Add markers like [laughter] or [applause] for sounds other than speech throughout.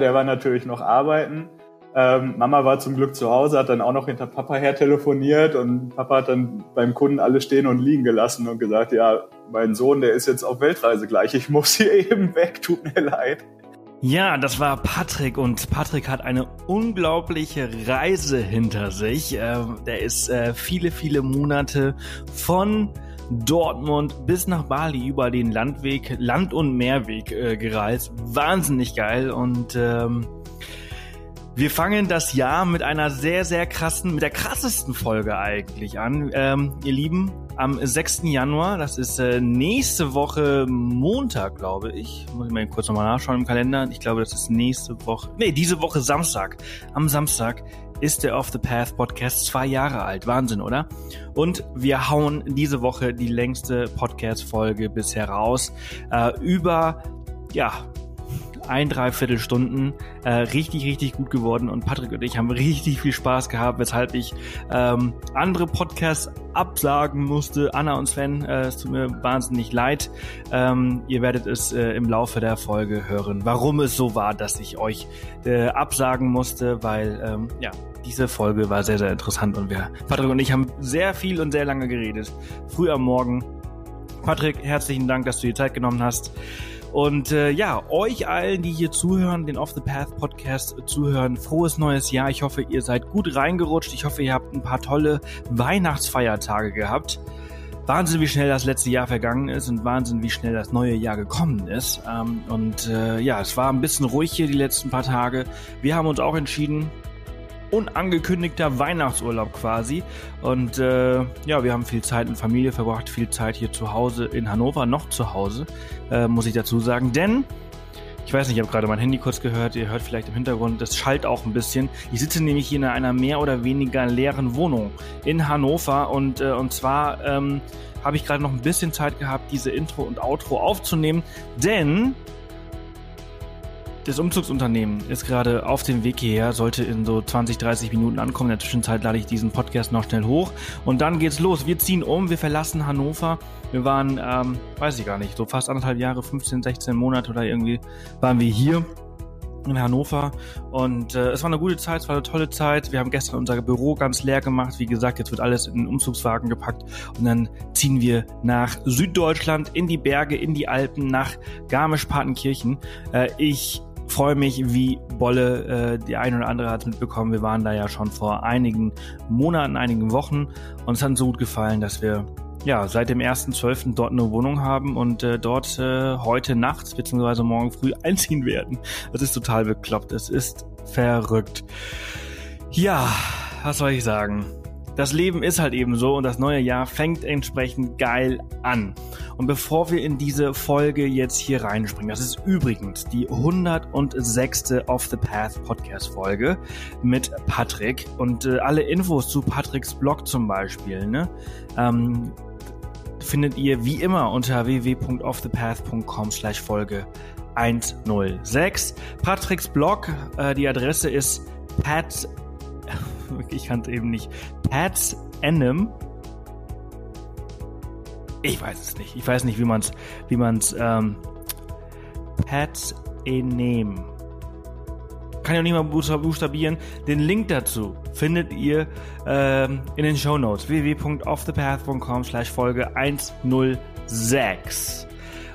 der war natürlich noch arbeiten. Ähm, Mama war zum Glück zu Hause, hat dann auch noch hinter Papa her telefoniert und Papa hat dann beim Kunden alles stehen und liegen gelassen und gesagt, ja, mein Sohn, der ist jetzt auf Weltreise gleich, ich muss hier [laughs] eben weg, tut mir leid. Ja, das war Patrick und Patrick hat eine unglaubliche Reise hinter sich. Äh, der ist äh, viele, viele Monate von Dortmund bis nach Bali über den Landweg, Land- und Meerweg äh, gereist. Wahnsinnig geil und ähm, wir fangen das Jahr mit einer sehr, sehr krassen, mit der krassesten Folge eigentlich an. Ähm, ihr Lieben, am 6. Januar, das ist äh, nächste Woche Montag, glaube ich. Muss ich mal kurz nochmal nachschauen im Kalender. Ich glaube, das ist nächste Woche, nee, diese Woche Samstag. Am Samstag ist der Off the Path Podcast zwei Jahre alt. Wahnsinn, oder? Und wir hauen diese Woche die längste Podcast-Folge bisher raus. Äh, über, ja, ein, dreiviertel Stunden äh, richtig, richtig gut geworden und Patrick und ich haben richtig viel Spaß gehabt, weshalb ich ähm, andere Podcasts absagen musste. Anna und Sven, äh, es tut mir wahnsinnig leid. Ähm, ihr werdet es äh, im Laufe der Folge hören, warum es so war, dass ich euch äh, absagen musste, weil ähm, ja, diese Folge war sehr, sehr interessant und wir, Patrick und ich haben sehr viel und sehr lange geredet. Früh am Morgen. Patrick, herzlichen Dank, dass du dir Zeit genommen hast. Und äh, ja, euch allen, die hier zuhören, den Off the Path Podcast zuhören, frohes neues Jahr. Ich hoffe, ihr seid gut reingerutscht. Ich hoffe, ihr habt ein paar tolle Weihnachtsfeiertage gehabt. Wahnsinn, wie schnell das letzte Jahr vergangen ist und Wahnsinn, wie schnell das neue Jahr gekommen ist. Ähm, und äh, ja, es war ein bisschen ruhig hier die letzten paar Tage. Wir haben uns auch entschieden, unangekündigter Weihnachtsurlaub quasi. Und äh, ja, wir haben viel Zeit in Familie verbracht, viel Zeit hier zu Hause in Hannover, noch zu Hause, äh, muss ich dazu sagen. Denn, ich weiß nicht, ich habe gerade mein Handy kurz gehört, ihr hört vielleicht im Hintergrund, das schallt auch ein bisschen. Ich sitze nämlich hier in einer mehr oder weniger leeren Wohnung in Hannover und, äh, und zwar ähm, habe ich gerade noch ein bisschen Zeit gehabt, diese Intro und Outro aufzunehmen, denn das Umzugsunternehmen ist gerade auf dem Weg hierher, sollte in so 20, 30 Minuten ankommen. In der Zwischenzeit lade ich diesen Podcast noch schnell hoch und dann geht's los. Wir ziehen um, wir verlassen Hannover. Wir waren, ähm, weiß ich gar nicht, so fast anderthalb Jahre, 15, 16 Monate oder irgendwie waren wir hier in Hannover und äh, es war eine gute Zeit, es war eine tolle Zeit. Wir haben gestern unser Büro ganz leer gemacht. Wie gesagt, jetzt wird alles in den Umzugswagen gepackt und dann ziehen wir nach Süddeutschland, in die Berge, in die Alpen, nach Garmisch-Partenkirchen. Äh, ich freue mich wie Bolle. Äh, die eine oder andere hat es mitbekommen. Wir waren da ja schon vor einigen Monaten, einigen Wochen und es hat uns so gut gefallen, dass wir ja seit dem 1.12. dort eine Wohnung haben und äh, dort äh, heute Nacht bzw. morgen früh [laughs] einziehen werden. Das ist total bekloppt. Es ist verrückt. Ja, was soll ich sagen? Das Leben ist halt eben so und das neue Jahr fängt entsprechend geil an. Und bevor wir in diese Folge jetzt hier reinspringen, das ist übrigens die 106. Off the Path Podcast Folge mit Patrick und äh, alle Infos zu Patricks Blog zum Beispiel, ne? Ähm, findet ihr wie immer unter www.offthepath.com slash Folge 106. Patricks Blog, äh, die Adresse ist pat [laughs] ich kannte eben nicht. Pat's Anim. Ich weiß es nicht. Ich weiß nicht, wie man es, wie man's, ähm, Pat's Enem. Kann auch nicht mal buchstabieren. Den Link dazu findet ihr ähm, in den Show Notes. www.offthepath.com slash Folge 106.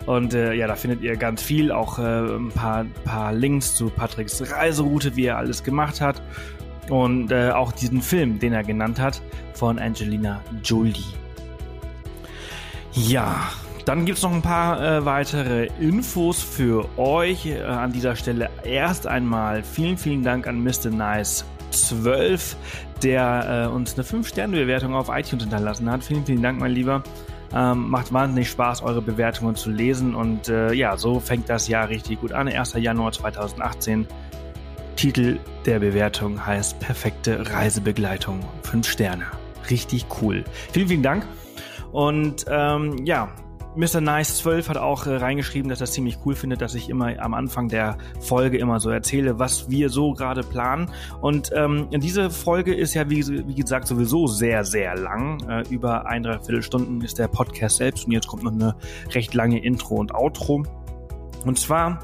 Und äh, ja, da findet ihr ganz viel, auch äh, ein paar, paar Links zu Patricks Reiseroute, wie er alles gemacht hat und äh, auch diesen Film, den er genannt hat, von Angelina Jolie. Ja, dann gibt es noch ein paar äh, weitere Infos für euch. Äh, an dieser Stelle erst einmal vielen, vielen Dank an Mr. Nice 12, der äh, uns eine 5-Sterne-Bewertung auf iTunes hinterlassen hat. Vielen, vielen Dank, mein Lieber. Ähm, macht wahnsinnig Spaß, eure Bewertungen zu lesen. Und äh, ja, so fängt das Jahr richtig gut an. 1. Januar 2018 Titel der Bewertung heißt Perfekte Reisebegleitung. Fünf Sterne. Richtig cool. Vielen, vielen Dank. Und ähm, ja, Mr. Nice 12 hat auch äh, reingeschrieben, dass er es ziemlich cool findet, dass ich immer am Anfang der Folge immer so erzähle, was wir so gerade planen. Und ähm, diese Folge ist ja, wie, wie gesagt, sowieso sehr, sehr lang. Äh, über ein, dreiviertel Stunden ist der Podcast selbst und jetzt kommt noch eine recht lange Intro und Outro. Und zwar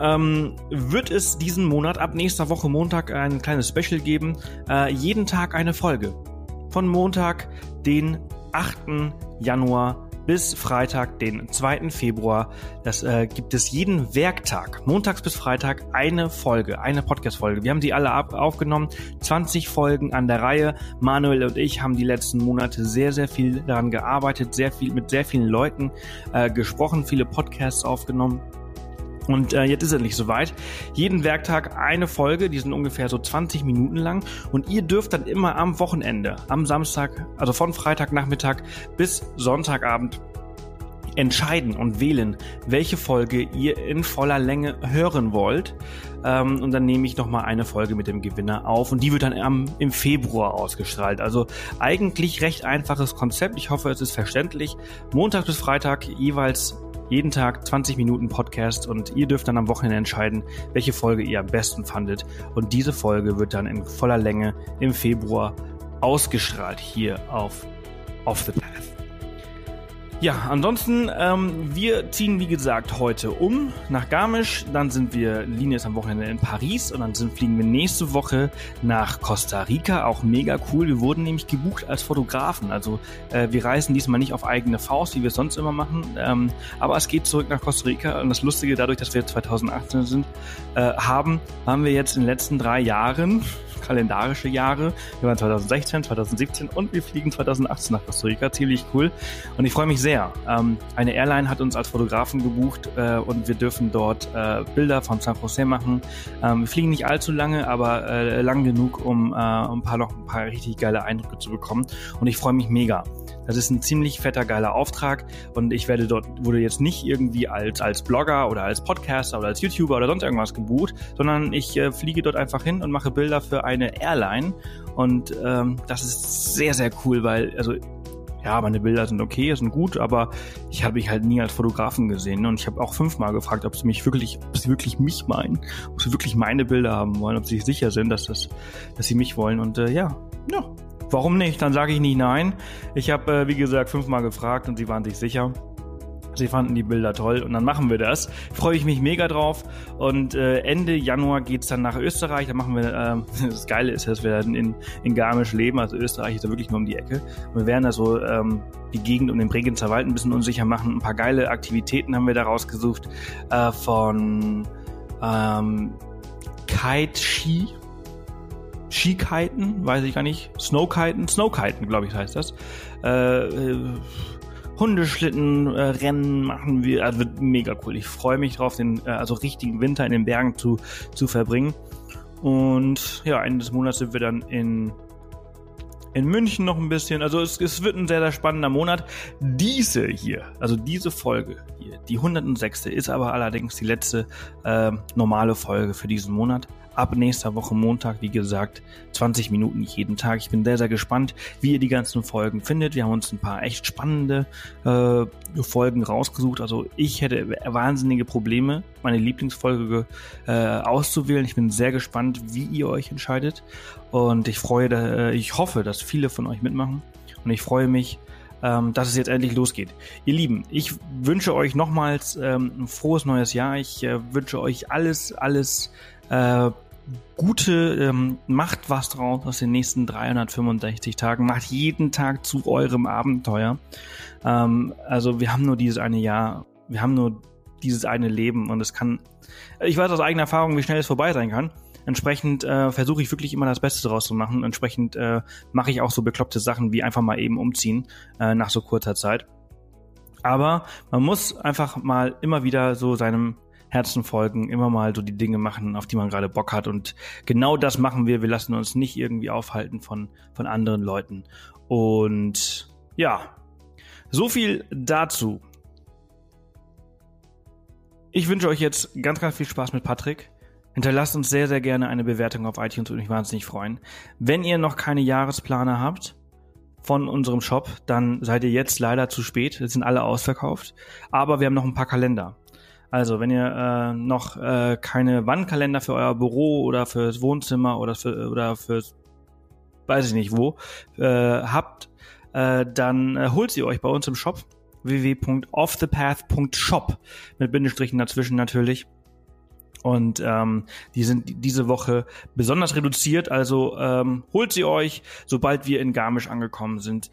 ähm, wird es diesen Monat ab nächster Woche Montag ein kleines Special geben. Äh, jeden Tag eine Folge. Von Montag, den 8. Januar bis Freitag, den 2. Februar. Das äh, gibt es jeden Werktag, montags bis Freitag, eine Folge, eine Podcast-Folge. Wir haben die alle ab aufgenommen, 20 Folgen an der Reihe. Manuel und ich haben die letzten Monate sehr, sehr viel daran gearbeitet, sehr viel mit sehr vielen Leuten äh, gesprochen, viele Podcasts aufgenommen. Und äh, jetzt ist es endlich soweit. Jeden Werktag eine Folge, die sind ungefähr so 20 Minuten lang. Und ihr dürft dann immer am Wochenende, am Samstag, also von Freitagnachmittag bis Sonntagabend entscheiden und wählen, welche Folge ihr in voller Länge hören wollt. Ähm, und dann nehme ich nochmal eine Folge mit dem Gewinner auf und die wird dann am, im Februar ausgestrahlt. Also eigentlich recht einfaches Konzept. Ich hoffe, es ist verständlich. Montag bis Freitag jeweils jeden Tag 20 Minuten Podcast und ihr dürft dann am Wochenende entscheiden, welche Folge ihr am besten fandet. Und diese Folge wird dann in voller Länge im Februar ausgestrahlt hier auf Off the Path. Ja, ansonsten, ähm, wir ziehen wie gesagt heute um nach Garmisch, dann sind wir, Linie ist am Wochenende in Paris und dann sind, fliegen wir nächste Woche nach Costa Rica, auch mega cool. Wir wurden nämlich gebucht als Fotografen, also äh, wir reisen diesmal nicht auf eigene Faust, wie wir es sonst immer machen, ähm, aber es geht zurück nach Costa Rica. Und das Lustige, dadurch, dass wir 2018 sind, äh, haben, waren wir jetzt in den letzten drei Jahren kalendarische Jahre. Wir waren 2016, 2017 und wir fliegen 2018 nach Costa Rica. Ziemlich cool. Und ich freue mich sehr. Ähm, eine Airline hat uns als Fotografen gebucht äh, und wir dürfen dort äh, Bilder von San Jose machen. Ähm, wir fliegen nicht allzu lange, aber äh, lang genug, um, äh, um ein paar noch ein paar richtig geile Eindrücke zu bekommen. Und ich freue mich mega. Das ist ein ziemlich fetter, geiler Auftrag und ich werde dort, wurde jetzt nicht irgendwie als, als Blogger oder als Podcaster oder als YouTuber oder sonst irgendwas gebucht, sondern ich äh, fliege dort einfach hin und mache Bilder für eine Airline und ähm, das ist sehr, sehr cool, weil, also ja, meine Bilder sind okay, sind gut, aber ich habe mich halt nie als Fotografen gesehen. Und ich habe auch fünfmal gefragt, ob sie mich wirklich, ob sie wirklich mich meinen, ob sie wirklich meine Bilder haben wollen, ob sie sich sicher sind, dass das, dass sie mich wollen. Und äh, ja, ja, Warum nicht? Dann sage ich nicht nein. Ich habe, äh, wie gesagt, fünfmal gefragt und sie waren sich sicher. Sie fanden die Bilder toll und dann machen wir das. Freue ich mich mega drauf. Und äh, Ende Januar geht's dann nach Österreich. Da machen wir, äh, [laughs] das Geile ist, dass wir dann in, in Garmisch leben. Also Österreich ist da wirklich nur um die Ecke. Wir werden da so ähm, die Gegend um den Bregenzer Wald ein bisschen unsicher machen. Ein paar geile Aktivitäten haben wir da rausgesucht. Äh, von ähm, Kite-Ski Skikiten, weiß ich gar nicht, Snowkiten, Snowkiten, glaube ich, heißt das. Äh, äh, Hundeschlitten, äh, Rennen machen wir, also wird mega cool. Ich freue mich drauf, den äh, also richtigen Winter in den Bergen zu, zu verbringen. Und ja, Ende des Monats sind wir dann in in München noch ein bisschen. Also es, es wird ein sehr, sehr spannender Monat. Diese hier, also diese Folge hier, die 106. ist aber allerdings die letzte äh, normale Folge für diesen Monat ab nächster Woche Montag, wie gesagt, 20 Minuten jeden Tag. Ich bin sehr, sehr gespannt, wie ihr die ganzen Folgen findet. Wir haben uns ein paar echt spannende äh, Folgen rausgesucht. Also ich hätte wahnsinnige Probleme, meine Lieblingsfolge äh, auszuwählen. Ich bin sehr gespannt, wie ihr euch entscheidet. Und ich freue, äh, ich hoffe, dass viele von euch mitmachen. Und ich freue mich, ähm, dass es jetzt endlich losgeht. Ihr Lieben, ich wünsche euch nochmals ähm, ein frohes neues Jahr. Ich äh, wünsche euch alles, alles äh, gute, ähm, macht was draus aus den nächsten 365 Tagen, macht jeden Tag zu eurem Abenteuer. Ähm, also wir haben nur dieses eine Jahr, wir haben nur dieses eine Leben und es kann, ich weiß aus eigener Erfahrung, wie schnell es vorbei sein kann. Entsprechend äh, versuche ich wirklich immer das Beste draus zu machen. Entsprechend äh, mache ich auch so bekloppte Sachen wie einfach mal eben umziehen äh, nach so kurzer Zeit. Aber man muss einfach mal immer wieder so seinem Herzen folgen, immer mal so die Dinge machen, auf die man gerade Bock hat. Und genau das machen wir. Wir lassen uns nicht irgendwie aufhalten von, von anderen Leuten. Und ja, so viel dazu. Ich wünsche euch jetzt ganz, ganz viel Spaß mit Patrick. Hinterlasst uns sehr, sehr gerne eine Bewertung auf iTunes und mich wahnsinnig freuen. Wenn ihr noch keine Jahresplaner habt von unserem Shop, dann seid ihr jetzt leider zu spät. Jetzt sind alle ausverkauft. Aber wir haben noch ein paar Kalender. Also, wenn ihr äh, noch äh, keine Wandkalender für euer Büro oder fürs Wohnzimmer oder für oder fürs weiß ich nicht wo äh, habt, äh, dann äh, holt sie euch bei uns im Shop. www.offthepath.shop mit Bindestrichen dazwischen natürlich. Und ähm, die sind diese Woche besonders reduziert, also ähm, holt sie euch, sobald wir in Garmisch angekommen sind.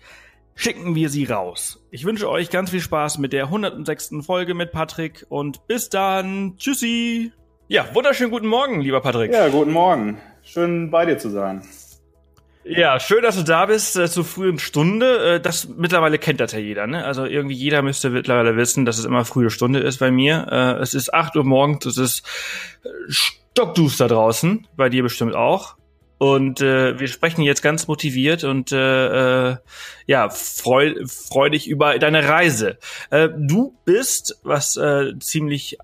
Schicken wir sie raus. Ich wünsche euch ganz viel Spaß mit der 106. Folge mit Patrick und bis dann. Tschüssi. Ja, wunderschönen guten Morgen, lieber Patrick. Ja, guten Morgen. Schön bei dir zu sein. Ja, schön, dass du da bist äh, zur frühen Stunde. Äh, das mittlerweile kennt das ja jeder, ne? Also irgendwie jeder müsste mittlerweile wissen, dass es immer frühe Stunde ist bei mir. Äh, es ist acht Uhr morgens, es ist äh, stockduster draußen, bei dir bestimmt auch. Und äh, wir sprechen jetzt ganz motiviert und äh, äh, ja, freu, freu dich über deine Reise. Äh, du bist, was äh, ziemlich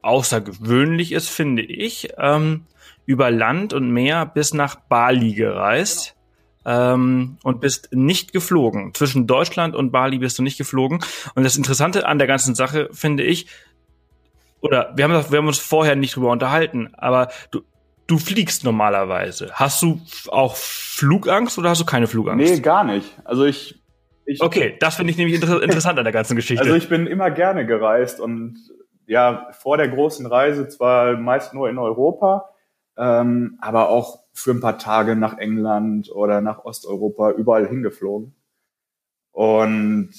außergewöhnlich ist, finde ich, ähm, über Land und Meer bis nach Bali gereist ähm, und bist nicht geflogen. Zwischen Deutschland und Bali bist du nicht geflogen. Und das Interessante an der ganzen Sache finde ich, oder wir haben, wir haben uns vorher nicht drüber unterhalten, aber du, du fliegst normalerweise. Hast du auch Flugangst oder hast du keine Flugangst? Nee, gar nicht. Also ich. ich okay, das finde ich nämlich inter [laughs] interessant an der ganzen Geschichte. Also ich bin immer gerne gereist und ja, vor der großen Reise zwar meist nur in Europa, ähm, aber auch für ein paar Tage nach England oder nach Osteuropa überall hingeflogen. Und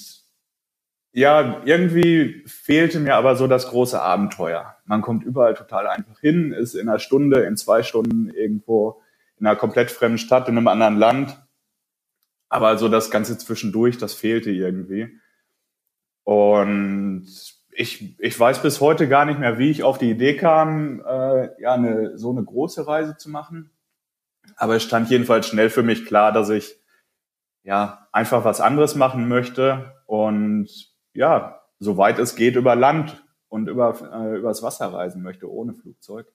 ja, irgendwie fehlte mir aber so das große Abenteuer. Man kommt überall total einfach hin, ist in einer Stunde, in zwei Stunden irgendwo in einer komplett fremden Stadt, in einem anderen Land. Aber so das Ganze zwischendurch, das fehlte irgendwie. Und ich, ich weiß bis heute gar nicht mehr, wie ich auf die Idee kam, äh, ja, eine, so eine große Reise zu machen. Aber es stand jedenfalls schnell für mich klar, dass ich ja einfach was anderes machen möchte und ja, soweit es geht, über Land und über äh, übers Wasser reisen möchte, ohne Flugzeug.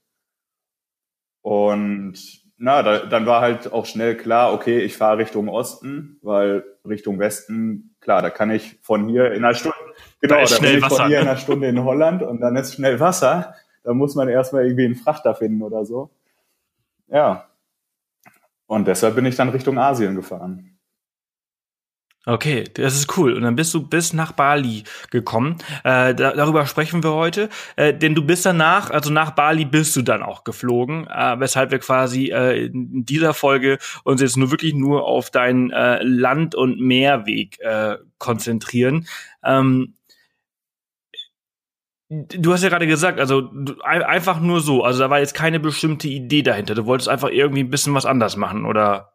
Und na, da, dann war halt auch schnell klar, okay, ich fahre Richtung Osten, weil Richtung Westen, klar, da kann ich von hier in einer Stunde, genau, da, da bin ich Wasser, von hier ne? in einer Stunde in Holland und dann ist schnell Wasser. Da muss man erstmal irgendwie einen Frachter finden oder so. Ja. Und deshalb bin ich dann Richtung Asien gefahren. Okay, das ist cool. Und dann bist du bis nach Bali gekommen. Äh, da, darüber sprechen wir heute. Äh, denn du bist danach, also nach Bali bist du dann auch geflogen, äh, weshalb wir quasi äh, in dieser Folge uns jetzt nur wirklich nur auf deinen äh, Land- und Meerweg äh, konzentrieren. Ähm, Du hast ja gerade gesagt, also du, einfach nur so, also da war jetzt keine bestimmte Idee dahinter. Du wolltest einfach irgendwie ein bisschen was anders machen, oder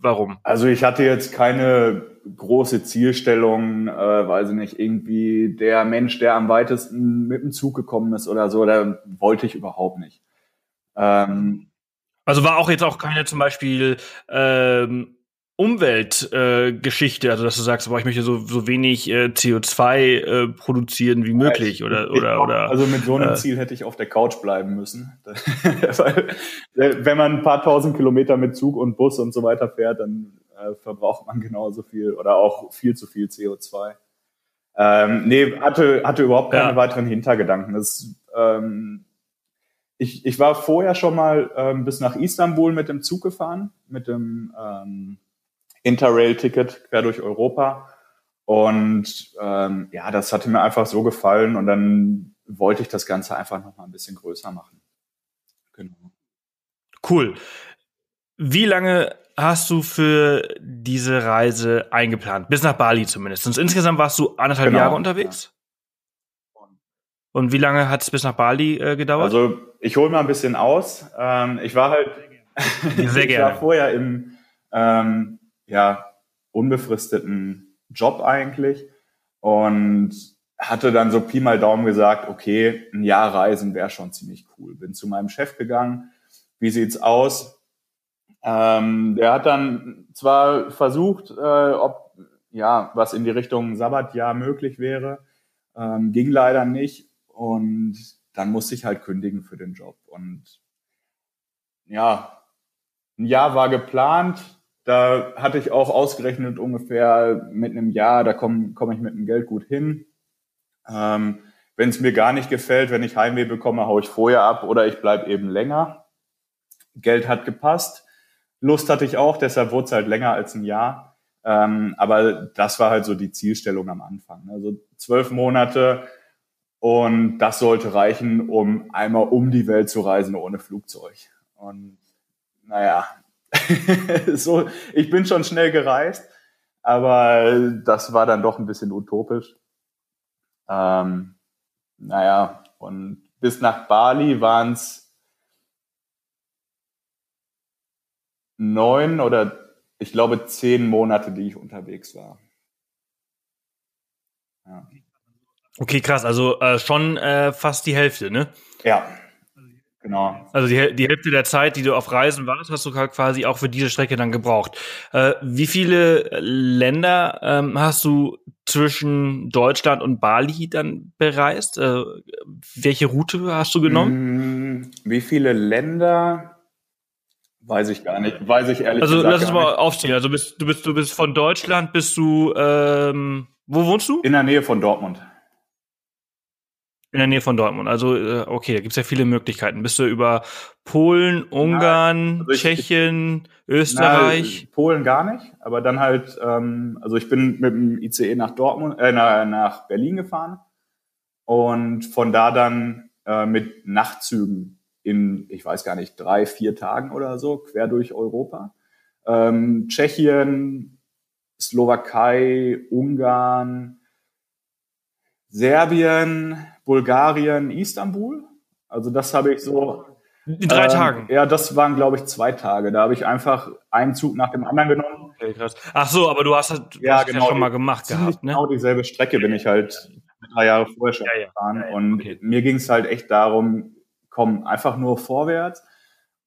warum? Also ich hatte jetzt keine große Zielstellung, äh, weiß ich nicht, irgendwie der Mensch, der am weitesten mit dem Zug gekommen ist oder so, da wollte ich überhaupt nicht. Ähm, also war auch jetzt auch keine zum Beispiel ähm, Umweltgeschichte, äh, also dass du sagst, boah, ich möchte so, so wenig äh, CO2 äh, produzieren wie möglich oder oder oder. Also mit so einem äh, Ziel hätte ich auf der Couch bleiben müssen. [laughs] Weil, wenn man ein paar tausend Kilometer mit Zug und Bus und so weiter fährt, dann äh, verbraucht man genauso viel oder auch viel zu viel CO2. Ähm, nee, hatte, hatte überhaupt keine ja. weiteren Hintergedanken. Das, ähm, ich, ich war vorher schon mal ähm, bis nach Istanbul mit dem Zug gefahren, mit dem ähm, Interrail-Ticket quer durch Europa. Und ähm, ja, das hatte mir einfach so gefallen und dann wollte ich das Ganze einfach noch mal ein bisschen größer machen. Genau. Cool. Wie lange hast du für diese Reise eingeplant? Bis nach Bali zumindest. Und insgesamt warst du anderthalb genau, Jahre unterwegs? Ja. Und wie lange hat es bis nach Bali äh, gedauert? Also ich hole mal ein bisschen aus. Ähm, ich war halt Sehr [laughs] ich war vorher im ähm, ja, unbefristeten Job eigentlich und hatte dann so Pi mal Daumen gesagt, okay, ein Jahr reisen wäre schon ziemlich cool. Bin zu meinem Chef gegangen, wie sieht's aus? Ähm, der hat dann zwar versucht, äh, ob ja was in die Richtung Sabbatjahr möglich wäre, ähm, ging leider nicht und dann musste ich halt kündigen für den Job und ja, ein Jahr war geplant, da hatte ich auch ausgerechnet ungefähr mit einem Jahr, da komme komm ich mit dem Geld gut hin. Ähm, wenn es mir gar nicht gefällt, wenn ich Heimweh bekomme, haue ich vorher ab oder ich bleib eben länger. Geld hat gepasst. Lust hatte ich auch, deshalb wurde es halt länger als ein Jahr. Ähm, aber das war halt so die Zielstellung am Anfang. Also zwölf Monate und das sollte reichen, um einmal um die Welt zu reisen ohne Flugzeug. Und naja, [laughs] so, ich bin schon schnell gereist, aber das war dann doch ein bisschen utopisch. Ähm, naja, und bis nach Bali waren es neun oder ich glaube zehn Monate, die ich unterwegs war. Ja. Okay, krass. Also äh, schon äh, fast die Hälfte, ne? Ja, genau. Also die, die Hälfte der Zeit, die du auf Reisen warst, hast du quasi auch für diese Strecke dann gebraucht. Äh, wie viele Länder ähm, hast du zwischen Deutschland und Bali dann bereist? Äh, welche Route hast du genommen? Mm, wie viele Länder? Weiß ich gar nicht. Weiß ich ehrlich also, gesagt. Also lass uns mal aufziehen. Also bist, du bist du bist von Deutschland bist du ähm, wo wohnst du? In der Nähe von Dortmund. In der Nähe von Dortmund. Also, äh, okay, da gibt's ja viele Möglichkeiten. Bist du über Polen, Ungarn, also ich, Tschechien, ich, Österreich? Na, Polen gar nicht, aber dann halt, ähm, also ich bin mit dem ICE nach Dortmund, äh, nach Berlin gefahren und von da dann äh, mit Nachtzügen in, ich weiß gar nicht, drei, vier Tagen oder so, quer durch Europa. Ähm, Tschechien, Slowakei, Ungarn, Serbien, Bulgarien, Istanbul. Also das habe ich so. In drei ähm, Tagen? Ja, das waren, glaube ich, zwei Tage. Da habe ich einfach einen Zug nach dem anderen genommen. Okay, krass. Ach so, aber du hast, du ja, hast genau, ja schon mal gemacht gehabt, ne? Genau dieselbe Strecke bin ich halt drei Jahre vorher schon ja, ja. gefahren. Ja, und okay. mir ging es halt echt darum, komm, einfach nur vorwärts.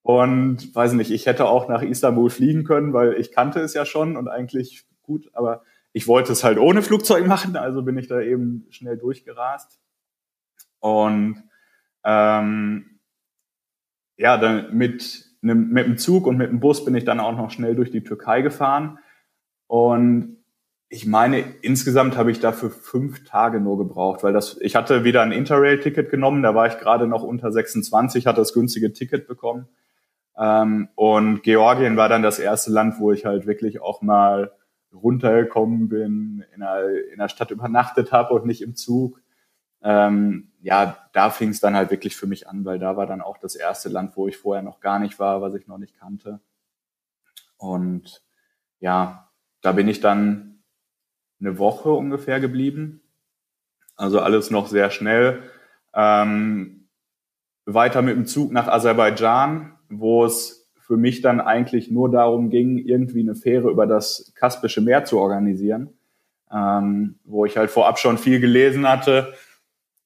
Und weiß nicht, ich hätte auch nach Istanbul fliegen können, weil ich kannte es ja schon und eigentlich gut, aber ich wollte es halt ohne Flugzeug [laughs] machen, also bin ich da eben schnell durchgerast. Und ähm, ja, dann mit einem, mit dem Zug und mit dem Bus bin ich dann auch noch schnell durch die Türkei gefahren. Und ich meine, insgesamt habe ich dafür fünf Tage nur gebraucht, weil das, ich hatte wieder ein Interrail-Ticket genommen, da war ich gerade noch unter 26, hatte das günstige Ticket bekommen. Ähm, und Georgien war dann das erste Land, wo ich halt wirklich auch mal runtergekommen bin, in einer, in einer Stadt übernachtet habe und nicht im Zug ähm, ja, da fing es dann halt wirklich für mich an, weil da war dann auch das erste Land, wo ich vorher noch gar nicht war, was ich noch nicht kannte. Und ja, da bin ich dann eine Woche ungefähr geblieben. Also alles noch sehr schnell. Ähm, weiter mit dem Zug nach Aserbaidschan, wo es für mich dann eigentlich nur darum ging, irgendwie eine Fähre über das Kaspische Meer zu organisieren, ähm, wo ich halt vorab schon viel gelesen hatte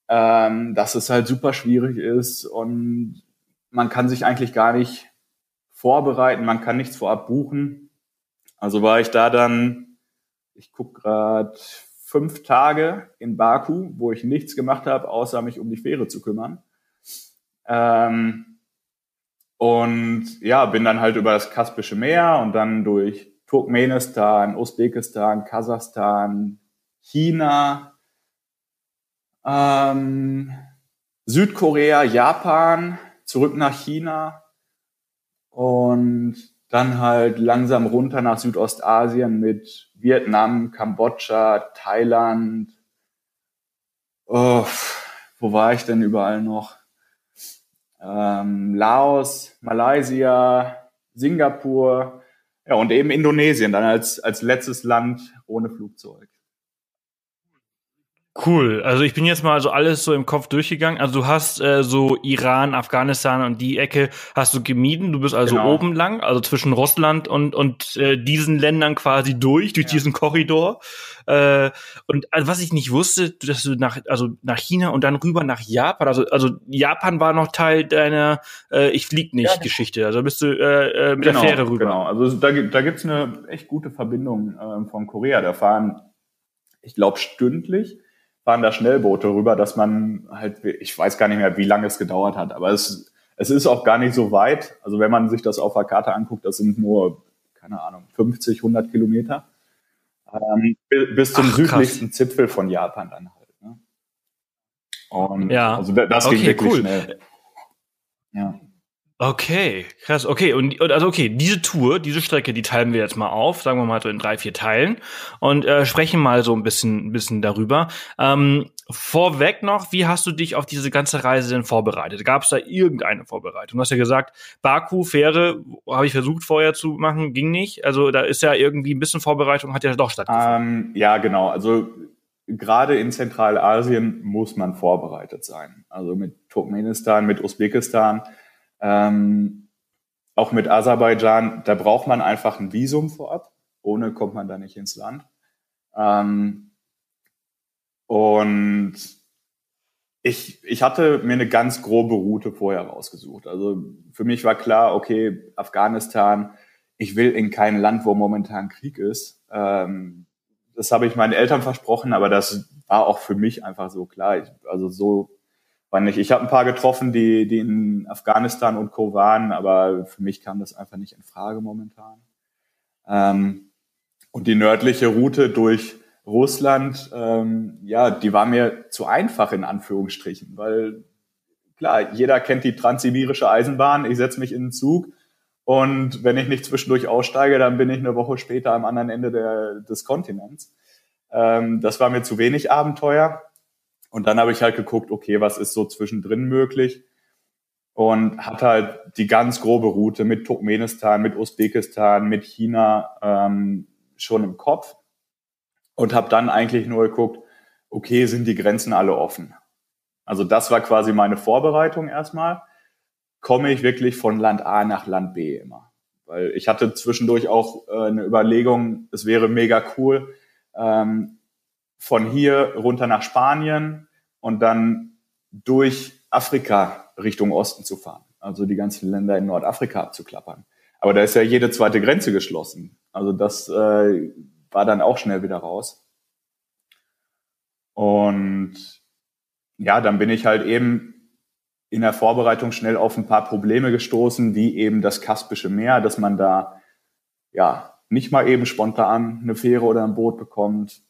ähm, dass es halt super schwierig ist und man kann sich eigentlich gar nicht vorbereiten, man kann nichts vorab buchen. Also war ich da dann, ich guck gerade fünf Tage in Baku, wo ich nichts gemacht habe, außer mich um die Fähre zu kümmern. Ähm, und ja, bin dann halt über das Kaspische Meer und dann durch Turkmenistan, Usbekistan, Kasachstan, China, ähm, Südkorea, Japan, zurück nach China und dann halt langsam runter nach Südostasien mit Vietnam, Kambodscha, Thailand. Oh, wo war ich denn überall noch? Ähm, Laos, Malaysia, Singapur, ja, und eben Indonesien dann als, als letztes Land ohne Flugzeug. Cool. Also ich bin jetzt mal so alles so im Kopf durchgegangen. Also du hast äh, so Iran, Afghanistan und die Ecke hast du gemieden. Du bist also genau. oben lang, also zwischen Russland und und äh, diesen Ländern quasi durch, durch ja. diesen Korridor. Äh, und also, was ich nicht wusste, dass du nach also nach China und dann rüber nach Japan. Also also Japan war noch Teil deiner äh, ich flieg nicht ja, Geschichte. Also bist du äh, äh, mit genau, der Fähre rüber. Genau. Also da da gibt's eine echt gute Verbindung äh, von Korea. Da fahren ich glaube stündlich fahren da Schnellboote rüber, dass man halt, ich weiß gar nicht mehr, wie lange es gedauert hat, aber es, es ist auch gar nicht so weit. Also wenn man sich das auf der Karte anguckt, das sind nur, keine Ahnung, 50, 100 Kilometer ähm, bis zum Ach, südlichsten Zipfel von Japan dann halt. Ne? Und ja. also das ging okay, wirklich cool. schnell. Ja. Okay, krass. Okay, und also okay, diese Tour, diese Strecke, die teilen wir jetzt mal auf, sagen wir mal so in drei, vier Teilen und äh, sprechen mal so ein bisschen, ein bisschen darüber. Ähm, vorweg noch, wie hast du dich auf diese ganze Reise denn vorbereitet? Gab es da irgendeine Vorbereitung? Du hast ja gesagt, Baku, Fähre, habe ich versucht vorher zu machen, ging nicht. Also da ist ja irgendwie ein bisschen Vorbereitung, hat ja doch stattgefunden. Ähm, ja, genau. Also gerade in Zentralasien muss man vorbereitet sein. Also mit Turkmenistan, mit Usbekistan ähm, auch mit Aserbaidschan, da braucht man einfach ein Visum vorab. Ohne kommt man da nicht ins Land. Ähm, und ich, ich hatte mir eine ganz grobe Route vorher rausgesucht. Also für mich war klar, okay, Afghanistan, ich will in kein Land, wo momentan Krieg ist. Ähm, das habe ich meinen Eltern versprochen, aber das war auch für mich einfach so klar. Ich, also so war nicht. Ich habe ein paar getroffen, die, die in Afghanistan und Co. waren, aber für mich kam das einfach nicht in Frage momentan. Ähm, und die nördliche Route durch Russland, ähm, ja, die war mir zu einfach in Anführungsstrichen, weil klar, jeder kennt die transsibirische Eisenbahn. Ich setze mich in den Zug und wenn ich nicht zwischendurch aussteige, dann bin ich eine Woche später am anderen Ende der, des Kontinents. Ähm, das war mir zu wenig Abenteuer. Und dann habe ich halt geguckt, okay, was ist so zwischendrin möglich? Und hatte halt die ganz grobe Route mit Turkmenistan, mit Usbekistan, mit China ähm, schon im Kopf. Und habe dann eigentlich nur geguckt, okay, sind die Grenzen alle offen? Also das war quasi meine Vorbereitung erstmal. Komme ich wirklich von Land A nach Land B immer? Weil ich hatte zwischendurch auch äh, eine Überlegung, es wäre mega cool, ähm, von hier runter nach Spanien und dann durch Afrika Richtung Osten zu fahren. Also die ganzen Länder in Nordafrika abzuklappern. Aber da ist ja jede zweite Grenze geschlossen. Also das äh, war dann auch schnell wieder raus. Und ja, dann bin ich halt eben in der Vorbereitung schnell auf ein paar Probleme gestoßen, wie eben das Kaspische Meer, dass man da ja nicht mal eben spontan eine Fähre oder ein Boot bekommt,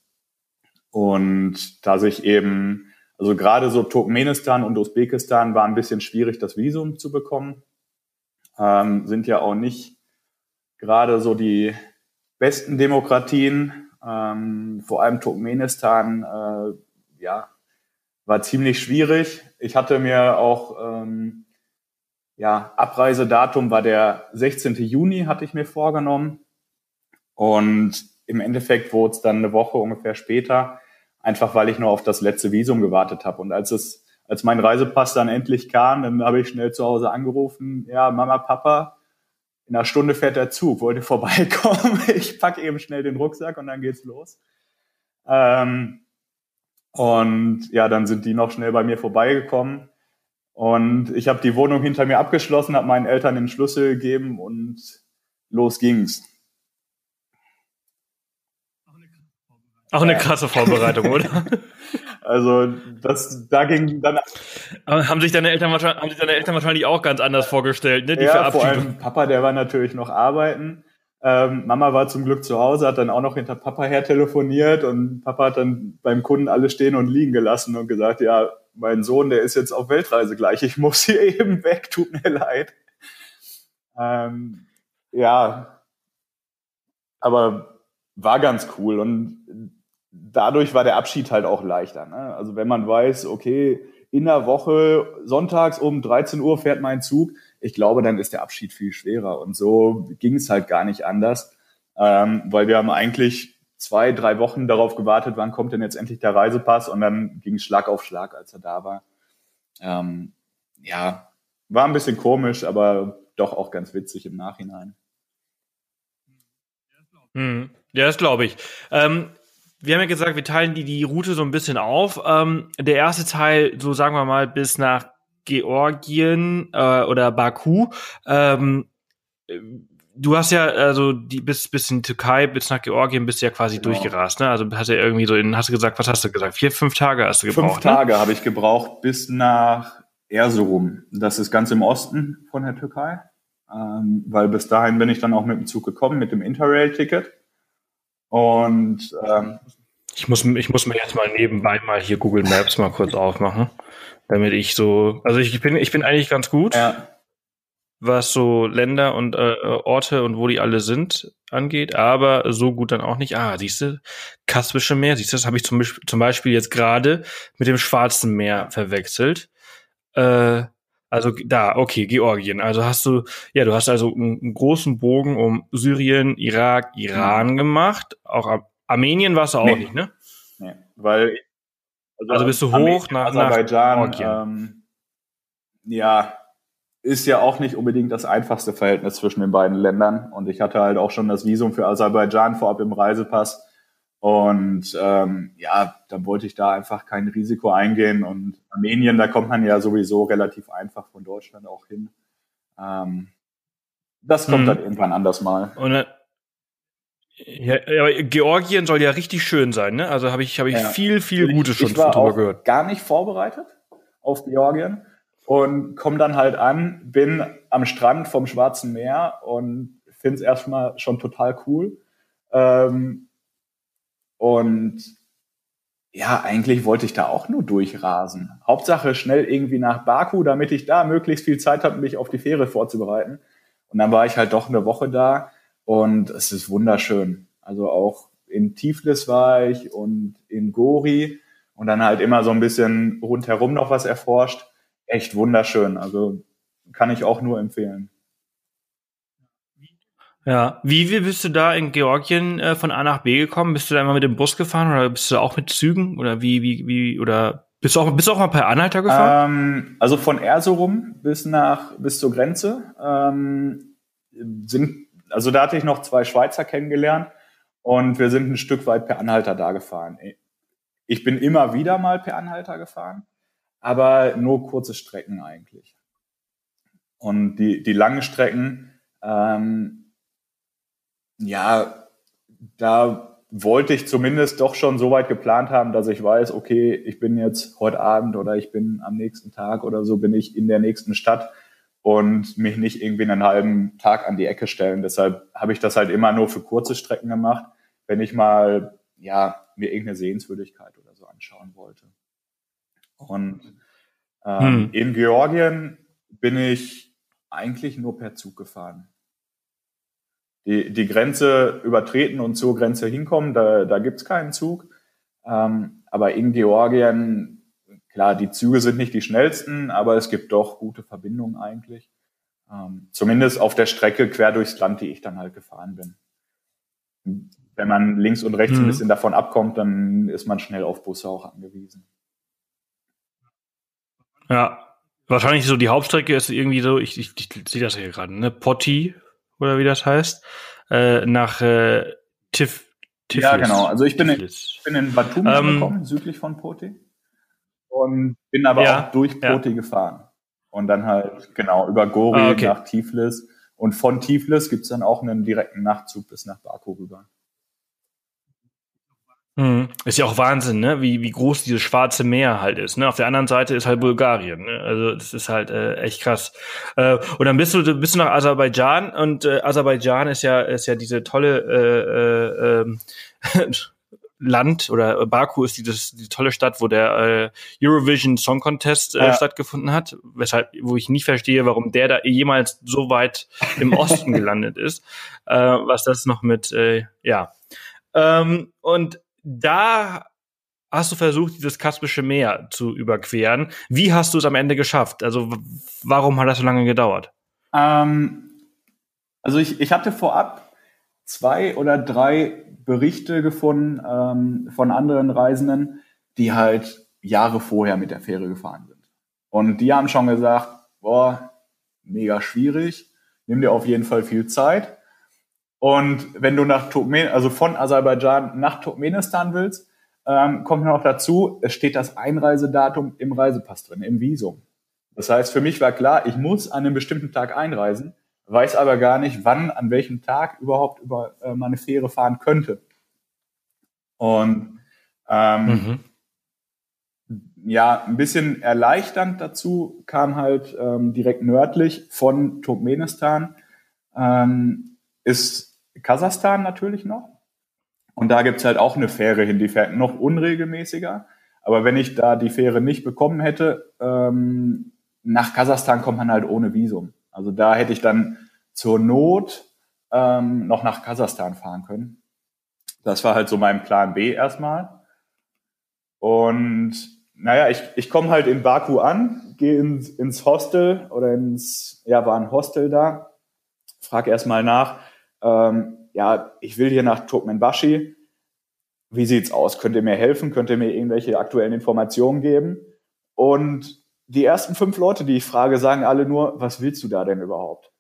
und da sich eben, also gerade so Turkmenistan und Usbekistan war ein bisschen schwierig, das Visum zu bekommen, ähm, sind ja auch nicht gerade so die besten Demokratien. Ähm, vor allem Turkmenistan, äh, ja, war ziemlich schwierig. Ich hatte mir auch, ähm, ja, Abreisedatum war der 16. Juni, hatte ich mir vorgenommen. Und im Endeffekt wurde es dann eine Woche ungefähr später einfach weil ich nur auf das letzte Visum gewartet habe. Und als es, als mein Reisepass dann endlich kam, dann habe ich schnell zu Hause angerufen, ja, Mama, Papa, in einer Stunde fährt der Zug, wollt ihr vorbeikommen? [laughs] Ich packe eben schnell den Rucksack und dann geht's los. Ähm, und ja, dann sind die noch schnell bei mir vorbeigekommen. Und ich habe die Wohnung hinter mir abgeschlossen, habe meinen Eltern den Schlüssel gegeben und los ging's. Auch eine krasse Vorbereitung, oder? [laughs] Also das, da ging dann. Aber haben sich deine Eltern wahrscheinlich, haben sich deine Eltern wahrscheinlich auch ganz anders vorgestellt, ne? Die ja, vor allem Papa, der war natürlich noch arbeiten. Ähm, Mama war zum Glück zu Hause, hat dann auch noch hinter Papa her telefoniert und Papa hat dann beim Kunden alle stehen und liegen gelassen und gesagt, ja, mein Sohn, der ist jetzt auf Weltreise gleich, ich muss hier [laughs] eben weg, tut mir leid. Ähm, ja, aber war ganz cool und dadurch war der Abschied halt auch leichter. Ne? Also wenn man weiß, okay, in der Woche, sonntags um 13 Uhr fährt mein Zug, ich glaube, dann ist der Abschied viel schwerer. Und so ging es halt gar nicht anders, ähm, weil wir haben eigentlich zwei, drei Wochen darauf gewartet, wann kommt denn jetzt endlich der Reisepass und dann ging Schlag auf Schlag, als er da war. Ähm, ja, war ein bisschen komisch, aber doch auch ganz witzig im Nachhinein. Hm. Ja, das glaube ich. Ähm, wir haben ja gesagt, wir teilen die, die Route so ein bisschen auf. Ähm, der erste Teil, so sagen wir mal, bis nach Georgien äh, oder Baku. Ähm, du hast ja, also die bis, bis in die Türkei, bis nach Georgien bist du ja quasi genau. durchgerast, ne? Also hast du ja irgendwie so in, hast du gesagt, was hast du gesagt? Vier, fünf Tage hast du gebraucht. Fünf ne? Tage ne? habe ich gebraucht bis nach Erzurum. Das ist ganz im Osten von der Türkei. Ähm, weil bis dahin bin ich dann auch mit dem Zug gekommen, mit dem Interrail-Ticket. Und ähm, ich muss, ich muss mir jetzt mal nebenbei mal hier Google Maps mal kurz aufmachen, damit ich so, also ich bin, ich bin eigentlich ganz gut. Ja. was so Länder und äh, Orte und wo die alle sind angeht, aber so gut dann auch nicht. Ah, siehst du, Kaspische Meer, siehst du, das habe ich zum, zum Beispiel jetzt gerade mit dem Schwarzen Meer verwechselt. Äh, also da, okay, Georgien. Also hast du, ja, du hast also einen, einen großen Bogen um Syrien, Irak, Iran mhm. gemacht. Auch Armenien warst du auch nee. nicht, ne? Nee, weil also, also bist du hoch nach, Aserbaidschan, nach ähm, ja, ist ja auch nicht unbedingt das einfachste Verhältnis zwischen den beiden Ländern. Und ich hatte halt auch schon das Visum für Aserbaidschan vorab im Reisepass. Und ähm, ja, dann wollte ich da einfach kein Risiko eingehen. Und Armenien, da kommt man ja sowieso relativ einfach von Deutschland auch hin. Ähm, das kommt mhm. dann irgendwann anders mal. Und, äh, ja, aber Georgien soll ja richtig schön sein, ne? Also habe ich, hab ich ja. viel, viel Gutes schon ich war drüber gehört. Gar nicht vorbereitet auf Georgien und komme dann halt an, bin am Strand vom Schwarzen Meer und finde es erstmal schon total cool. Ähm, und ja, eigentlich wollte ich da auch nur durchrasen. Hauptsache schnell irgendwie nach Baku, damit ich da möglichst viel Zeit habe, mich auf die Fähre vorzubereiten. Und dann war ich halt doch eine Woche da und es ist wunderschön. Also auch in Tiflis war ich und in Gori und dann halt immer so ein bisschen rundherum noch was erforscht echt wunderschön. Also kann ich auch nur empfehlen. Ja, wie, wie bist du da in Georgien äh, von A nach B gekommen? Bist du da immer mit dem Bus gefahren oder bist du auch mit Zügen oder wie, wie, wie, oder bist du auch, bist du auch mal per Anhalter gefahren? Ähm, also von Erzurum bis nach, bis zur Grenze, ähm, sind, also da hatte ich noch zwei Schweizer kennengelernt und wir sind ein Stück weit per Anhalter da gefahren. Ich bin immer wieder mal per Anhalter gefahren aber nur kurze Strecken eigentlich. Und die, die langen Strecken, ähm, ja, da wollte ich zumindest doch schon so weit geplant haben, dass ich weiß, okay, ich bin jetzt heute Abend oder ich bin am nächsten Tag oder so bin ich in der nächsten Stadt und mich nicht irgendwie einen halben Tag an die Ecke stellen. Deshalb habe ich das halt immer nur für kurze Strecken gemacht, wenn ich mal ja mir irgendeine Sehenswürdigkeit oder so anschauen wollte. Und ähm, hm. in Georgien bin ich eigentlich nur per Zug gefahren. Die, die Grenze übertreten und zur Grenze hinkommen, da, da gibt's keinen Zug. Ähm, aber in Georgien, klar, die Züge sind nicht die schnellsten, aber es gibt doch gute Verbindungen eigentlich. Ähm, zumindest auf der Strecke quer durchs Land, die ich dann halt gefahren bin. Wenn man links und rechts hm. ein bisschen davon abkommt, dann ist man schnell auf Busse auch angewiesen. Ja, wahrscheinlich so die Hauptstrecke ist irgendwie so, ich, ich, ich sehe das hier gerade, ne? Potti oder wie das heißt, äh, nach äh, Tif Tiflis. Ja, genau. Also ich bin, in, ich bin in Batumi ähm, gekommen, südlich von Poti. Und bin aber ja, auch durch Poti ja. gefahren. Und dann halt, genau, über Gori ah, okay. nach Tiflis. Und von Tiflis gibt's dann auch einen direkten Nachtzug bis nach Baku rüber. Mhm. Ist ja auch Wahnsinn, ne? Wie, wie groß dieses Schwarze Meer halt ist. Ne? Auf der anderen Seite ist halt Bulgarien. Ne? Also das ist halt äh, echt krass. Äh, und dann bist du bist du nach Aserbaidschan und äh, Aserbaidschan ist ja ist ja diese tolle äh, äh, äh, [laughs] Land oder Baku ist dieses die tolle Stadt, wo der äh, Eurovision Song Contest äh, ja. stattgefunden hat, weshalb wo ich nie verstehe, warum der da jemals so weit im Osten [laughs] gelandet ist, äh, was das noch mit äh, ja ähm, und da hast du versucht, dieses Kaspische Meer zu überqueren. Wie hast du es am Ende geschafft? Also warum hat das so lange gedauert? Ähm, also ich, ich hatte vorab zwei oder drei Berichte gefunden ähm, von anderen Reisenden, die halt Jahre vorher mit der Fähre gefahren sind. Und die haben schon gesagt, boah, mega schwierig, nimm dir auf jeden Fall viel Zeit. Und wenn du nach Turkmen, also von Aserbaidschan nach Turkmenistan willst, ähm, kommt noch dazu, es steht das Einreisedatum im Reisepass drin, im Visum. Das heißt, für mich war klar, ich muss an einem bestimmten Tag einreisen, weiß aber gar nicht, wann, an welchem Tag überhaupt über äh, meine Fähre fahren könnte. Und ähm, mhm. ja, ein bisschen erleichternd dazu kam halt ähm, direkt nördlich von Turkmenistan ähm, ist Kasachstan natürlich noch. Und da gibt's halt auch eine Fähre hin, die fährt noch unregelmäßiger. Aber wenn ich da die Fähre nicht bekommen hätte, ähm, nach Kasachstan kommt man halt ohne Visum. Also da hätte ich dann zur Not ähm, noch nach Kasachstan fahren können. Das war halt so mein Plan B erstmal. Und naja, ich, ich komme halt in Baku an, gehe ins, ins Hostel oder ins, ja, war ein Hostel da, frage erstmal nach, ähm, ja, ich will hier nach Turkmenbashi. Wie sieht's aus? Könnt ihr mir helfen? Könnt ihr mir irgendwelche aktuellen Informationen geben? Und die ersten fünf Leute, die ich frage, sagen alle nur, was willst du da denn überhaupt?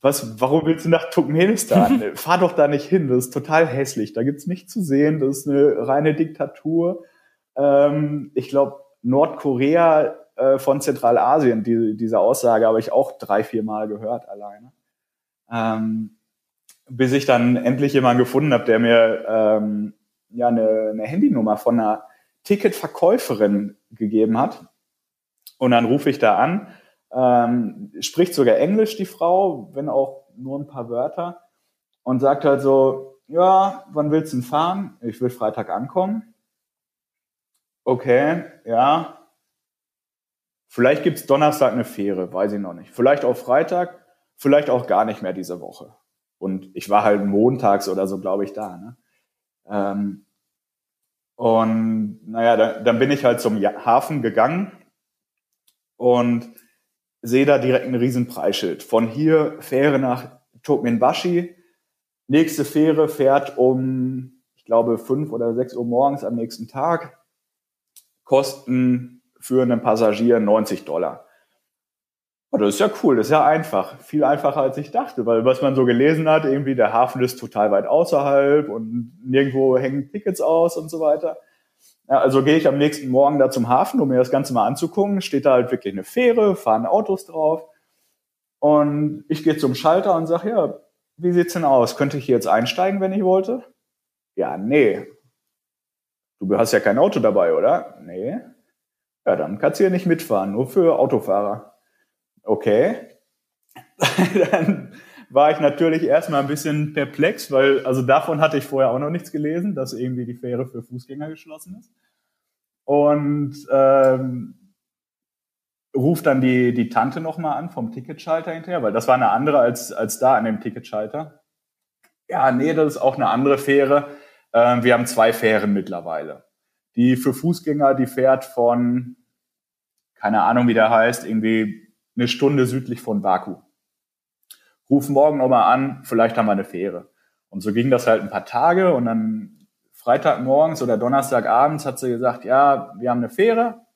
Was, warum willst du nach Turkmenistan? [laughs] Fahr doch da nicht hin, das ist total hässlich. Da gibt's nichts zu sehen, das ist eine reine Diktatur. Ähm, ich glaube, Nordkorea äh, von Zentralasien, die, diese Aussage habe ich auch drei, vier Mal gehört alleine. Ähm, bis ich dann endlich jemanden gefunden habe, der mir ähm, ja eine, eine Handynummer von einer Ticketverkäuferin gegeben hat. Und dann rufe ich da an, ähm, spricht sogar Englisch die Frau, wenn auch nur ein paar Wörter und sagt halt so, ja, wann willst du denn fahren? Ich will Freitag ankommen. Okay, ja. Vielleicht gibt's Donnerstag eine Fähre, weiß ich noch nicht. Vielleicht auch Freitag, vielleicht auch gar nicht mehr diese Woche. Und ich war halt montags oder so, glaube ich, da. Ne? Ähm, und naja, dann, dann bin ich halt zum Hafen gegangen und sehe da direkt ein riesen Preisschild. Von hier Fähre nach Turkmenbashi. Nächste Fähre fährt um, ich glaube, fünf oder sechs Uhr morgens am nächsten Tag. Kosten für einen Passagier 90 Dollar. Das ist ja cool, das ist ja einfach. Viel einfacher als ich dachte, weil was man so gelesen hat, irgendwie der Hafen ist total weit außerhalb und nirgendwo hängen Tickets aus und so weiter. Ja, also gehe ich am nächsten Morgen da zum Hafen, um mir das Ganze mal anzugucken. Steht da halt wirklich eine Fähre, fahren Autos drauf. Und ich gehe zum Schalter und sage, ja, wie sieht's denn aus? Könnte ich hier jetzt einsteigen, wenn ich wollte? Ja, nee. Du hast ja kein Auto dabei, oder? Nee. Ja, dann kannst du hier nicht mitfahren, nur für Autofahrer. Okay. [laughs] dann war ich natürlich erstmal ein bisschen perplex, weil also davon hatte ich vorher auch noch nichts gelesen, dass irgendwie die Fähre für Fußgänger geschlossen ist. Und ähm, ruft dann die, die Tante nochmal an vom Ticketschalter hinterher, weil das war eine andere als, als da an dem Ticketschalter. Ja, nee, das ist auch eine andere Fähre. Ähm, wir haben zwei Fähren mittlerweile. Die für Fußgänger, die fährt von, keine Ahnung, wie der heißt, irgendwie eine Stunde südlich von Baku. Ruf morgen nochmal an, vielleicht haben wir eine Fähre. Und so ging das halt ein paar Tage und dann Freitagmorgens oder Donnerstagabends hat sie gesagt, ja, wir haben eine Fähre,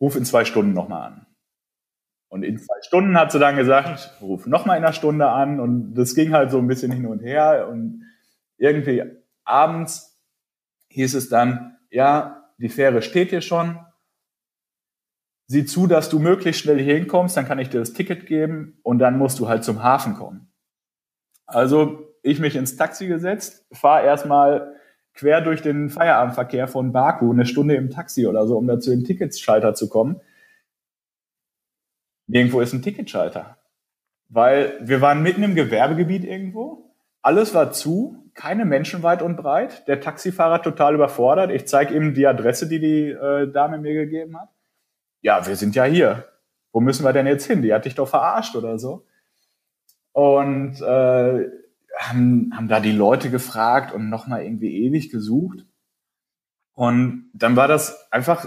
ruf in zwei Stunden nochmal an. Und in zwei Stunden hat sie dann gesagt, ruf nochmal in einer Stunde an. Und das ging halt so ein bisschen hin und her. Und irgendwie abends hieß es dann, ja, die Fähre steht hier schon, sieh zu, dass du möglichst schnell hier hinkommst, dann kann ich dir das Ticket geben und dann musst du halt zum Hafen kommen. Also ich mich ins Taxi gesetzt, fahre erstmal quer durch den Feierabendverkehr von Baku, eine Stunde im Taxi oder so, um da zu dem Ticketschalter zu kommen. Irgendwo ist ein Ticketschalter. Weil wir waren mitten im Gewerbegebiet irgendwo, alles war zu, keine Menschen weit und breit, der Taxifahrer total überfordert. Ich zeige ihm die Adresse, die die äh, Dame mir gegeben hat ja, wir sind ja hier. Wo müssen wir denn jetzt hin? Die hat dich doch verarscht oder so. Und äh, haben, haben da die Leute gefragt und nochmal irgendwie ewig gesucht. Und dann war das einfach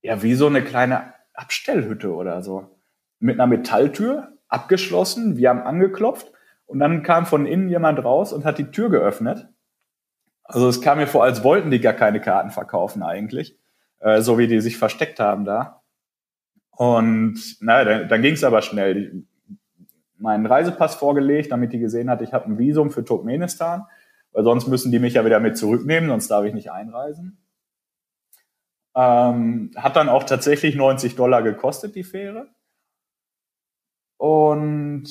ja wie so eine kleine Abstellhütte oder so. Mit einer Metalltür, abgeschlossen, wir haben angeklopft und dann kam von innen jemand raus und hat die Tür geöffnet. Also es kam mir vor, als wollten die gar keine Karten verkaufen eigentlich. Äh, so wie die sich versteckt haben da. Und naja, dann, dann ging es aber schnell. Meinen Reisepass vorgelegt, damit die gesehen hat, ich habe ein Visum für Turkmenistan, weil sonst müssen die mich ja wieder mit zurücknehmen, sonst darf ich nicht einreisen. Ähm, hat dann auch tatsächlich 90 Dollar gekostet, die Fähre. Und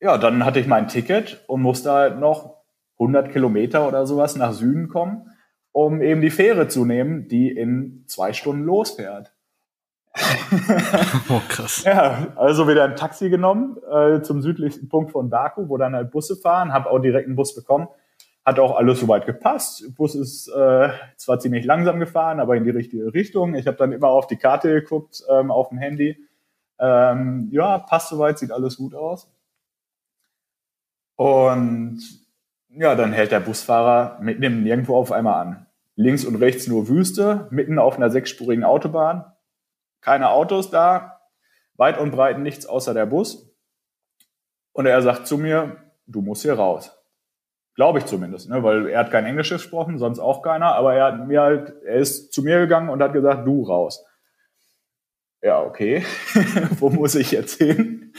ja, dann hatte ich mein Ticket und musste halt noch 100 Kilometer oder sowas nach Süden kommen um eben die Fähre zu nehmen, die in zwei Stunden losfährt. oh, krass. Ja, also wieder ein Taxi genommen äh, zum südlichsten Punkt von Baku, wo dann halt Busse fahren, habe auch direkt einen Bus bekommen, hat auch alles soweit gepasst. Der Bus ist äh, zwar ziemlich langsam gefahren, aber in die richtige Richtung. Ich habe dann immer auf die Karte geguckt ähm, auf dem Handy. Ähm, ja, passt soweit, sieht alles gut aus. Und ja, dann hält der Busfahrer mitten im Nirgendwo auf einmal an. Links und rechts nur Wüste, mitten auf einer sechsspurigen Autobahn. Keine Autos da, weit und breit nichts außer der Bus. Und er sagt zu mir, du musst hier raus. Glaube ich zumindest, ne? weil er hat kein Englisch gesprochen, sonst auch keiner, aber er hat mir halt, er ist zu mir gegangen und hat gesagt, du raus. Ja, okay. [laughs] Wo muss ich jetzt hin?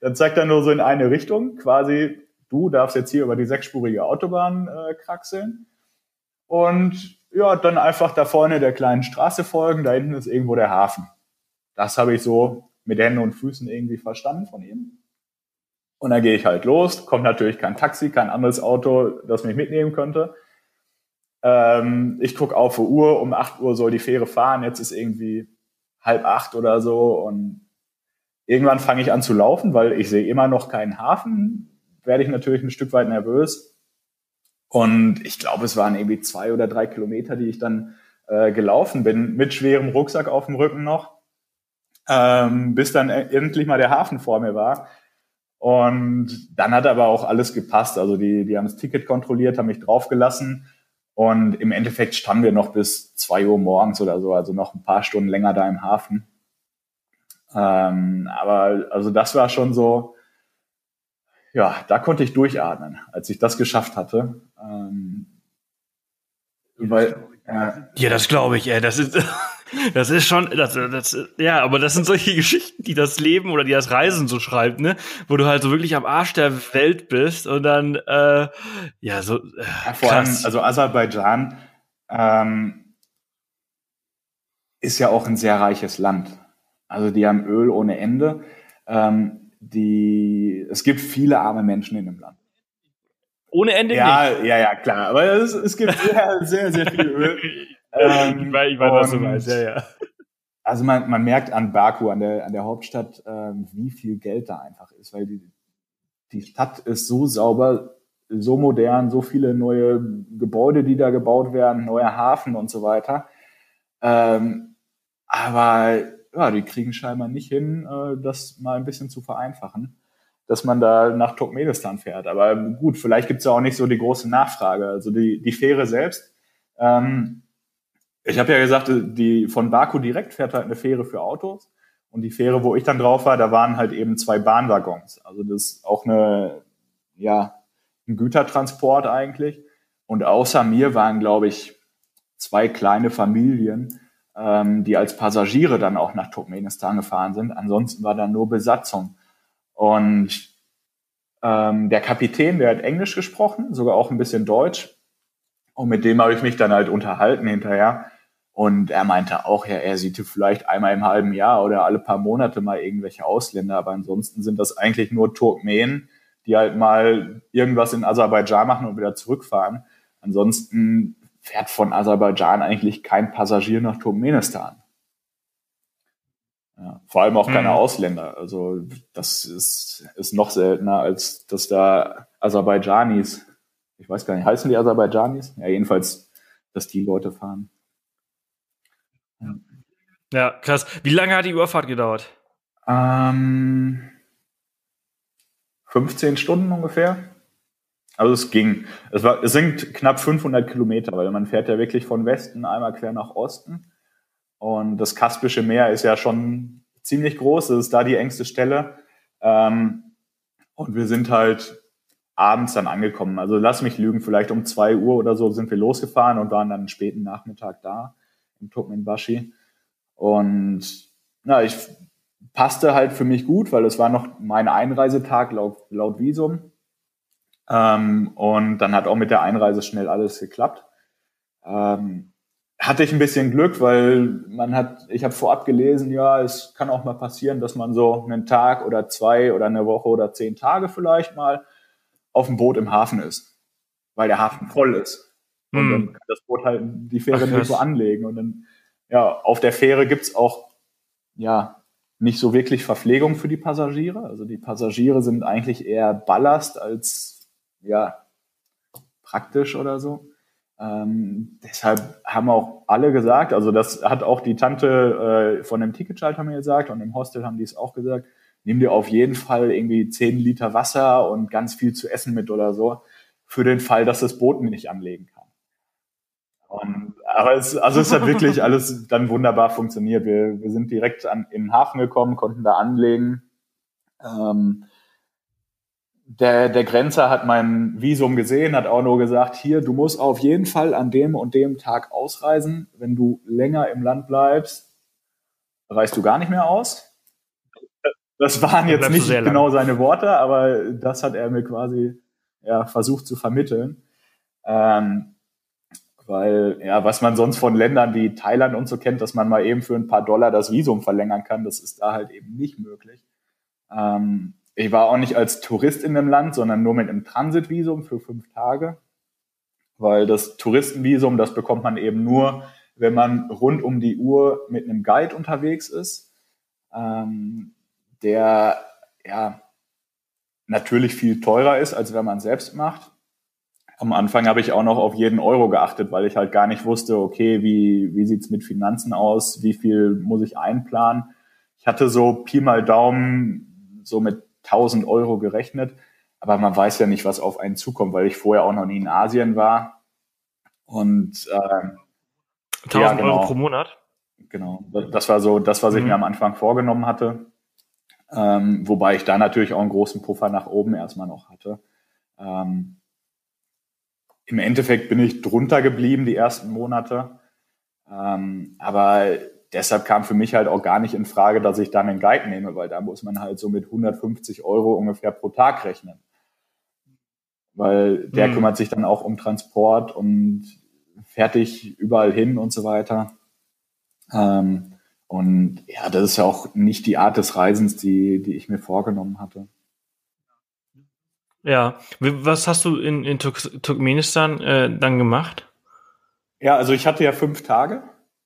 Dann zeigt er nur so in eine Richtung, quasi du darfst jetzt hier über die sechsspurige Autobahn äh, kraxeln. Und ja, dann einfach da vorne der kleinen Straße folgen, da hinten ist irgendwo der Hafen. Das habe ich so mit Händen und Füßen irgendwie verstanden von ihm. Und dann gehe ich halt los, kommt natürlich kein Taxi, kein anderes Auto, das mich mitnehmen könnte. Ähm, ich gucke auf die Uhr, um 8 Uhr soll die Fähre fahren, jetzt ist irgendwie halb acht oder so und irgendwann fange ich an zu laufen, weil ich sehe immer noch keinen Hafen werde ich natürlich ein Stück weit nervös. Und ich glaube, es waren irgendwie zwei oder drei Kilometer, die ich dann äh, gelaufen bin, mit schwerem Rucksack auf dem Rücken noch, ähm, bis dann e-, endlich mal der Hafen vor mir war. Und dann hat aber auch alles gepasst. Also die, die haben das Ticket kontrolliert, haben mich draufgelassen. Und im Endeffekt standen wir noch bis zwei Uhr morgens oder so, also noch ein paar Stunden länger da im Hafen. Ähm, aber also das war schon so, ja, da konnte ich durchatmen, als ich das geschafft hatte. Ähm, weil, äh, ja, das glaube ich, ey. Das ist, [laughs] das ist schon, das, das, ja, aber das sind solche Geschichten, die das Leben oder die das Reisen so schreibt, ne? Wo du halt so wirklich am Arsch der Welt bist und dann, äh, ja, so. Äh, ja, vor allem, also Aserbaidschan ähm, ist ja auch ein sehr reiches Land. Also die haben Öl ohne Ende. Ähm, die, es gibt viele arme Menschen in dem Land. Ohne Ende ja, nicht. Ja, ja, klar. Aber es, es gibt sehr, sehr, sehr viel Öl. [laughs] ähm, ich weiß, ich weiß was du meinst, ja, ja. Also man, man merkt an Baku, an der, an der Hauptstadt, ähm, wie viel Geld da einfach ist, weil die, die Stadt ist so sauber, so modern, so viele neue Gebäude, die da gebaut werden, neuer Hafen und so weiter. Ähm, aber ja, die kriegen scheinbar nicht hin, äh, das mal ein bisschen zu vereinfachen, dass man da nach Turkmenistan fährt. Aber gut, vielleicht gibt es ja auch nicht so die große Nachfrage. Also die, die Fähre selbst, ähm, ich habe ja gesagt, die von Baku direkt fährt halt eine Fähre für Autos. Und die Fähre, wo ich dann drauf war, da waren halt eben zwei Bahnwaggons. Also das ist auch eine, ja, ein Gütertransport eigentlich. Und außer mir waren, glaube ich, zwei kleine Familien, ähm, die als Passagiere dann auch nach Turkmenistan gefahren sind. Ansonsten war da nur Besatzung. Und ähm, der Kapitän, der hat Englisch gesprochen, sogar auch ein bisschen Deutsch. Und mit dem habe ich mich dann halt unterhalten hinterher. Und er meinte auch, ja, er sieht vielleicht einmal im halben Jahr oder alle paar Monate mal irgendwelche Ausländer, aber ansonsten sind das eigentlich nur Turkmenen, die halt mal irgendwas in Aserbaidschan machen und wieder zurückfahren. Ansonsten fährt von Aserbaidschan eigentlich kein Passagier nach Turkmenistan. Ja, vor allem auch keine mhm. Ausländer. Also das ist, ist noch seltener, als dass da Aserbaidschanis, ich weiß gar nicht, heißen die Aserbaidschanis? Ja, jedenfalls, dass die Leute fahren. Ja, ja krass. Wie lange hat die Überfahrt gedauert? Ähm, 15 Stunden ungefähr. Also es ging. Es, war, es sind knapp 500 Kilometer, weil man fährt ja wirklich von Westen einmal quer nach Osten. Und das Kaspische Meer ist ja schon ziemlich groß. Das ist da die engste Stelle. Ähm, und wir sind halt abends dann angekommen. Also lass mich lügen, vielleicht um zwei Uhr oder so sind wir losgefahren und waren dann späten Nachmittag da im Turkmenbashi. Und na, ich passte halt für mich gut, weil es war noch mein Einreisetag laut, laut Visum. Ähm, und dann hat auch mit der Einreise schnell alles geklappt. Ähm, hatte ich ein bisschen Glück, weil man hat, ich habe vorab gelesen, ja, es kann auch mal passieren, dass man so einen Tag oder zwei oder eine Woche oder zehn Tage vielleicht mal auf dem Boot im Hafen ist, weil der Hafen voll ist. Und hm. dann kann das Boot halt die Fähre nicht so anlegen. Und dann, ja, auf der Fähre gibt's auch, ja, nicht so wirklich Verpflegung für die Passagiere. Also die Passagiere sind eigentlich eher Ballast als ja, praktisch oder so. Ähm, deshalb haben auch alle gesagt, also das hat auch die Tante äh, von dem Ticketschalter mir gesagt und im Hostel haben die es auch gesagt, nimm dir auf jeden Fall irgendwie 10 Liter Wasser und ganz viel zu essen mit oder so, für den Fall, dass das Boot nicht anlegen kann. Und, aber es, also es hat wirklich [laughs] alles dann wunderbar funktioniert. Wir, wir sind direkt an, in den Hafen gekommen, konnten da anlegen. Ähm, der, der Grenzer hat mein Visum gesehen, hat auch nur gesagt, hier, du musst auf jeden Fall an dem und dem Tag ausreisen. Wenn du länger im Land bleibst, reist du gar nicht mehr aus. Das waren jetzt nicht genau seine Worte, aber das hat er mir quasi ja, versucht zu vermitteln. Ähm, weil, ja, was man sonst von Ländern wie Thailand und so kennt, dass man mal eben für ein paar Dollar das Visum verlängern kann, das ist da halt eben nicht möglich. Ähm, ich war auch nicht als Tourist in dem Land, sondern nur mit einem Transitvisum für fünf Tage. Weil das Touristenvisum, das bekommt man eben nur, wenn man rund um die Uhr mit einem Guide unterwegs ist, ähm, der ja natürlich viel teurer ist, als wenn man es selbst macht. Am Anfang habe ich auch noch auf jeden Euro geachtet, weil ich halt gar nicht wusste, okay, wie, wie sieht's mit Finanzen aus, wie viel muss ich einplanen. Ich hatte so Pi mal Daumen so mit 1000 Euro gerechnet, aber man weiß ja nicht, was auf einen zukommt, weil ich vorher auch noch nie in Asien war. Und äh, 1000 ja, genau, Euro pro Monat? Genau, das war so das, was ich mhm. mir am Anfang vorgenommen hatte. Ähm, wobei ich da natürlich auch einen großen Puffer nach oben erstmal noch hatte. Ähm, Im Endeffekt bin ich drunter geblieben die ersten Monate. Ähm, aber deshalb kam für mich halt auch gar nicht in Frage, dass ich dann einen Guide nehme, weil da muss man halt so mit 150 Euro ungefähr pro Tag rechnen. Weil der mhm. kümmert sich dann auch um Transport und fertig überall hin und so weiter. Ähm, und ja, das ist ja auch nicht die Art des Reisens, die, die ich mir vorgenommen hatte. Ja, was hast du in, in Turkmenistan äh, dann gemacht? Ja, also ich hatte ja fünf Tage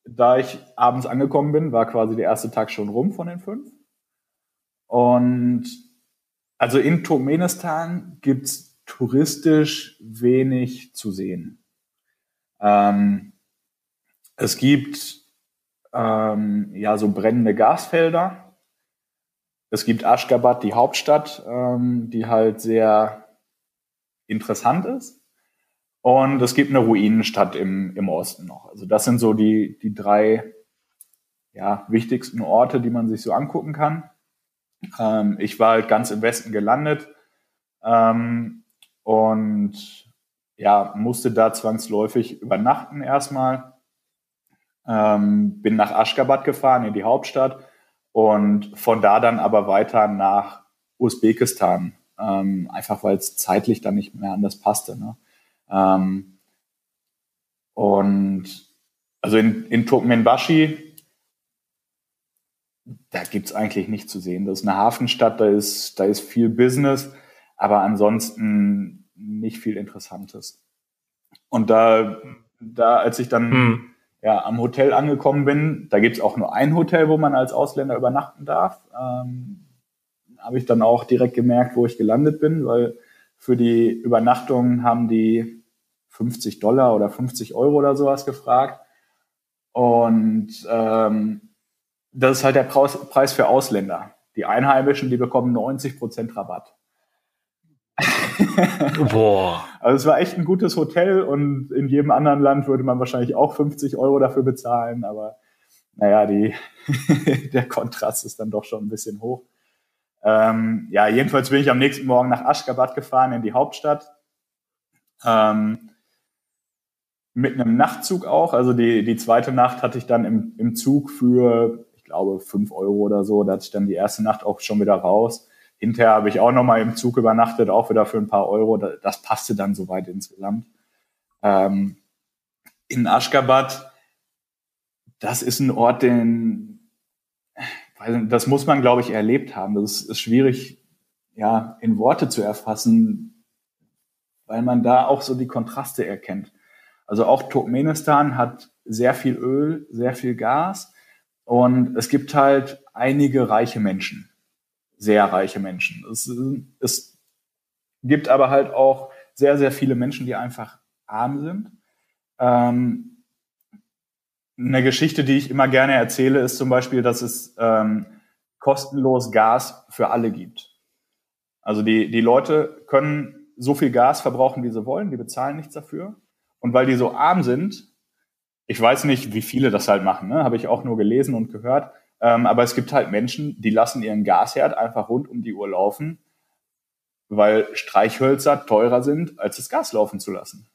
da ich abends angekommen bin, war quasi der erste Tag schon rum von den fünf. Und also in Turkmenistan gibt's touristisch wenig zu sehen. Ähm, es gibt ähm, ja so brennende Gasfelder. Es gibt Aschgabat, die Hauptstadt, ähm, die halt sehr interessant ist. Und es gibt eine Ruinenstadt im, im Osten noch. Also das sind so die, die drei ja, wichtigsten Orte, die man sich so angucken kann. Ähm, ich war halt ganz im Westen gelandet ähm, und ja, musste da zwangsläufig übernachten erstmal. Ähm, bin nach Aschgabat gefahren, in die Hauptstadt und von da dann aber weiter nach Usbekistan, ähm, einfach weil es zeitlich dann nicht mehr anders passte. Ne? Ähm, und also in, in Turkmenbashi, da gibt's eigentlich nichts zu sehen. Das ist eine Hafenstadt, da ist, da ist viel Business, aber ansonsten nicht viel Interessantes. Und da, da als ich dann hm. ja, am Hotel angekommen bin, da gibt's auch nur ein Hotel, wo man als Ausländer übernachten darf. Ähm, habe ich dann auch direkt gemerkt, wo ich gelandet bin, weil für die Übernachtung haben die 50 Dollar oder 50 Euro oder sowas gefragt. Und ähm, das ist halt der Preis für Ausländer. Die Einheimischen, die bekommen 90 Prozent Rabatt. [laughs] Boah. Also es war echt ein gutes Hotel und in jedem anderen Land würde man wahrscheinlich auch 50 Euro dafür bezahlen, aber naja, die, [laughs] der Kontrast ist dann doch schon ein bisschen hoch. Ähm, ja, jedenfalls bin ich am nächsten Morgen nach Aschgabat gefahren, in die Hauptstadt. Ähm, mit einem Nachtzug auch. Also die, die zweite Nacht hatte ich dann im, im Zug für, ich glaube, fünf Euro oder so. Da hatte ich dann die erste Nacht auch schon wieder raus. Hinterher habe ich auch nochmal im Zug übernachtet, auch wieder für ein paar Euro. Das passte dann soweit insgesamt. Ähm, in Aschgabat, das ist ein Ort, den, das muss man, glaube ich, erlebt haben. Das ist, ist schwierig, ja, in Worte zu erfassen, weil man da auch so die Kontraste erkennt. Also auch Turkmenistan hat sehr viel Öl, sehr viel Gas und es gibt halt einige reiche Menschen, sehr reiche Menschen. Es, es gibt aber halt auch sehr, sehr viele Menschen, die einfach arm sind. Ähm, eine Geschichte, die ich immer gerne erzähle, ist zum Beispiel, dass es ähm, kostenlos Gas für alle gibt. Also die, die Leute können so viel Gas verbrauchen, wie sie wollen, die bezahlen nichts dafür. Und weil die so arm sind, ich weiß nicht, wie viele das halt machen, ne? habe ich auch nur gelesen und gehört, ähm, aber es gibt halt Menschen, die lassen ihren Gasherd einfach rund um die Uhr laufen, weil Streichhölzer teurer sind, als das Gas laufen zu lassen.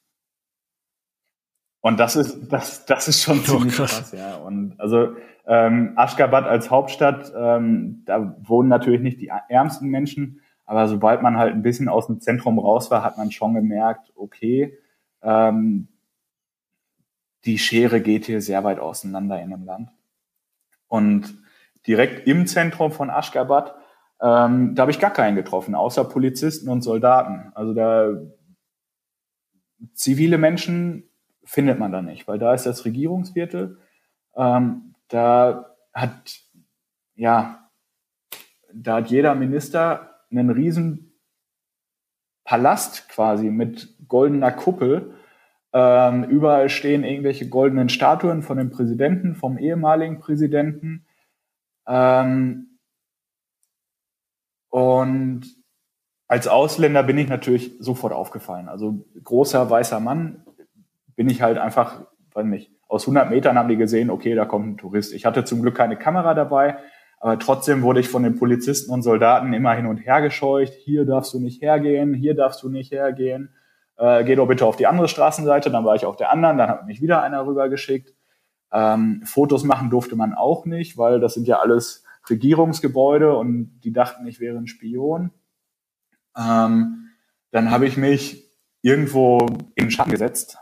Und das ist, das, das ist schon [laughs] ziemlich krass. krass, ja. Und also ähm, Aschgabat als Hauptstadt, ähm, da wohnen natürlich nicht die ärmsten Menschen, aber sobald man halt ein bisschen aus dem Zentrum raus war, hat man schon gemerkt, okay, ähm, die Schere geht hier sehr weit auseinander in dem Land. Und direkt im Zentrum von Aschgabat, ähm, da habe ich gar keinen getroffen, außer Polizisten und Soldaten. Also da zivile Menschen findet man da nicht, weil da ist das Regierungsviertel. Ähm, da hat, ja, da hat jeder Minister einen riesen Palast quasi mit goldener Kuppel. Ähm, überall stehen irgendwelche goldenen Statuen von dem Präsidenten, vom ehemaligen Präsidenten. Ähm, und als Ausländer bin ich natürlich sofort aufgefallen. Also großer weißer Mann, bin ich halt einfach, weiß nicht, aus 100 Metern haben die gesehen, okay, da kommt ein Tourist. Ich hatte zum Glück keine Kamera dabei, aber trotzdem wurde ich von den Polizisten und Soldaten immer hin und her gescheucht. Hier darfst du nicht hergehen, hier darfst du nicht hergehen. Äh, geh doch bitte auf die andere Straßenseite. Dann war ich auf der anderen, dann hat mich wieder einer rübergeschickt. Ähm, Fotos machen durfte man auch nicht, weil das sind ja alles Regierungsgebäude und die dachten, ich wäre ein Spion. Ähm, dann habe ich mich irgendwo in den Schatten gesetzt,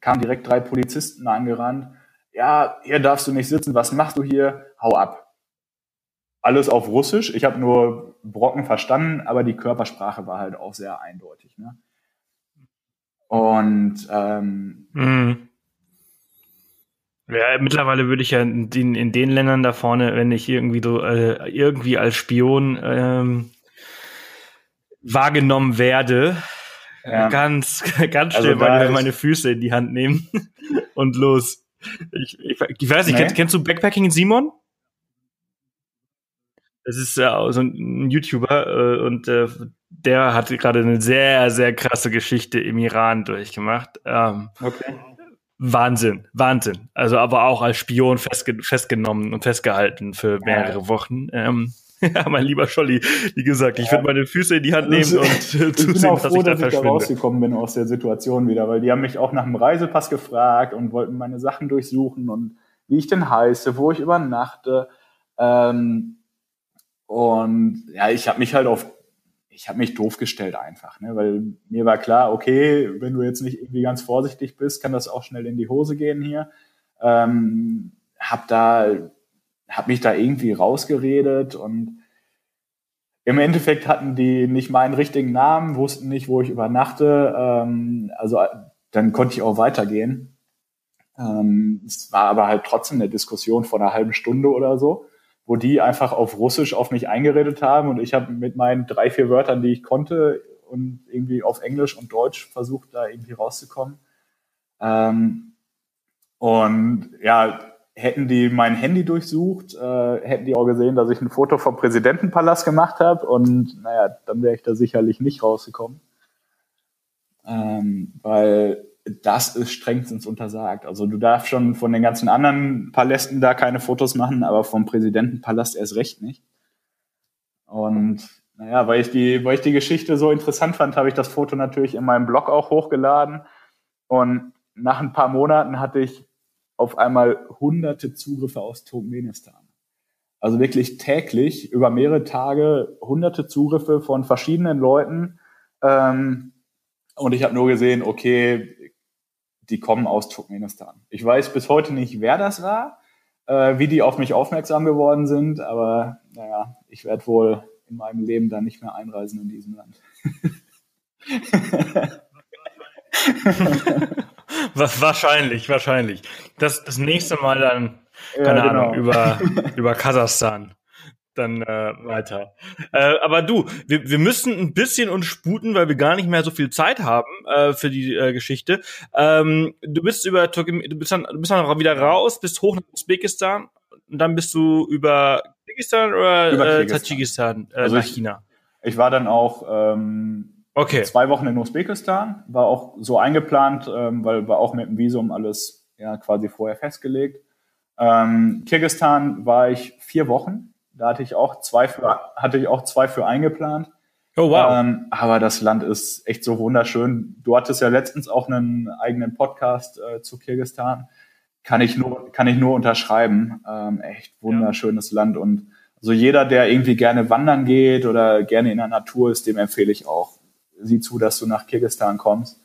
kamen direkt drei Polizisten angerannt. Ja, hier darfst du nicht sitzen, was machst du hier? Hau ab. Alles auf Russisch. Ich habe nur Brocken verstanden, aber die Körpersprache war halt auch sehr eindeutig. Ne? Und ähm, mhm. Ja, mittlerweile würde ich ja in, in, den Ländern da vorne, wenn ich irgendwie so äh, irgendwie als Spion ähm, wahrgenommen werde, ja. Ganz, [laughs] ganz schnell also meine, meine Füße in die Hand nehmen [laughs] und los. Ich, ich, ich weiß nicht, nee. kennst, kennst, du Backpacking in Simon? Das ist äh, so ein YouTuber äh, und äh, der hat gerade eine sehr, sehr krasse Geschichte im Iran durchgemacht. Ähm, okay. Wahnsinn, Wahnsinn. Also aber auch als Spion festge festgenommen und festgehalten für mehrere ja. Wochen. Ähm, [laughs] Ja, mein lieber Scholli, wie gesagt, ich ja. würde meine Füße in die Hand nehmen und [laughs] äh, zusehen, ich bin auch froh, dass ich da, dass ich da rausgekommen bin aus der Situation wieder, weil die haben mich auch nach dem Reisepass gefragt und wollten meine Sachen durchsuchen und wie ich denn heiße, wo ich übernachte. Ähm, und ja, ich habe mich halt auf, ich habe mich doof gestellt einfach, ne, weil mir war klar, okay, wenn du jetzt nicht irgendwie ganz vorsichtig bist, kann das auch schnell in die Hose gehen hier. Ähm, hab da habe mich da irgendwie rausgeredet und im Endeffekt hatten die nicht meinen richtigen Namen, wussten nicht, wo ich übernachte. Ähm, also dann konnte ich auch weitergehen. Ähm, es war aber halt trotzdem eine Diskussion von einer halben Stunde oder so, wo die einfach auf Russisch auf mich eingeredet haben und ich habe mit meinen drei, vier Wörtern, die ich konnte und irgendwie auf Englisch und Deutsch versucht, da irgendwie rauszukommen. Ähm, und ja, hätten die mein Handy durchsucht, äh, hätten die auch gesehen, dass ich ein Foto vom Präsidentenpalast gemacht habe und naja, dann wäre ich da sicherlich nicht rausgekommen. Ähm, weil das ist strengstens untersagt. Also du darfst schon von den ganzen anderen Palästen da keine Fotos machen, aber vom Präsidentenpalast erst recht nicht. Und naja, weil ich die, weil ich die Geschichte so interessant fand, habe ich das Foto natürlich in meinem Blog auch hochgeladen. Und nach ein paar Monaten hatte ich auf einmal hunderte Zugriffe aus Turkmenistan. Also wirklich täglich über mehrere Tage hunderte Zugriffe von verschiedenen Leuten. Ähm, und ich habe nur gesehen, okay, die kommen aus Turkmenistan. Ich weiß bis heute nicht, wer das war, äh, wie die auf mich aufmerksam geworden sind, aber naja, ich werde wohl in meinem Leben dann nicht mehr einreisen in diesem Land. [laughs] wahrscheinlich, wahrscheinlich. Das, das nächste Mal dann, keine ja, genau. Ahnung, über, [laughs] über Kasachstan. Dann äh, weiter. Äh, aber du, wir, wir müssen ein bisschen uns sputen, weil wir gar nicht mehr so viel Zeit haben äh, für die äh, Geschichte. Ähm, du bist über Türkei, du bist dann, du bist dann wieder raus, bist hoch nach Usbekistan und dann bist du über Kirgisistan oder über äh, Tadschikistan äh, also nach ich, China. Ich war dann auch ähm, okay. zwei Wochen in Usbekistan, war auch so eingeplant, ähm, weil war auch mit dem Visum alles ja quasi vorher festgelegt. Ähm, Kirgisistan war ich vier Wochen da hatte ich auch zwei für, hatte ich auch zwei für eingeplant. Oh wow. Ähm, aber das Land ist echt so wunderschön. Du hattest ja letztens auch einen eigenen Podcast äh, zu Kirgistan. Kann ich nur, kann ich nur unterschreiben. Ähm, echt wunderschönes ja. Land. Und so jeder, der irgendwie gerne wandern geht oder gerne in der Natur ist, dem empfehle ich auch. Sieh zu, dass du nach Kirgistan kommst.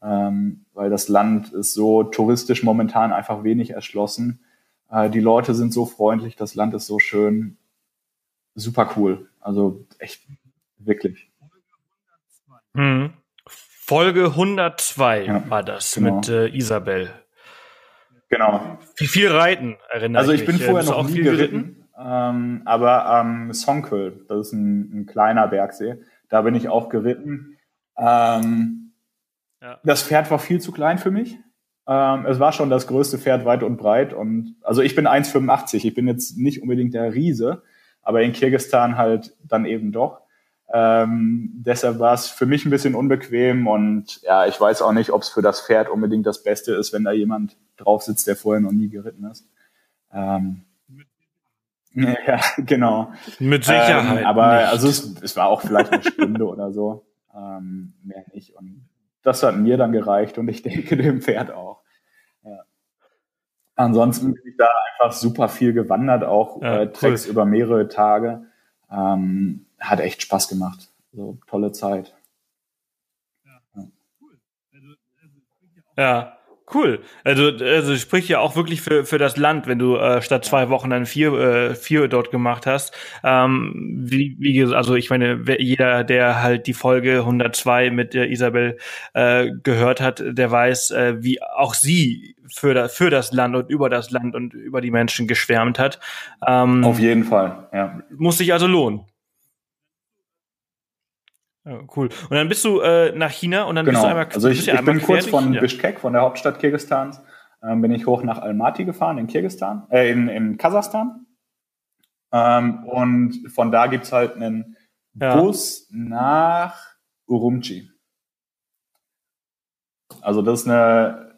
Ähm, weil das Land ist so touristisch momentan einfach wenig erschlossen. Äh, die Leute sind so freundlich, das Land ist so schön super cool. Also echt, wirklich. Hm. Folge 102 ja, war das genau. mit äh, Isabel. Genau. Wie viel Reiten erinnert Also ich bin vorher noch nie geritten, ähm, aber am ähm, Sonkel, das ist ein, ein, kleiner Bergsee, da bin ich auch geritten. Ähm, ja. Das Pferd war viel zu klein für mich. Ähm, es war schon das größte Pferd weit und breit und also ich bin 1,85. Ich bin jetzt nicht unbedingt der Riese, aber in Kirgistan halt dann eben doch. Ähm, deshalb war es für mich ein bisschen unbequem und ja, ich weiß auch nicht, ob es für das Pferd unbedingt das Beste ist, wenn da jemand drauf sitzt, der vorher noch nie geritten ist. Ähm, [laughs] ja, genau. Mit Sicherheit. Ähm, aber nicht. also es, es, war auch vielleicht eine Stunde oder so, ähm, mehr nicht. Und das hat mir dann gereicht und ich denke dem Pferd auch. Ja. Ansonsten bin ich da einfach super viel gewandert, auch ja, äh, Tracks cool. über mehrere Tage. Ähm, hat echt Spaß gemacht. So tolle Zeit. Ja, cool. Also, also, ja. Cool. Also, also spricht ja auch wirklich für, für das Land, wenn du äh, statt zwei Wochen dann vier, äh, vier dort gemacht hast. Ähm, wie, wie gesagt, also ich meine, jeder, der halt die Folge 102 mit der Isabel äh, gehört hat, der weiß, äh, wie auch sie für, da, für das Land und über das Land und über die Menschen geschwärmt hat. Ähm, Auf jeden Fall, ja. Muss sich also lohnen. Ja, cool. Und dann bist du äh, nach China und dann genau. bist du einmal Also ich, ich bin kurz von ja. Bishkek, von der Hauptstadt Kirgistans, ähm, bin ich hoch nach Almaty gefahren in Kirgistan, äh, in, in Kasachstan. Ähm, und von da gibt's halt einen ja. Bus nach Urumqi. Also das ist eine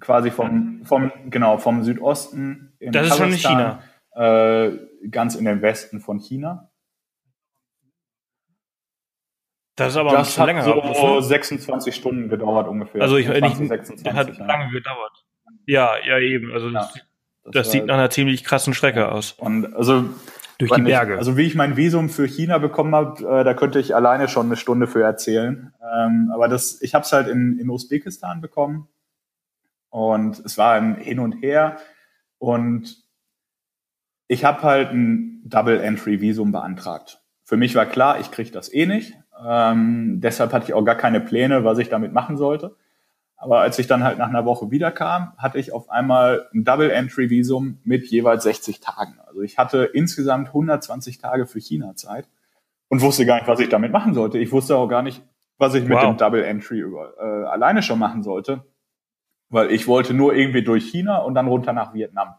quasi vom, vom genau vom Südosten in Das Kasachstan, ist schon in China. Äh, ganz in den Westen von China. Das ist aber das ein hat so 26 Stunden gedauert ungefähr. Also ich 20, nicht, 26, hat ja. lange gedauert. Ja, ja eben. Also ja, das, das sieht nach einer ziemlich krassen Strecke aus. Und also durch die Berge. Ich, also wie ich mein Visum für China bekommen habe, äh, da könnte ich alleine schon eine Stunde für erzählen. Ähm, aber das, ich habe es halt in, in Usbekistan bekommen und es war ein Hin und Her und ich habe halt ein Double Entry Visum beantragt. Für mich war klar, ich kriege das eh nicht. Ähm, deshalb hatte ich auch gar keine Pläne, was ich damit machen sollte. Aber als ich dann halt nach einer Woche wiederkam, hatte ich auf einmal ein Double-Entry-Visum mit jeweils 60 Tagen. Also ich hatte insgesamt 120 Tage für China Zeit und wusste gar nicht, was ich damit machen sollte. Ich wusste auch gar nicht, was ich wow. mit dem Double-Entry äh, alleine schon machen sollte, weil ich wollte nur irgendwie durch China und dann runter nach Vietnam.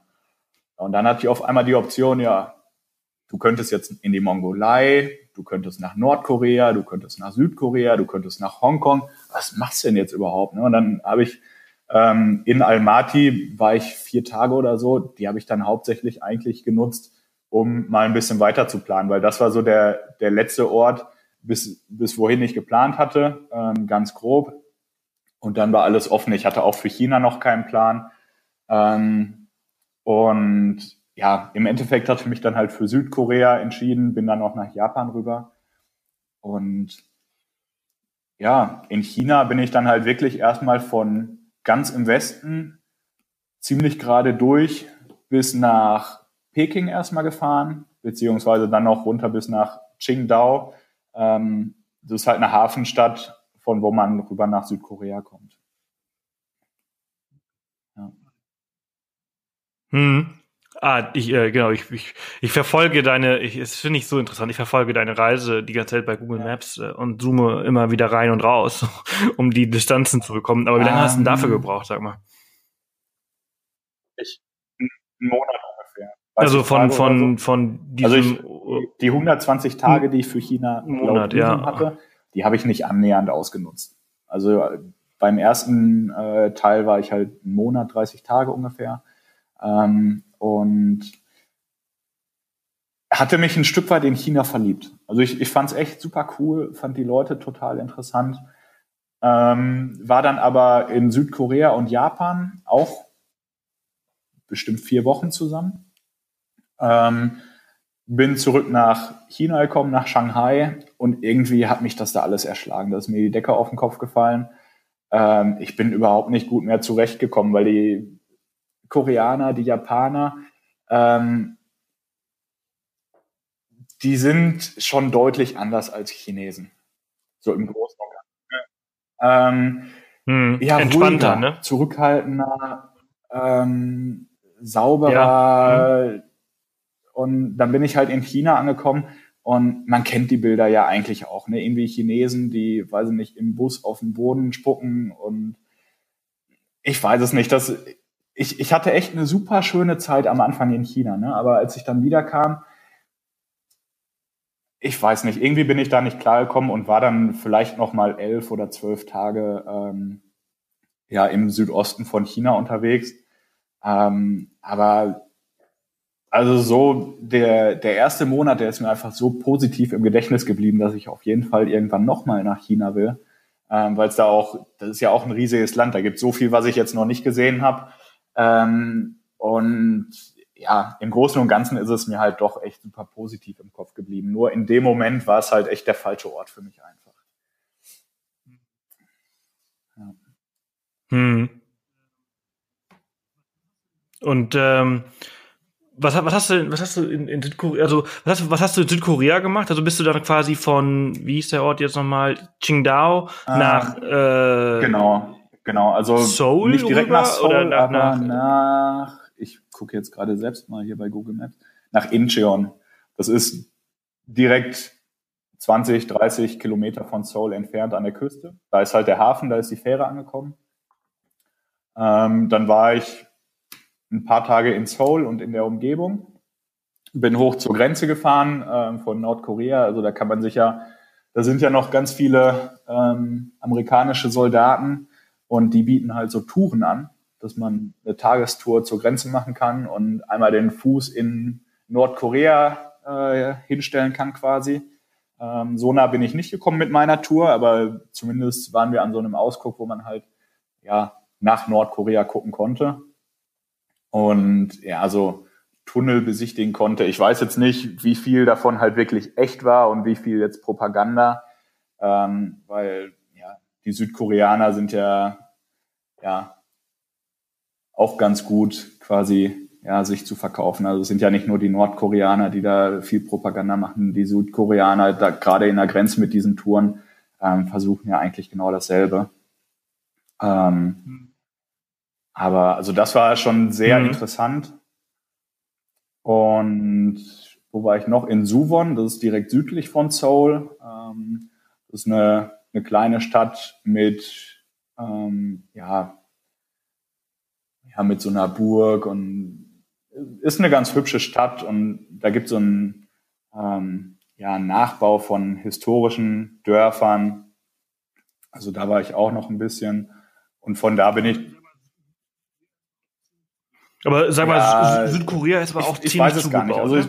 Und dann hatte ich auf einmal die Option, ja, du könntest jetzt in die Mongolei, du könntest nach Nordkorea, du könntest nach Südkorea, du könntest nach Hongkong. Was machst du denn jetzt überhaupt? Ne? Und dann habe ich ähm, in Almaty war ich vier Tage oder so. Die habe ich dann hauptsächlich eigentlich genutzt, um mal ein bisschen weiter zu planen, weil das war so der der letzte Ort, bis bis wohin ich geplant hatte, ähm, ganz grob. Und dann war alles offen. Ich hatte auch für China noch keinen Plan. Ähm, und ja, im Endeffekt hatte ich mich dann halt für Südkorea entschieden, bin dann auch nach Japan rüber. Und ja, in China bin ich dann halt wirklich erstmal von ganz im Westen ziemlich gerade durch bis nach Peking erstmal gefahren, beziehungsweise dann noch runter bis nach Qingdao. Ähm, das ist halt eine Hafenstadt, von wo man rüber nach Südkorea kommt. Ja. Hm. Ah, ich, äh, genau, ich, ich, ich verfolge deine, ich, es finde ich so interessant, ich verfolge deine Reise die ganze Zeit bei Google Maps äh, und zoome immer wieder rein und raus, [laughs] um die Distanzen zu bekommen. Aber wie lange um, hast du denn dafür ähm. gebraucht, sag mal? Ich, einen Monat ungefähr. Also von, von, so. von diesem... Also ich, die 120 Tage, die ich für China Monat, ja. hatte, die habe ich nicht annähernd ausgenutzt. Also beim ersten äh, Teil war ich halt einen Monat, 30 Tage ungefähr. Ähm, und hatte mich ein Stück weit in China verliebt. Also ich, ich fand es echt super cool, fand die Leute total interessant. Ähm, war dann aber in Südkorea und Japan auch bestimmt vier Wochen zusammen. Ähm, bin zurück nach China gekommen, nach Shanghai und irgendwie hat mich das da alles erschlagen. Da ist mir die Decke auf den Kopf gefallen. Ähm, ich bin überhaupt nicht gut mehr zurechtgekommen, weil die Koreaner, die Japaner, ähm, die sind schon deutlich anders als Chinesen. So im Großen und Ganzen. Ähm, hm, ja, entspannter, ruhiger, ne? zurückhaltender, ähm, sauberer. Ja. Hm. Und dann bin ich halt in China angekommen und man kennt die Bilder ja eigentlich auch, ne? Irgendwie Chinesen, die, weiß ich nicht, im Bus auf den Boden spucken und ich weiß es nicht. Das, ich, ich hatte echt eine super schöne Zeit am Anfang in China, ne? aber als ich dann wieder kam, ich weiß nicht, irgendwie bin ich da nicht klargekommen und war dann vielleicht noch mal elf oder zwölf Tage ähm, ja im Südosten von China unterwegs. Ähm, aber also so der der erste Monat, der ist mir einfach so positiv im Gedächtnis geblieben, dass ich auf jeden Fall irgendwann noch mal nach China will, ähm, weil es da auch das ist ja auch ein riesiges Land. Da gibt so viel, was ich jetzt noch nicht gesehen habe. Ähm, und ja, im Großen und Ganzen ist es mir halt doch echt super positiv im Kopf geblieben. Nur in dem Moment war es halt echt der falsche Ort für mich einfach. Ja. Hm. Und ähm, was, was hast du, was hast du in, in Südkorea, also was hast, was hast du in Südkorea gemacht? Also bist du dann quasi von, wie hieß der Ort jetzt nochmal, Qingdao ah, nach äh, genau Genau, also Seoul nicht direkt nach Seoul, oder nach, aber nach, nach ich gucke jetzt gerade selbst mal hier bei Google Maps, nach Incheon. Das ist direkt 20, 30 Kilometer von Seoul entfernt an der Küste. Da ist halt der Hafen, da ist die Fähre angekommen. Ähm, dann war ich ein paar Tage in Seoul und in der Umgebung. Bin hoch zur Grenze gefahren äh, von Nordkorea. Also da kann man sich ja, da sind ja noch ganz viele ähm, amerikanische Soldaten und die bieten halt so Touren an, dass man eine Tagestour zur Grenze machen kann und einmal den Fuß in Nordkorea äh, hinstellen kann quasi. Ähm, so nah bin ich nicht gekommen mit meiner Tour, aber zumindest waren wir an so einem Ausguck, wo man halt ja nach Nordkorea gucken konnte. Und ja, also Tunnel besichtigen konnte. Ich weiß jetzt nicht, wie viel davon halt wirklich echt war und wie viel jetzt Propaganda, ähm, weil die Südkoreaner sind ja, ja auch ganz gut quasi ja, sich zu verkaufen. Also es sind ja nicht nur die Nordkoreaner, die da viel Propaganda machen. Die Südkoreaner, da gerade in der Grenze mit diesen Touren, ähm, versuchen ja eigentlich genau dasselbe. Ähm, aber also das war schon sehr mhm. interessant. Und wo war ich noch? In Suwon, das ist direkt südlich von Seoul. Ähm, das ist eine eine kleine Stadt mit, ähm, ja, ja, mit so einer Burg und ist eine ganz hübsche Stadt und da gibt es so einen ähm, ja, Nachbau von historischen Dörfern. Also da war ich auch noch ein bisschen und von da bin ich. Aber sag mal, ja, Südkorea ist aber auch ich, ziemlich ich weiß es gar nicht. Also ich,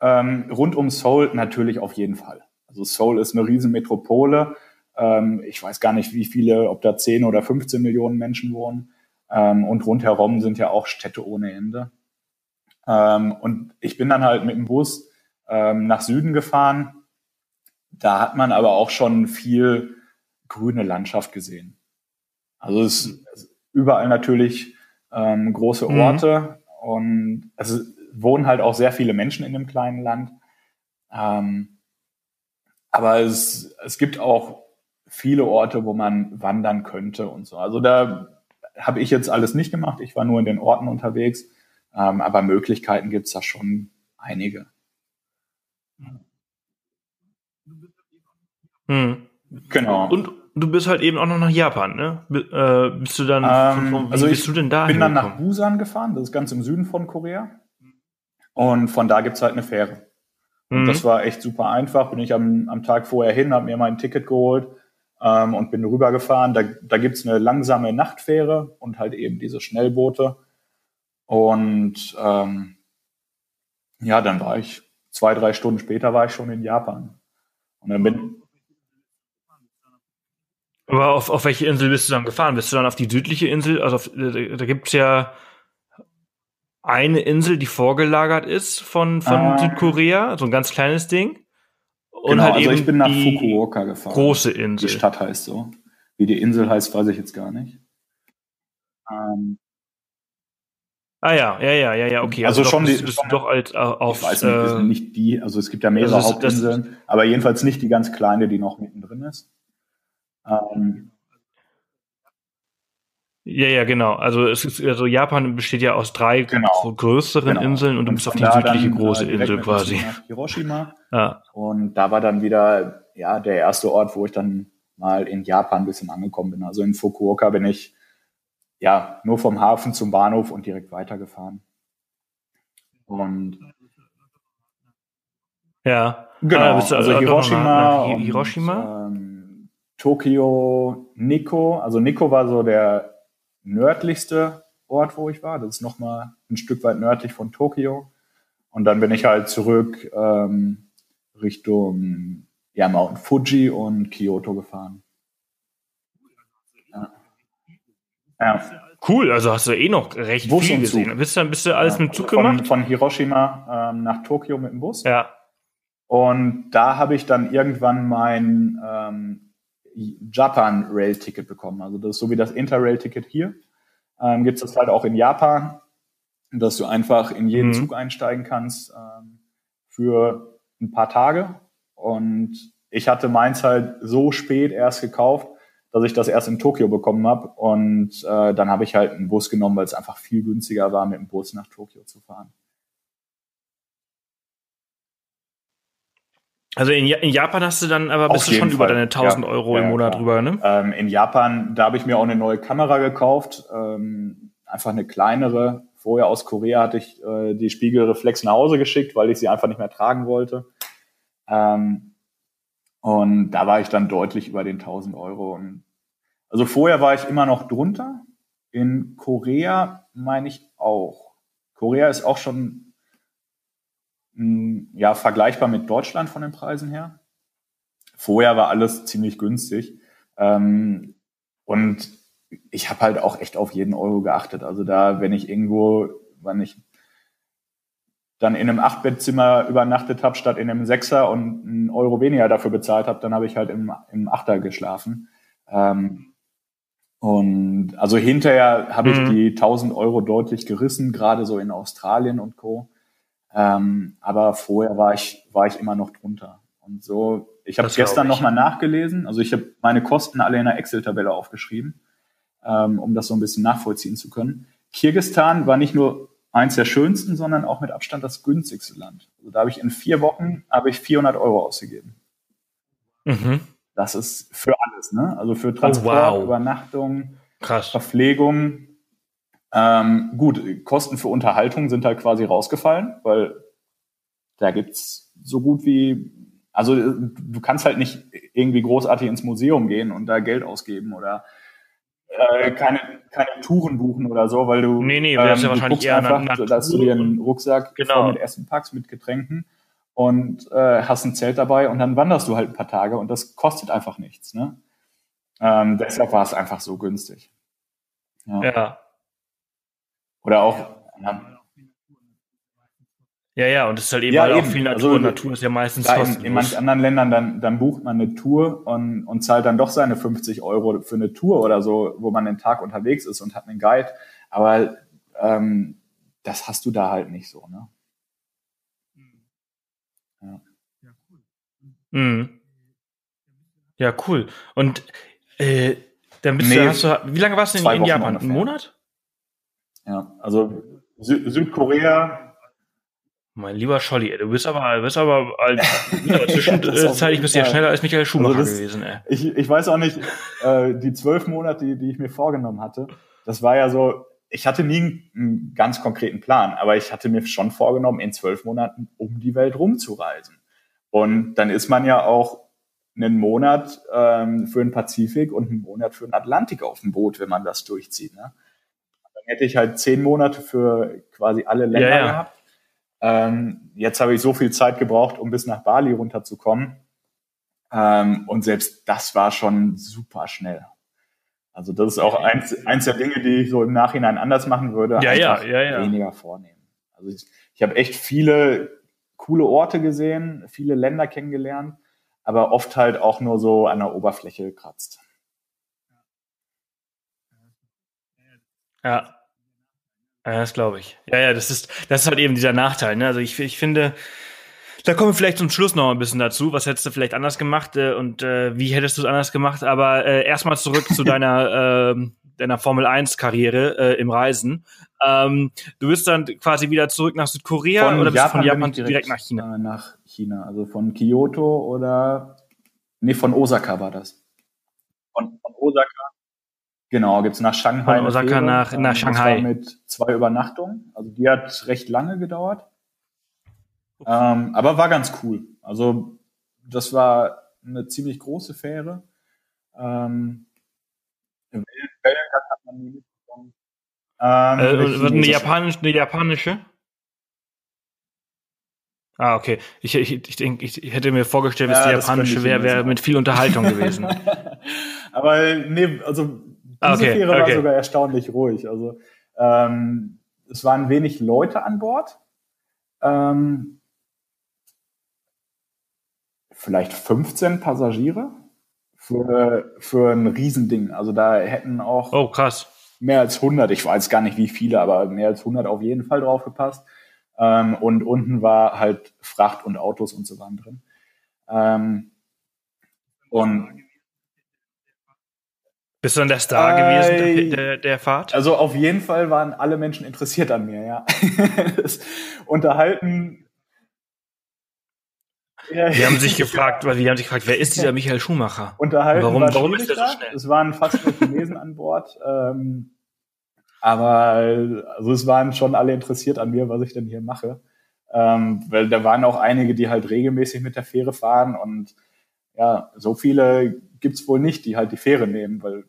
ähm, rund um Seoul natürlich auf jeden Fall. Also Seoul ist eine Riesenmetropole ähm, ich weiß gar nicht, wie viele, ob da 10 oder 15 Millionen Menschen wohnen. Ähm, und rundherum sind ja auch Städte ohne Ende. Ähm, und ich bin dann halt mit dem Bus ähm, nach Süden gefahren. Da hat man aber auch schon viel grüne Landschaft gesehen. Also es ist überall natürlich ähm, große mhm. Orte mhm. und es wohnen halt auch sehr viele Menschen in dem kleinen Land. Ähm, aber es, es gibt auch viele Orte, wo man wandern könnte und so. Also da habe ich jetzt alles nicht gemacht. Ich war nur in den Orten unterwegs. Ähm, aber Möglichkeiten gibt's da schon einige. Hm. Genau. Und du bist halt eben auch noch nach Japan, ne? B äh, bist du dann, Ähm, von, also bist ich du denn da bin dann nach? Busan gefahren, das ist ganz im Süden von Korea. Und von da gibt's halt eine Fähre. Und Mhm. das war echt super einfach. Bin ich am, am Tag vorher hin, habe mir mein Ticket geholt ähm, und bin rübergefahren. Da, da gibt's eine langsame Nachtfähre und halt eben diese Schnellboote. Und ähm, ja, dann war ich zwei, drei Stunden später war ich schon in Japan. Und dann bin Aber auf, auf welche Insel bist du dann gefahren? Bist du dann auf die südliche Insel? Also auf, da, da gibt's ja eine Insel, die vorgelagert ist von, von Ah. Südkorea, so ein ganz kleines Ding. Und genau, halt also eben ich bin nach die Fukuoka gefahren. große Die Insel. Stadt heißt so. Wie die Insel heißt, weiß ich jetzt gar nicht. Ähm, Ah ja, ja, ja, ja, ja, okay. Also doch, schon die- bist du doch äh, auf ich weiß nicht, äh, sind nicht die, also es gibt ja mehrere das ist- das- Hauptinseln, aber jedenfalls nicht die ganz kleine, die noch mittendrin ist. Ähm, Ja, ja, genau. Also es ist also Japan besteht ja aus drei Genau. größeren genau. Inseln und du bist auf die südliche dann, große äh, direkt Insel quasi. Nach Hiroshima. Ja. Und da war dann wieder ja der erste Ort, wo ich dann mal in Japan ein bisschen angekommen bin. Also in Fukuoka bin ich ja nur vom Hafen zum Bahnhof und direkt weitergefahren. Und Ja. Genau, Ah, also noch Hiroshima, nach und, Hiroshima? ähm, Tokio, Nikko. Also Nikko war so der nördlichste Ort, wo ich war. Das ist nochmal ein Stück weit nördlich von Tokio. Und dann bin ich halt zurück ähm, Richtung ja, Mount Fuji und Kyoto gefahren. Ja. ja. Cool, also hast du eh noch recht Bus viel gesehen. Bist du, bist du alles Ja, mit Zug also von, gemacht? Von Hiroshima ähm, nach Tokio mit dem Bus. Ja. Und da habe ich dann irgendwann mein ähm, Japan Rail Ticket bekommen. Also das ist so wie das Interrail Ticket hier. Ähm, Gibt es das halt auch in Japan, dass du einfach in jeden Mhm. Zug einsteigen kannst ähm, für ein paar Tage. Und ich hatte meins halt so spät erst gekauft, dass ich das erst in Tokio bekommen habe. Und äh, dann habe ich halt einen Bus genommen, weil es einfach viel günstiger war, mit dem Bus nach Tokio zu fahren. Also in, in Japan hast du dann aber bist Auf du schon jeden über Fall. deine 1000 Ja. Euro Ja, im Monat klar. drüber, ne? Ähm, in Japan, da habe ich mir auch eine neue Kamera gekauft, ähm, einfach eine kleinere. Vorher aus Korea hatte ich äh, die Spiegelreflex nach Hause geschickt, weil ich sie einfach nicht mehr tragen wollte. Ähm, und da war ich dann deutlich über den 1000 Euro. Und also vorher war ich immer noch drunter. In Korea meine ich auch. Korea ist auch schon ja vergleichbar mit Deutschland von den Preisen her. Vorher war alles ziemlich günstig. Ähm, und ich habe halt auch echt auf jeden Euro geachtet. Also da, wenn ich irgendwo, wenn ich dann in einem Achtbettzimmer übernachtet habe, statt in einem Sechser und einen Euro weniger dafür bezahlt habe, dann habe ich halt im, im Achter geschlafen. Ähm, und also hinterher habe ich Mhm. die 1000 Euro deutlich gerissen, gerade so in Australien und Co. Ähm, aber vorher war ich, war ich immer noch drunter. Und so, ich habe gestern nochmal nachgelesen. Also ich habe meine Kosten alle in einer Excel-Tabelle aufgeschrieben, ähm, um das so ein bisschen nachvollziehen zu können. Kirgistan war nicht nur eins der schönsten, sondern auch mit Abstand das günstigste Land. Also da habe ich in vier Wochen habe ich 400 Euro ausgegeben. Mhm. Das ist für alles, ne? Also für Transport, wow. Übernachtung, Krass. Verpflegung. Ähm, gut, Kosten für Unterhaltung sind halt quasi rausgefallen, weil da gibt's so gut wie, also äh, du kannst halt nicht irgendwie großartig ins Museum gehen und da Geld ausgeben oder äh, keine, keine Touren buchen oder so, weil du, Nee, nee, wär's ja wahrscheinlich eher einfach, Natur dass du dir einen Rucksack Genau. mit Essen packst, mit Getränken und äh, hast ein Zelt dabei und dann wanderst du halt ein paar Tage und das kostet einfach nichts. Ne? Ähm, deshalb war es einfach so günstig. Ja. Ja. Oder auch, ja, Ja, ja, und es ist halt eben, Ja, halt auch eben. viel Natur. Also, und Natur ist ja meistens da in, kostenlos. in manchen anderen Ländern, dann, dann bucht man eine Tour und, und zahlt dann doch seine 50 Euro für eine Tour oder so, wo man den Tag unterwegs ist und hat einen Guide. Aber ähm, das hast du da halt nicht so. Ne? Mhm. Ja, cool. Und äh, dann bist Nee, du, hast du, wie lange warst du in, in Japan? Einen. Monat? Ja, also Sü Südkorea. Mein lieber Scholli, du bist aber, bist aber, zwischenzeitlich [laughs] bist du ja schneller als Michael Schumacher also das, gewesen, ey. Ich, ich weiß auch nicht, äh, die zwölf Monate, die, die ich mir vorgenommen hatte, das war ja so, ich hatte nie einen ganz konkreten Plan, aber ich hatte mir schon vorgenommen, in zwölf Monaten um die Welt rumzureisen. Und dann ist man ja auch einen Monat ähm, für den Pazifik und einen Monat für den Atlantik auf dem Boot, wenn man das durchzieht. Ne? Hätte ich halt zehn Monate für quasi alle Länder ja, ja. gehabt. Ähm, jetzt habe ich so viel Zeit gebraucht, um bis nach Bali runterzukommen. Ähm, und selbst das war schon super schnell. Also das ist auch eins, eins der Dinge, die ich so im Nachhinein anders machen würde, ja, ja, ja, ja. weniger vornehmen. Also ich, ich habe echt viele coole Orte gesehen, viele Länder kennengelernt, aber oft halt auch nur so an der Oberfläche gekratzt. Ja. Ja, das glaube ich. Ja, ja, das ist, das ist halt eben dieser Nachteil. Ne? Also ich, ich finde, da kommen wir vielleicht zum Schluss noch ein bisschen dazu. Was hättest du vielleicht anders gemacht äh, und äh, wie hättest du es anders gemacht? Aber äh, erstmal zurück zu [laughs] deiner, äh, deiner Formel 1 Karriere äh, im Reisen. Ähm, du bist dann quasi wieder zurück nach Südkorea von oder bist Japan du von Japan direkt, direkt, nach China? Äh, nach China, also von Kyoto oder nee, von Osaka war das. Von, von Osaka Genau, gibt's nach Shanghai. Von Osaka nach, nach ähm, Shanghai. mit zwei Übernachtungen. Also die hat recht lange gedauert. Ähm, aber war ganz cool. Also das war eine ziemlich große Fähre. Ähm, Wellen hat man nie mitbekommen. Ähm, äh, eine, japanische, eine japanische? Ah, okay. Ich, ich, ich, denk, ich hätte mir vorgestellt, dass ja, die japanische wäre wär mit viel Unterhaltung gewesen. [laughs] Aber nee, also diese okay, Fähre okay. war sogar erstaunlich ruhig. Also ähm, es waren wenig Leute an Bord. Ähm, vielleicht 15 Passagiere für, für ein Riesending. Also da hätten auch oh, krass. mehr als 100, ich weiß gar nicht wie viele, aber mehr als 100 auf jeden Fall drauf gepasst. Ähm, und unten war halt Fracht und Autos und so waren drin. Ähm, und bist du dann der Star äh, gewesen der, der, Fahrt? Also auf jeden Fall waren alle Menschen interessiert an mir, ja. [laughs] Unterhalten. Ja, die haben sich gefragt, weil die haben sich gefragt, wer ist dieser Michael Schumacher? Unterhalten warum, war warum ist der so schnell? Es waren fast nur Chinesen an Bord. Ähm, aber also es waren schon alle interessiert an mir, was ich denn hier mache. Ähm, weil da waren auch einige, die halt regelmäßig mit der Fähre fahren und ja, so viele gibt's wohl nicht, die halt die Fähre nehmen, weil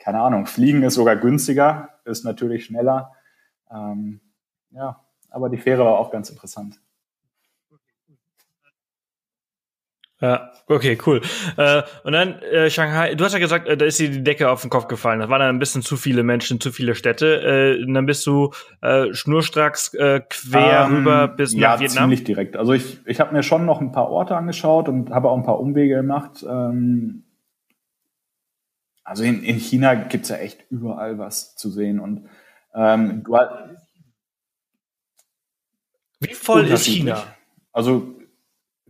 keine Ahnung, Fliegen ist sogar günstiger, ist natürlich schneller. Ähm, ja, aber die Fähre war auch ganz interessant. Ja, okay, cool. Äh, und dann äh, Shanghai, du hast ja gesagt, äh, da ist dir die Decke auf den Kopf gefallen. Das waren dann ein bisschen zu viele Menschen, zu viele Städte. Äh, und dann bist du äh, schnurstracks äh, quer ähm, rüber bis ja, nach Vietnam. Ja, ziemlich direkt. Also ich, ich habe mir schon noch ein paar Orte angeschaut und habe auch ein paar Umwege gemacht. Ähm, also in, in China gibt's ja echt überall was zu sehen. Und ähm, du Wie voll ist China? Also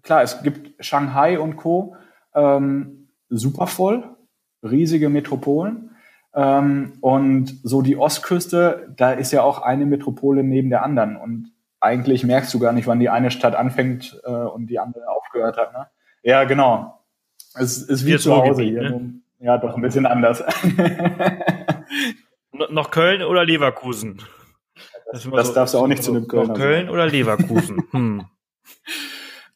klar, es gibt Shanghai und Co. Ähm, super voll, riesige Metropolen. Ähm, und so die Ostküste, da ist ja auch eine Metropole neben der anderen. Und eigentlich merkst du gar nicht, wann die eine Stadt anfängt äh, und die andere aufgehört hat. Ne? Ja, genau. Es ist wie zu Hause hier. Ne? Ja, doch ein bisschen anders. [laughs] noch Köln oder Leverkusen? Das, das so, darfst du auch nicht so, zu dem Köln. Noch Köln oder Leverkusen? Hm. [laughs]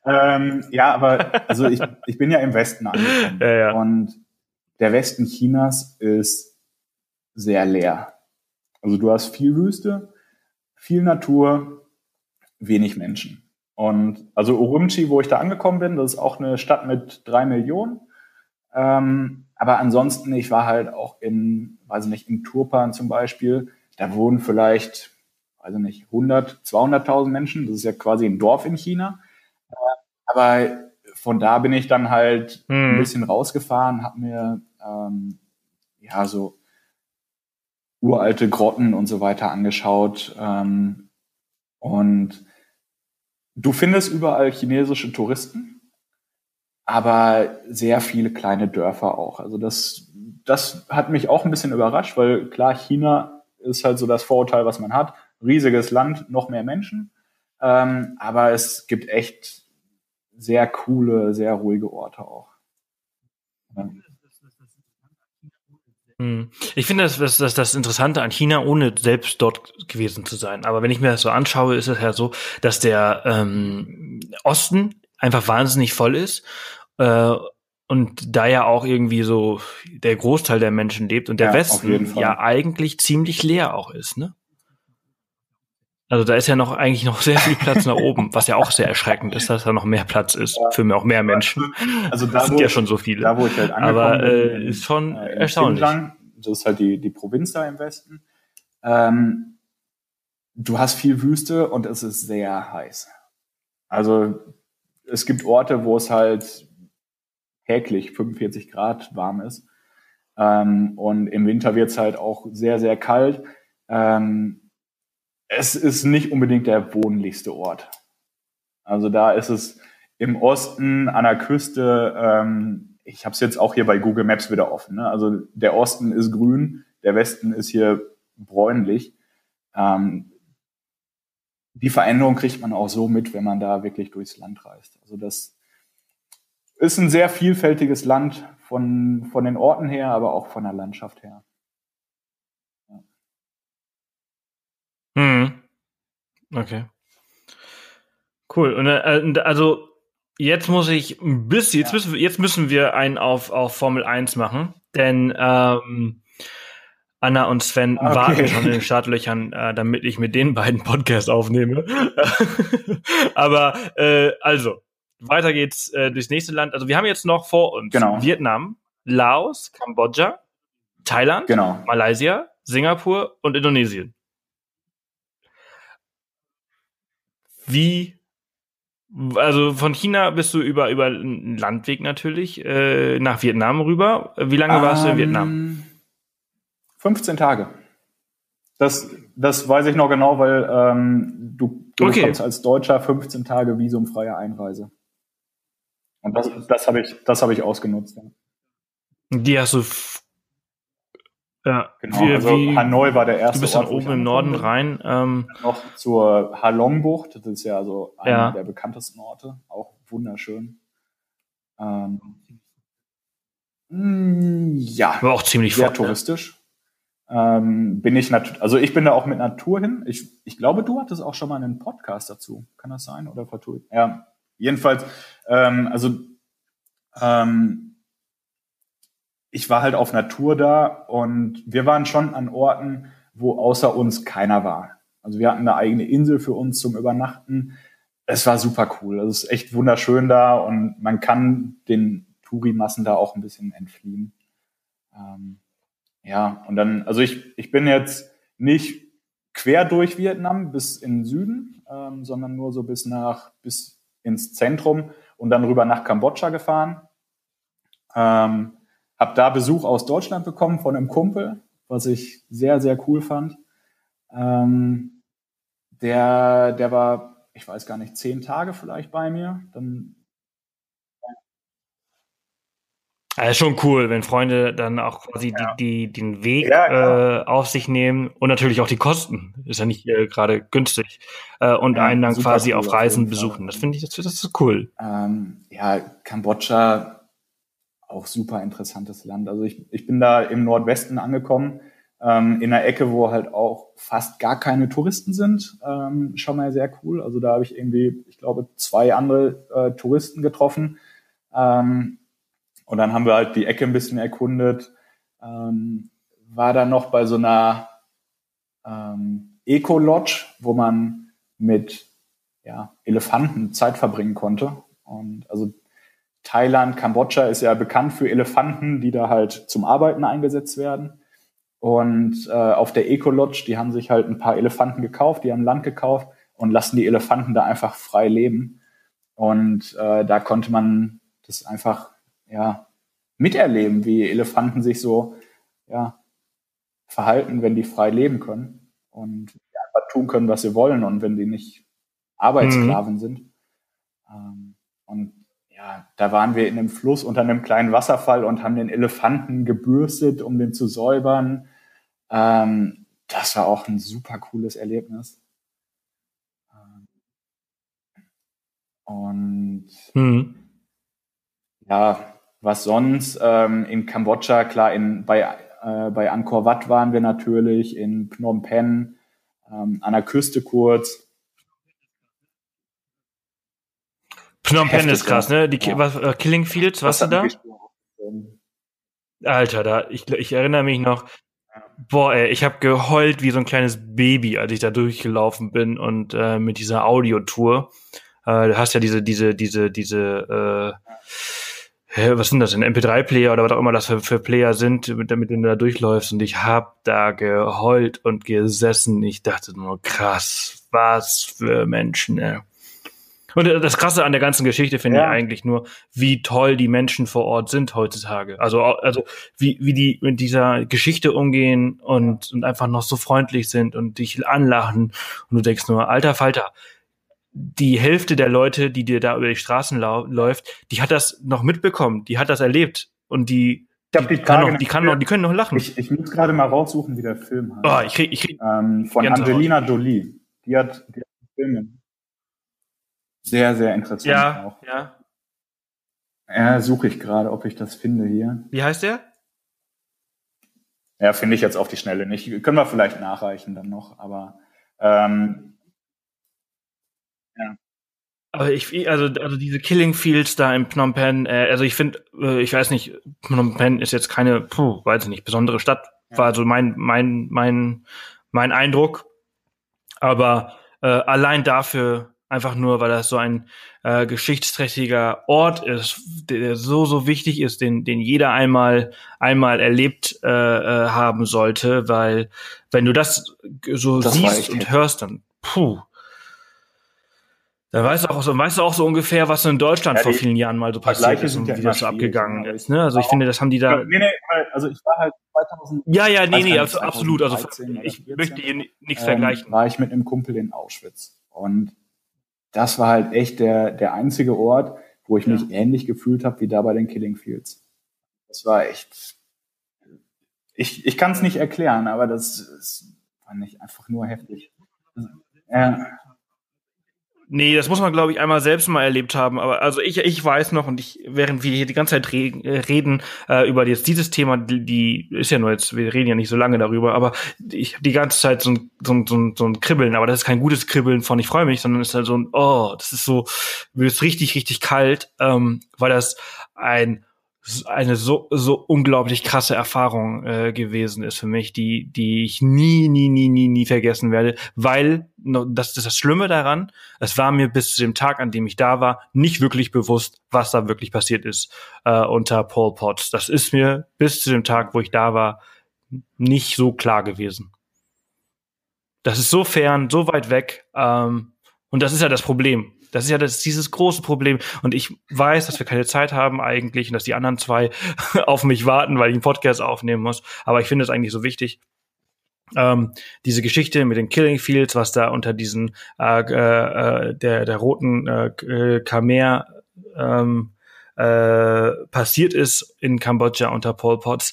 ähm, ja, aber also ich, ich bin ja im Westen angekommen. Ja, ja. Und der Westen Chinas ist sehr leer. Also du hast viel Wüste, viel Natur, wenig Menschen. Und also Urumqi, wo ich da angekommen bin, das ist auch eine Stadt mit drei Millionen. Ähm, aber ansonsten, ich war halt auch in, weiß ich nicht, in Turpan zum Beispiel, da wohnen vielleicht, weiß ich nicht, 100, 200.000 Menschen. Das ist ja quasi ein Dorf in China. Aber von da bin ich dann halt hm. ein bisschen rausgefahren, habe mir ähm, ja so uralte Grotten und so weiter angeschaut. Ähm, und du findest überall chinesische Touristen aber sehr viele kleine Dörfer auch. Also das, das hat mich auch ein bisschen überrascht, weil klar, China ist halt so das Vorurteil, was man hat. riesiges Land, noch mehr Menschen. Ähm, aber es gibt echt sehr coole, sehr ruhige Orte auch. Ja. Hm. Ich finde das, das, das, das Interessante an China, ohne selbst dort gewesen zu sein. Aber wenn ich mir das so anschaue, ist es ja so, dass der ähm, Osten einfach wahnsinnig voll ist. Äh, und da ja auch irgendwie so der Großteil der Menschen lebt und der ja, Westen ja eigentlich ziemlich leer auch ist, ne? Also da ist ja noch eigentlich noch sehr viel Platz nach oben, was ja auch sehr erschreckend ist, dass da noch mehr Platz ist ja. für auch mehr Menschen. Also da, das sind ja schon so viele. Da, wo ich halt Aber äh, ist schon äh, erstaunlich. Xinjiang, das ist halt die, die Provinz da im Westen. Ähm, du hast viel Wüste und es ist sehr heiß. Also es gibt Orte, wo es halt täglich 45 Grad warm ist. Ähm, und im Winter wird es halt auch sehr, sehr kalt. Ähm, es ist nicht unbedingt der wohnlichste Ort. Also da ist es im Osten an der Küste, ähm, ich habe es jetzt auch hier bei Google Maps wieder offen. Ne? Also der Osten ist grün, der Westen ist hier bräunlich. Ähm, die Veränderung kriegt man auch so mit, wenn man da wirklich durchs Land reist. Also das ist ein sehr vielfältiges Land von, von den Orten her, aber auch von der Landschaft her. Ja. Hm. Okay. Cool. Und äh, also jetzt muss ich ein bisschen, jetzt, ja. müssen, wir, jetzt müssen wir einen auf, auf Formel 1 machen, denn ähm, Anna und Sven okay. warten schon in den [laughs] Startlöchern, äh, damit ich mit den beiden Podcasts aufnehme. [laughs] Aber äh, also, weiter geht's äh, durchs nächste Land. Also wir haben jetzt noch vor uns genau. Vietnam, Laos, Kambodscha, Thailand, genau. Malaysia, Singapur und Indonesien. Wie also von China bist du über über einen Landweg natürlich äh, nach Vietnam rüber. Wie lange warst du in Vietnam? 15 ähm, Tage. Das, das weiß ich noch genau, weil ähm, du, du okay. bekommst als Deutscher 15 Tage visumfreie Einreise. Und das, das habe ich, das habe ich ausgenutzt. Ja. Die hast du ja, genau. Wie, also wie, Hanoi war der erste. Du bist dann oben im Norden rein. Ähm, noch zur Halong-Bucht. Das ist ja so einer ja. der bekanntesten Orte. Auch wunderschön. Ähm, mm, ja. War auch ziemlich sehr touristisch. Ähm, bin ich natürlich, also ich bin da auch mit Natur hin. Ich, ich glaube, du hattest auch schon mal einen Podcast dazu. Kann das sein? Oder vertue Ja, jedenfalls, ähm, also ähm, ich war halt auf Natur da und wir waren schon an Orten, wo außer uns keiner war. Also wir hatten eine eigene Insel für uns zum Übernachten. Es war super cool. Also es ist echt wunderschön da und man kann den Tourimassen da auch ein bisschen entfliehen. Ähm, ja, und dann, also ich, ich bin jetzt nicht quer durch Vietnam bis in den Süden, ähm, sondern nur so bis nach, bis ins Zentrum und dann rüber nach Kambodscha gefahren. Ähm, hab da Besuch aus Deutschland bekommen von einem Kumpel, was ich sehr, sehr cool fand. Ähm, der, der war, ich weiß gar nicht, zehn Tage vielleicht bei mir. Dann ja, ist schon cool, wenn Freunde dann auch quasi ja. die, die, den Weg ja, äh, auf sich nehmen und natürlich auch die Kosten. Ist ja nicht äh, gerade günstig. Äh, und einen dann quasi cool auf Reisen besuchen. Das finde ich, das, das ist cool. Ähm, ja, Kambodscha, auch super interessantes Land. Also ich, ich bin da im Nordwesten angekommen, ähm, in einer Ecke, wo halt auch fast gar keine Touristen sind. Ähm, schon mal sehr cool. Also da habe ich irgendwie, ich glaube, zwei andere äh, Touristen getroffen. Ähm, und dann haben wir halt die Ecke ein bisschen erkundet. Ähm, war dann noch bei so einer ähm, Eco-Lodge, wo man mit ja, Elefanten Zeit verbringen konnte. Und also Thailand, Kambodscha ist ja bekannt für Elefanten, die da halt zum Arbeiten eingesetzt werden. Und äh, auf der Eco-Lodge, die haben sich halt ein paar Elefanten gekauft, die haben Land gekauft und lassen die Elefanten da einfach frei leben. Und äh, da konnte man das einfach ja, miterleben, wie Elefanten sich so ja, verhalten, wenn die frei leben können und einfach tun können, was sie wollen und wenn die nicht Arbeitssklaven mhm. sind. Ähm, und ja, da waren wir in einem Fluss unter einem kleinen Wasserfall und haben den Elefanten gebürstet, um den zu säubern. Ähm, das war auch ein super cooles Erlebnis. Und mhm. ja, was sonst? Ähm, in Kambodscha, klar, in, bei, äh, bei Angkor Wat waren wir natürlich, in Phnom Penh, ähm, an der Küste kurz. Phnom Penh ist krass, ne? Die ja. was, äh, Killing Fields, was, du da? Alter, da, ich, ich erinnere mich noch, boah, ey, ich habe geheult wie so ein kleines Baby, als ich da durchgelaufen bin und äh, mit dieser Audiotour. Äh, du hast ja diese, diese, diese, diese, äh, was sind das, ein MP3-Player oder was auch immer das für, für Player sind, damit, damit du da durchläufst. Und ich hab da geheult und gesessen. Ich dachte nur, krass, was für Menschen, ey. Und das Krasse an der ganzen Geschichte finde ja. ich eigentlich nur, wie toll die Menschen vor Ort sind heutzutage. Also, also wie, wie die mit dieser Geschichte umgehen und, und einfach noch so freundlich sind und dich anlachen. Und du denkst nur, alter Falter, die Hälfte der Leute, die dir da über die Straßen läuft, die hat das noch mitbekommen, die hat das erlebt und die, ich die, die, kann noch, die, kann noch, die können noch lachen. Ich, ich muss gerade mal raussuchen, wie der Film heißt. Oh, ich krieg, ich krieg ähm, von Angelina Jolie. Die hat, die hat Filme. Sehr, sehr interessant ja, auch. Ja. Ja, suche ich gerade, ob ich das finde hier. Wie heißt der? Ja, finde ich jetzt auf die Schnelle nicht. Können wir vielleicht nachreichen dann noch, aber ähm, ja. Aber ich, also, also diese Killing Fields da in Phnom Penh, äh, also ich finde, äh, ich weiß nicht, Phnom Penh ist jetzt keine, puh, weiß ich nicht, besondere Stadt, ja. war so mein, mein, mein, mein Eindruck. Aber äh, allein dafür, einfach nur, weil das so ein äh, geschichtsträchtiger Ort ist, der so, so wichtig ist, den, den jeder einmal, einmal erlebt äh, äh, haben sollte, weil wenn du das so das siehst und hörst, dann puh, da weißt du auch so, weißt du auch so ungefähr, was in Deutschland ja, vor vielen Jahren mal so passiert ist und wie das so abgegangen ist. Ne? Also ich finde, das haben die da. Nee, nee, also ich war halt 2000. Ja, ja, nee, nee, also, absolut. Also ich möchte hier nichts ähm, vergleichen. War ich mit einem Kumpel in Auschwitz und das war halt echt der der einzige Ort, wo ich ja. mich ähnlich gefühlt habe wie da bei den Killing Fields. Das war echt. Ich ich kann es nicht erklären, aber das, das fand ich einfach nur heftig. Ja. Nee, das muss man, glaube ich, einmal selbst mal erlebt haben. Aber also ich, ich weiß noch, und ich, während wir hier die ganze Zeit re äh, reden äh, über jetzt dieses Thema, die, die ist ja nur jetzt, wir reden ja nicht so lange darüber, aber ich habe die ganze Zeit so ein, so, so, so ein Kribbeln, aber das ist kein gutes Kribbeln von ich freue mich, sondern es ist halt so ein, oh, das ist so, wird es richtig, richtig kalt, ähm, weil das ein eine so so unglaublich krasse Erfahrung äh, gewesen ist für mich, die die ich nie nie nie nie nie vergessen werde, weil das, ist das Schlimme daran, es war mir bis zu dem Tag, an dem ich da war, nicht wirklich bewusst, was da wirklich passiert ist äh, unter Pol Pot. Das ist mir bis zu dem Tag, wo ich da war, nicht so klar gewesen. Das ist so fern, so weit weg. Ähm, und das ist ja das Problem. Das ist ja das, dieses große Problem. Und ich weiß, dass wir keine Zeit haben eigentlich und dass die anderen zwei [laughs] auf mich warten, weil ich einen Podcast aufnehmen muss. Aber ich finde es eigentlich so wichtig, ähm, diese Geschichte mit den Killing Fields, was da unter diesen äh, äh, der der roten äh, Khmer ähm, äh, passiert ist in Kambodscha unter Pol Pot,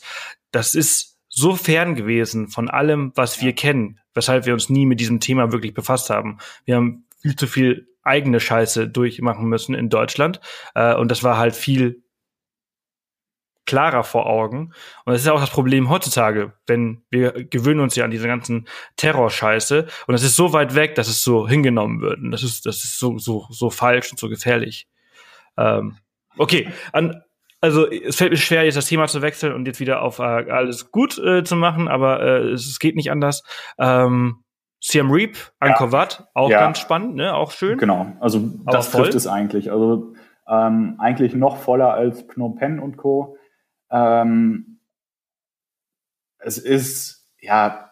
das ist so fern gewesen von allem, was wir kennen, weshalb wir uns nie mit diesem Thema wirklich befasst haben. Wir haben viel zu viel eigene Scheiße durchmachen müssen in Deutschland. Äh, und das war halt viel klarer vor Augen. Und das ist auch das Problem heutzutage, wenn wir gewöhnen uns ja an diese ganzen Terrorscheiße und es ist so weit weg, dass es so hingenommen wird. Und das ist, das ist so, so, so falsch und so gefährlich. Ähm, okay, an, also es fällt mir schwer, jetzt das Thema zu wechseln und jetzt wieder auf äh, alles gut äh, zu machen, aber äh, es, geht nicht anders. Ähm, Siam Reap, Angkor ja. Wat, auch ja. ganz spannend, ne? Auch schön. Genau, also Aber das voll. trifft es eigentlich. Also ähm, eigentlich noch voller als Phnom Penh und Co. Ähm, es ist ja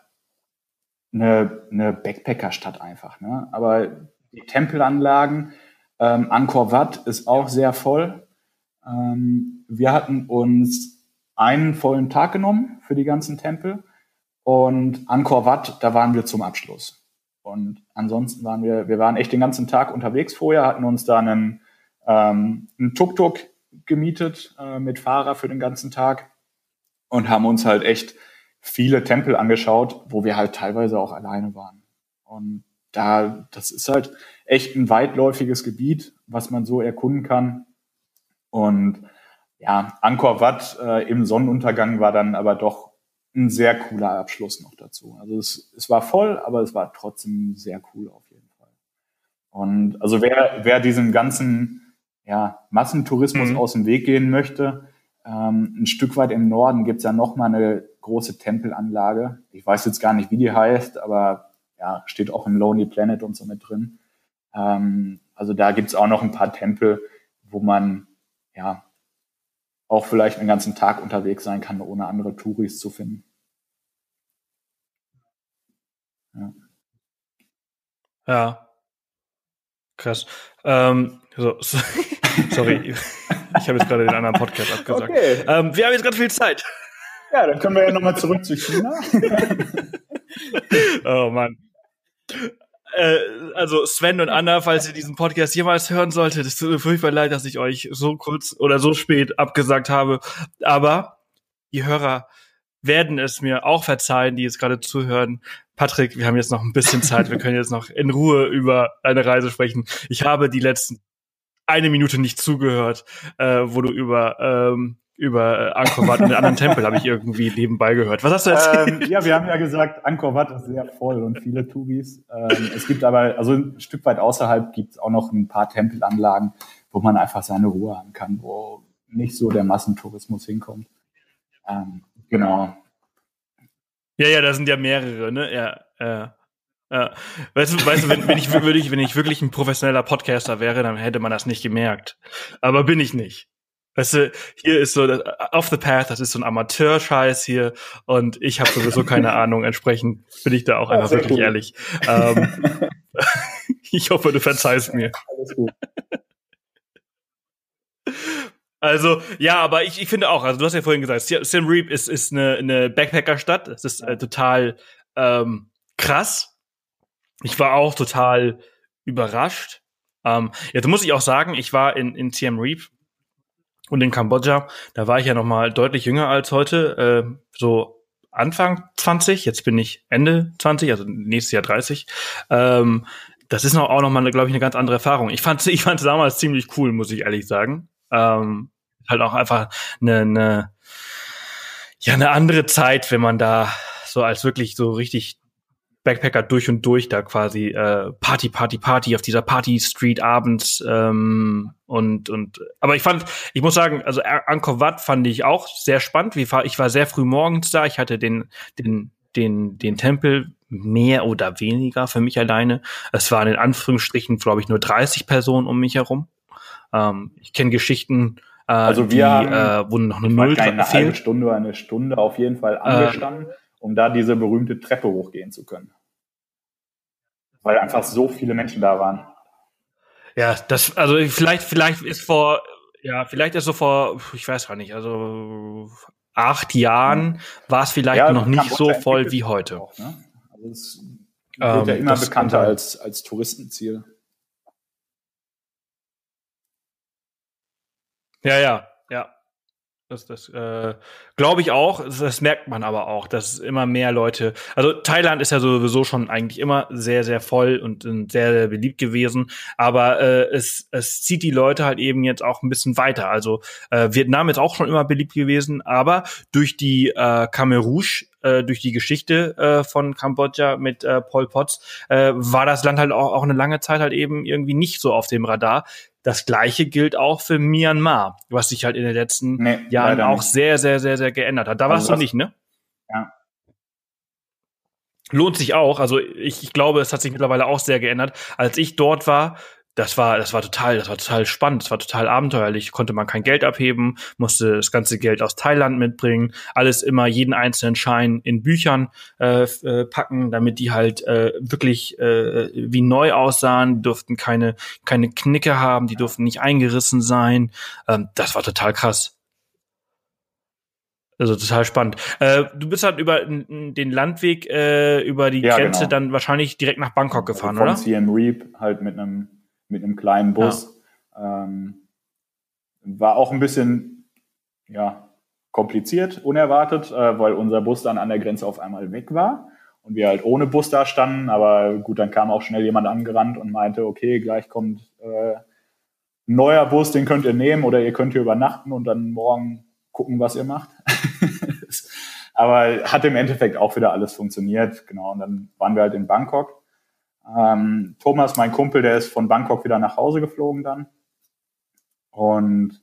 eine, eine Backpacker-Stadt einfach, ne? Aber die Tempelanlagen, ähm, Angkor Wat ist auch sehr voll. Ähm, wir hatten uns einen vollen Tag genommen für die ganzen Tempel und Angkor Wat, da waren wir zum Abschluss. Und ansonsten waren wir, wir waren echt den ganzen Tag unterwegs vorher, hatten uns da einen, ähm, einen Tuk-Tuk gemietet äh, mit Fahrer für den ganzen Tag und haben uns halt echt viele Tempel angeschaut, wo wir halt teilweise auch alleine waren. Und da, das ist halt echt ein weitläufiges Gebiet, was man so erkunden kann. Und ja, Angkor Wat äh, im Sonnenuntergang war dann aber doch ein sehr cooler Abschluss noch dazu. Also es, es war voll, aber es war trotzdem sehr cool auf jeden Fall. Und also wer, wer diesen ganzen ja, Massentourismus mhm. aus dem Weg gehen möchte, ähm, ein Stück weit im Norden gibt's ja noch mal eine große Tempelanlage. Ich weiß jetzt gar nicht, wie die heißt, aber ja, steht auch im Lonely Planet und so mit drin. Ähm, also da gibt's auch noch ein paar Tempel, wo man ja auch vielleicht einen ganzen Tag unterwegs sein kann, ohne andere Touris zu finden. Ja. ja. Krass. Ähm, so, [laughs] sorry, ich habe jetzt gerade den anderen Podcast abgesagt. Okay. Ähm, wir haben jetzt gerade viel Zeit. Ja, dann können wir ja nochmal zurück zu China. [laughs] oh Mann. Äh, also Sven und Anna, falls ihr diesen Podcast jemals hören solltet, es tut mir furchtbar leid, dass ich euch so kurz oder so spät abgesagt habe. Aber die Hörer werden es mir auch verzeihen, die jetzt gerade zuhören. Patrick, wir haben jetzt noch ein bisschen Zeit, wir können jetzt noch in Ruhe über deine Reise sprechen. Ich habe die letzten eine Minute nicht zugehört, äh, wo du über ähm, über äh, Angkor Wat und den anderen Tempel habe ich irgendwie nebenbei gehört. Was hast du erzählt? Ähm, ja, wir haben ja gesagt, Angkor Wat ist sehr voll und viele Touris. Ähm, es gibt aber, also ein Stück weit außerhalb gibt es auch noch ein paar Tempelanlagen, wo man einfach seine Ruhe haben kann, wo nicht so der Massentourismus hinkommt. Ähm, genau. Ja, ja, da sind ja mehrere, ne? Ja, ja. Ja. Weißt du, weißt du wenn, wenn, ich, würde ich, wenn ich wirklich ein professioneller Podcaster wäre, dann hätte man das nicht gemerkt. Aber bin ich nicht. Weißt du, hier ist so Off the Path, das ist so ein Amateur-Scheiß hier und ich habe sowieso keine [laughs] Ahnung. Entsprechend bin ich da auch einfach wirklich gut. ehrlich. Ähm, [laughs] [laughs] ich hoffe, du verzeihst mir. Alles gut. Also, ja, aber ich, ich finde auch, also du hast ja vorhin gesagt, Sim Reap ist, ist eine, eine Backpacker-Stadt. Es ist äh, total ähm, krass. Ich war auch total überrascht. Ähm, jetzt muss ich auch sagen, ich war in, in Siem Reap und in Kambodscha, da war ich ja noch mal deutlich jünger als heute, äh, so Anfang 20, jetzt bin ich Ende 20, also nächstes Jahr 30. Ähm, das ist noch, auch noch mal, glaube ich, eine ganz andere Erfahrung. Ich fand [laughs] ich fand es damals ziemlich cool, muss ich ehrlich sagen. Ähm, halt auch einfach eine, eine, ja, eine andere Zeit, wenn man da so als wirklich so richtig Backpacker durch und durch da quasi äh, Party, Party, Party auf dieser Party Street abends ähm, und und aber ich fand, ich muss sagen, also Angkor Wat fand ich auch sehr spannend. Ich war, ich war sehr früh morgens da. Ich hatte den den den den Tempel mehr oder weniger für mich alleine. Es waren in Anführungsstrichen, glaube ich, nur 30 Personen um mich herum. Ähm, ich kenne Geschichten, äh, also wir die, haben, äh, wo noch eine Null eine halbe Stunde eine Stunde auf jeden Fall äh, angestanden. Äh, um da diese berühmte Treppe hochgehen zu können. Weil einfach so viele Menschen da waren. Ja, das, also vielleicht, vielleicht ist vor, ja, vielleicht ist so vor, ich weiß gar nicht, also acht Jahren war es vielleicht ja, noch nicht so voll wie heute. Auch, ne? Also es wird ähm, ja immer bekannter als, als Touristenziel. Ja, ja, ja. Das, das äh, glaube ich auch. Das, das, merkt man aber auch, dass immer mehr Leute. Also Thailand ist ja sowieso schon eigentlich immer sehr, sehr voll und, sehr, sehr beliebt gewesen. Aber äh, es, es zieht die Leute halt eben jetzt auch ein bisschen weiter. Also äh, Vietnam ist auch schon immer beliebt gewesen, aber durch die äh, Khmer Rouge äh, durch die Geschichte äh, von Kambodscha mit äh, Pol Potts äh, war das Land halt auch, auch eine lange Zeit halt eben irgendwie nicht so auf dem Radar. Das gleiche gilt auch für Myanmar, was sich halt in den letzten nee, Jahren auch nicht. sehr, sehr, sehr, sehr geändert hat. Da also warst du nicht, ne? Ja. Lohnt sich auch. Also ich, ich glaube, es hat sich mittlerweile auch sehr geändert. Als ich dort war, das war, das war total, das war total spannend, das war total abenteuerlich. Konnte man kein Geld abheben, musste das ganze Geld aus Thailand mitbringen, alles immer jeden einzelnen Schein in Büchern äh, äh, packen, damit die halt äh, wirklich äh, wie neu aussahen, die durften keine, keine Knicke haben, die durften nicht eingerissen sein. Ähm, das war total krass. Also total spannend. Äh, du bist halt über den Landweg äh, über die ja, Grenze genau. dann wahrscheinlich direkt nach Bangkok gefahren, also von oder? Von CM Reap halt mit einem mit einem kleinen Bus. Ja. Ähm, war auch ein bisschen ja, kompliziert, unerwartet, äh, weil unser Bus dann an der Grenze auf einmal weg war und wir halt ohne Bus da standen. Aber gut, dann kam auch schnell jemand angerannt und meinte, okay, gleich kommt äh, ein neuer Bus, den könnt ihr nehmen oder ihr könnt hier übernachten und dann morgen gucken, was ihr macht. [laughs] Aber hat im Endeffekt auch wieder alles funktioniert. Genau, und dann waren wir halt in Bangkok. Ähm, Thomas, mein Kumpel, der ist von Bangkok wieder nach Hause geflogen dann. Und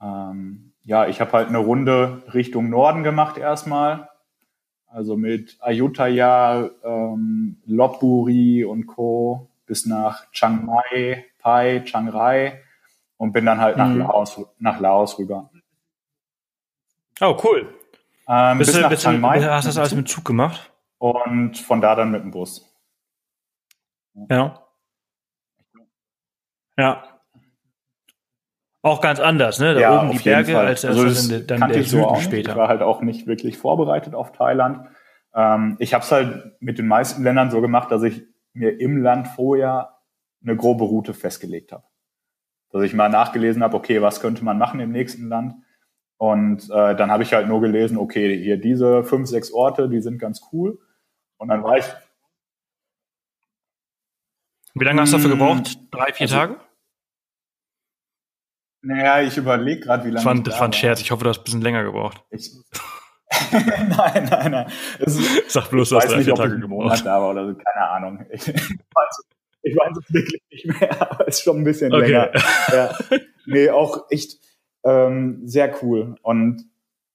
ähm, ja, ich habe halt eine Runde Richtung Norden gemacht erstmal. Also mit Ayutthaya, ähm, Lopburi und Co. bis nach Chiang Mai, Pai, Chiang Rai und bin dann halt nach, mhm. Laos, nach Laos rüber. Oh, cool. Ähm, bist bis du, nach Chiang Mai. Hast du das alles mit Zug gemacht? Und von da dann mit dem Bus. Ja. Ja. Auch ganz anders, ne? Da ja, oben die Berge Fall. als, als also dann, dann der Süden so später. Ich war halt auch nicht wirklich vorbereitet auf Thailand. Ähm, ich habe es halt mit den meisten Ländern so gemacht, dass ich mir im Land vorher eine grobe Route festgelegt habe. Dass ich mal nachgelesen habe, okay, was könnte man machen im nächsten Land? Und äh, dann habe ich halt nur gelesen, okay, hier diese fünf, sechs Orte, die sind ganz cool. Und dann war ich wie lange hast du dafür hm, gebraucht? Drei, vier also, Tage? Naja, ich überlege gerade, wie lange. Das war, das war ein Scherz. Ich hoffe, du hast ein bisschen länger gebraucht. Ich, [laughs] nein, nein, nein. Ist, [laughs] Sag bloß, du hast drei, vier Tage gebraucht. da war oder so. Keine Ahnung. [laughs] Ich, weiß, ich weiß es wirklich nicht mehr, aber es ist schon ein bisschen okay. länger. Ja. Nee, auch echt ähm, sehr cool und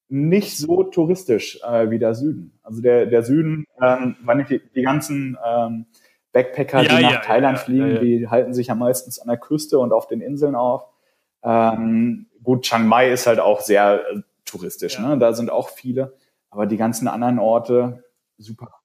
nicht so touristisch äh, wie der Süden. Also der, der Süden, ähm, war nicht die, die ganzen ähm, Backpacker, ja, die nach ja, Thailand ja, fliegen, die halten sich ja meistens an der Küste und auf den Inseln auf. Ähm, gut, Chiang Mai ist halt auch sehr äh, touristisch, ne? da sind auch viele, aber die ganzen anderen Orte, super.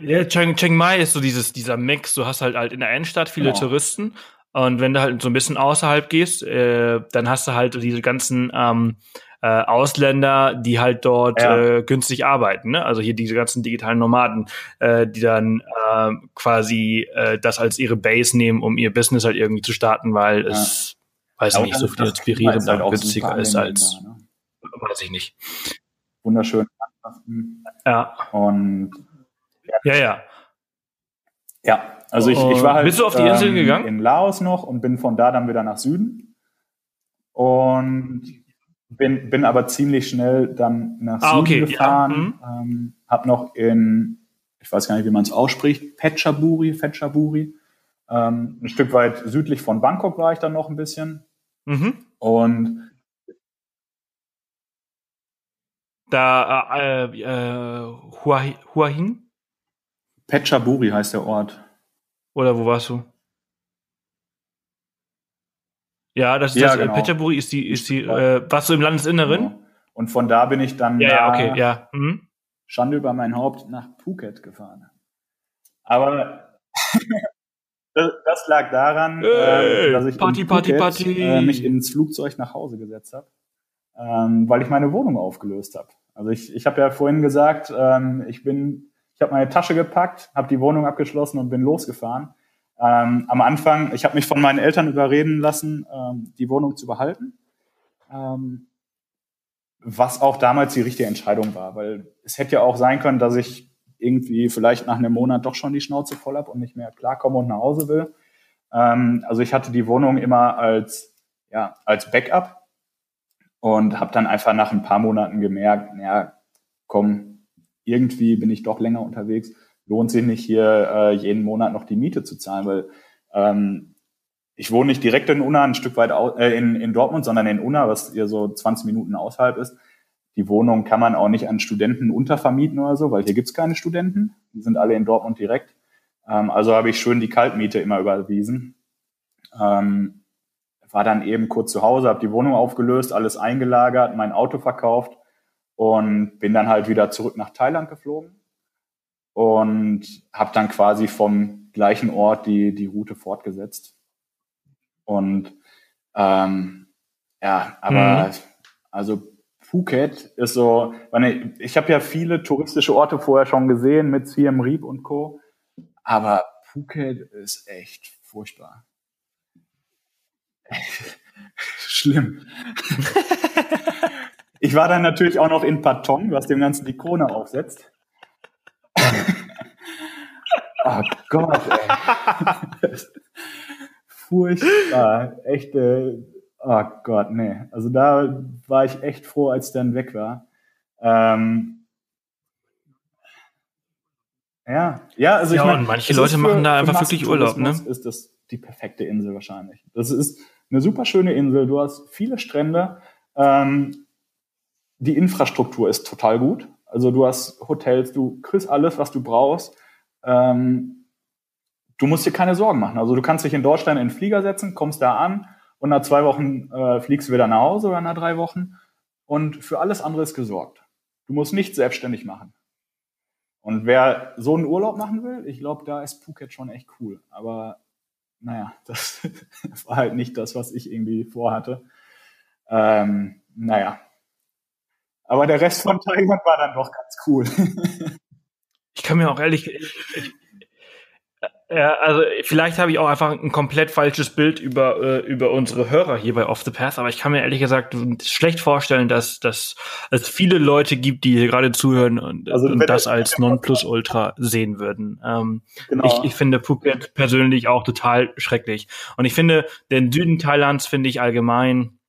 Ja, Chiang, Chiang Mai ist so dieses, dieser Mix. Du hast halt halt in der Innenstadt viele genau. Touristen und wenn du halt so ein bisschen außerhalb gehst, äh, dann hast du halt diese ganzen ähm, äh, Ausländer, die halt dort ja. äh, günstig arbeiten. Ne? Also hier diese ganzen digitalen Nomaden, äh, die dann äh, quasi äh, das als ihre Base nehmen, um ihr Business halt irgendwie zu starten, weil ja. es, weiß ich nicht, so viel inspirierender halt und günstiger ist als, da, ne? weiß ich nicht. Wunderschön. Ja. Und ja, ja. Ja, also ich, ich war halt Bist du auf die Inseln ähm, gegangen? in Laos noch und bin von da dann wieder nach Süden. Und bin, bin aber ziemlich schnell dann nach ah, Süden okay. gefahren, ja. mhm. ähm, habe noch in, ich weiß gar nicht, wie man es ausspricht, Phetchaburi, Phetchaburi, ähm, ein Stück weit südlich von Bangkok war ich dann noch ein bisschen. Mhm. Und da äh, äh, Hua, Hua Hin? Phetchaburi heißt der Ort. Oder wo warst du? Ja, das ist ja, das. Äh, genau. Phetchaburi ist die, ist die, äh, warst du im Landesinneren? Genau. Und von da bin ich dann ja, ja okay, ja. Mhm. Schande über mein Haupt nach Phuket gefahren. Aber [laughs] das, lag daran, hey, äh, dass ich Party, Phuket, Party, Party. Äh, mich ins Flugzeug nach Hause gesetzt habe, ähm, weil ich meine Wohnung aufgelöst habe. Also ich, ich habe ja vorhin gesagt, ähm, ich bin, ich habe meine Tasche gepackt, habe die Wohnung abgeschlossen und bin losgefahren. Ähm, am Anfang, ich habe mich von meinen Eltern überreden lassen, ähm, die Wohnung zu behalten. Ähm, was auch damals die richtige Entscheidung war, weil es hätte ja auch sein können, dass ich irgendwie vielleicht nach einem Monat doch schon die Schnauze voll habe und nicht mehr klarkomme und nach Hause will. Ähm, also ich hatte die Wohnung immer als, ja, als Backup und habe dann einfach nach ein paar Monaten gemerkt, ja, komm, irgendwie bin ich doch länger unterwegs lohnt sich nicht hier äh, jeden Monat noch die Miete zu zahlen, weil ähm, ich wohne nicht direkt in Unna, ein Stück weit äh, in, in Dortmund, sondern in Unna, was hier so 20 Minuten außerhalb ist. Die Wohnung kann man auch nicht an Studenten untervermieten oder so, weil hier gibt's keine Studenten. Die sind alle in Dortmund direkt. Ähm, also habe ich schön die Kaltmiete immer überwiesen. Ähm, war dann eben kurz zu Hause, habe die Wohnung aufgelöst, alles eingelagert, mein Auto verkauft und bin dann halt wieder zurück nach Thailand geflogen und habe dann quasi vom gleichen Ort die, die Route fortgesetzt. Und ähm, ja, aber mhm. also Phuket ist so, ich habe ja viele touristische Orte vorher schon gesehen mit Siem Reap und Co. Aber Phuket ist echt furchtbar. [laughs] Schlimm. [laughs] ich war dann natürlich auch noch in Patong, was dem Ganzen die Krone aufsetzt. [laughs] oh Gott, ey. Furchtbar. Echt, äh, oh Gott, nee. Also da war ich echt froh, als der dann weg war. Ähm, ja, ja, also ja, ich meine, manche Leute für, machen da einfach wirklich Urlaub, ne? Ist das die perfekte Insel wahrscheinlich. Das ist eine super schöne Insel. Du hast viele Strände. Ähm, die Infrastruktur ist total gut. Also du hast Hotels, du kriegst alles, was du brauchst. Ähm, du musst dir keine Sorgen machen. Also du kannst dich in Deutschland in den Flieger setzen, kommst da an und nach zwei Wochen äh, fliegst du wieder nach Hause oder nach drei Wochen. Und für alles andere ist gesorgt. Du musst nichts selbstständig machen. Und wer so einen Urlaub machen will, ich glaube, da ist Phuket schon echt cool. Aber naja, [laughs] das war halt nicht das, was ich irgendwie vorhatte. Ähm, naja. Aber der Rest von Thailand war dann doch ganz cool. ich kann mir auch ehrlich, ich, ja, also vielleicht habe ich auch einfach ein komplett falsches Bild über, äh, über unsere Hörer hier bei Off the Path, aber ich kann mir ehrlich gesagt schlecht vorstellen, dass, dass es viele Leute gibt, die hier gerade zuhören und, also, und das als Nonplusultra sehen würden. Ähm, genau. ich, ich finde Phuket persönlich auch total schrecklich. Und ich finde, den Süden Thailands finde ich allgemein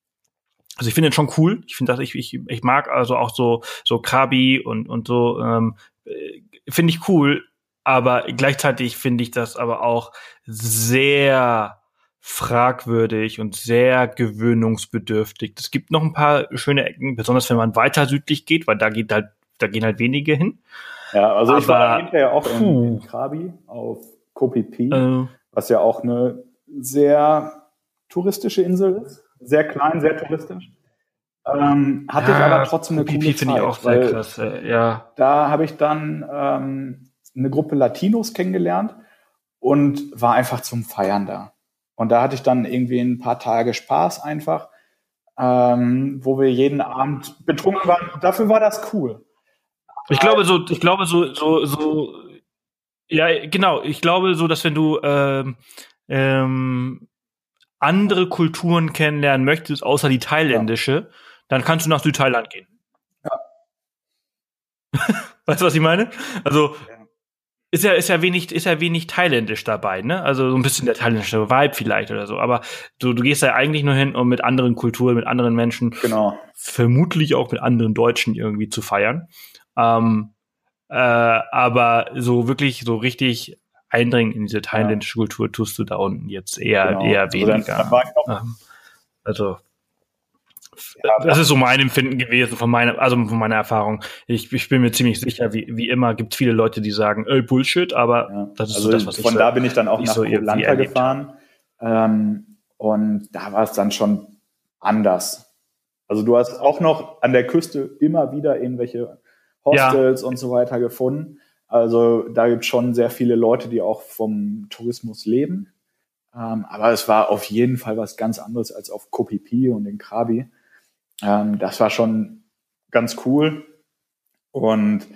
also ich finde den schon cool. Ich finde das, ich, ich, ich mag also auch so, so Krabi und, und so, ähm, äh, finde ich cool aber gleichzeitig finde ich das aber auch sehr fragwürdig und sehr gewöhnungsbedürftig. Es gibt noch ein paar schöne Ecken, besonders wenn man weiter südlich geht, weil da geht halt, da gehen halt wenige hin. Ja, also aber, ich war hinterher auch in, in Krabi auf Koh äh, was ja auch eine sehr touristische Insel ist. Sehr klein, sehr touristisch. Ähm, hatte ja, ich aber trotzdem eine coole finde ich auch sehr krass. Äh, ja. Da habe ich dann ähm, eine Gruppe Latinos kennengelernt und war einfach zum Feiern da. Und da hatte ich dann irgendwie ein paar Tage Spaß einfach, ähm, wo wir jeden Abend betrunken waren. Dafür war das cool. Ich glaube so, ich glaube so, so, so, ja, genau. Ich glaube so, dass wenn du ähm, ähm, andere Kulturen kennenlernen möchtest, außer die thailändische, ja. dann kannst du nach Südthailand gehen. Ja. [laughs] weißt du, was ich meine? Also, ist ja, ist ja wenig, ist ja wenig thailändisch dabei, ne? Also so ein bisschen der thailändische Vibe vielleicht oder so. Aber du, du gehst ja eigentlich nur hin, um mit anderen Kulturen, mit anderen Menschen, genau. vermutlich auch mit anderen Deutschen irgendwie zu feiern. Ähm, äh, aber so wirklich, so richtig eindringen in diese thailändische ja. Kultur tust du da unten jetzt eher, genau. eher also weniger. Also, ähm, also ja, das ist so mein Empfinden gewesen von meiner, also von meiner Erfahrung. Ich, ich bin mir ziemlich sicher, wie, wie immer gibt es viele Leute, die sagen, ey, Bullshit, aber ja. das ist also so das, was von ich Von da bin ich dann auch nach so Atlanta gefahren. Ähm, und da war es dann schon anders. Also du hast auch noch an der Küste immer wieder irgendwelche Hostels ja. und so weiter gefunden. Also da gibt es schon sehr viele Leute, die auch vom Tourismus leben. Ähm, aber es war auf jeden Fall was ganz anderes als auf Kopipi und in Krabi. Ähm, das war schon ganz cool. Und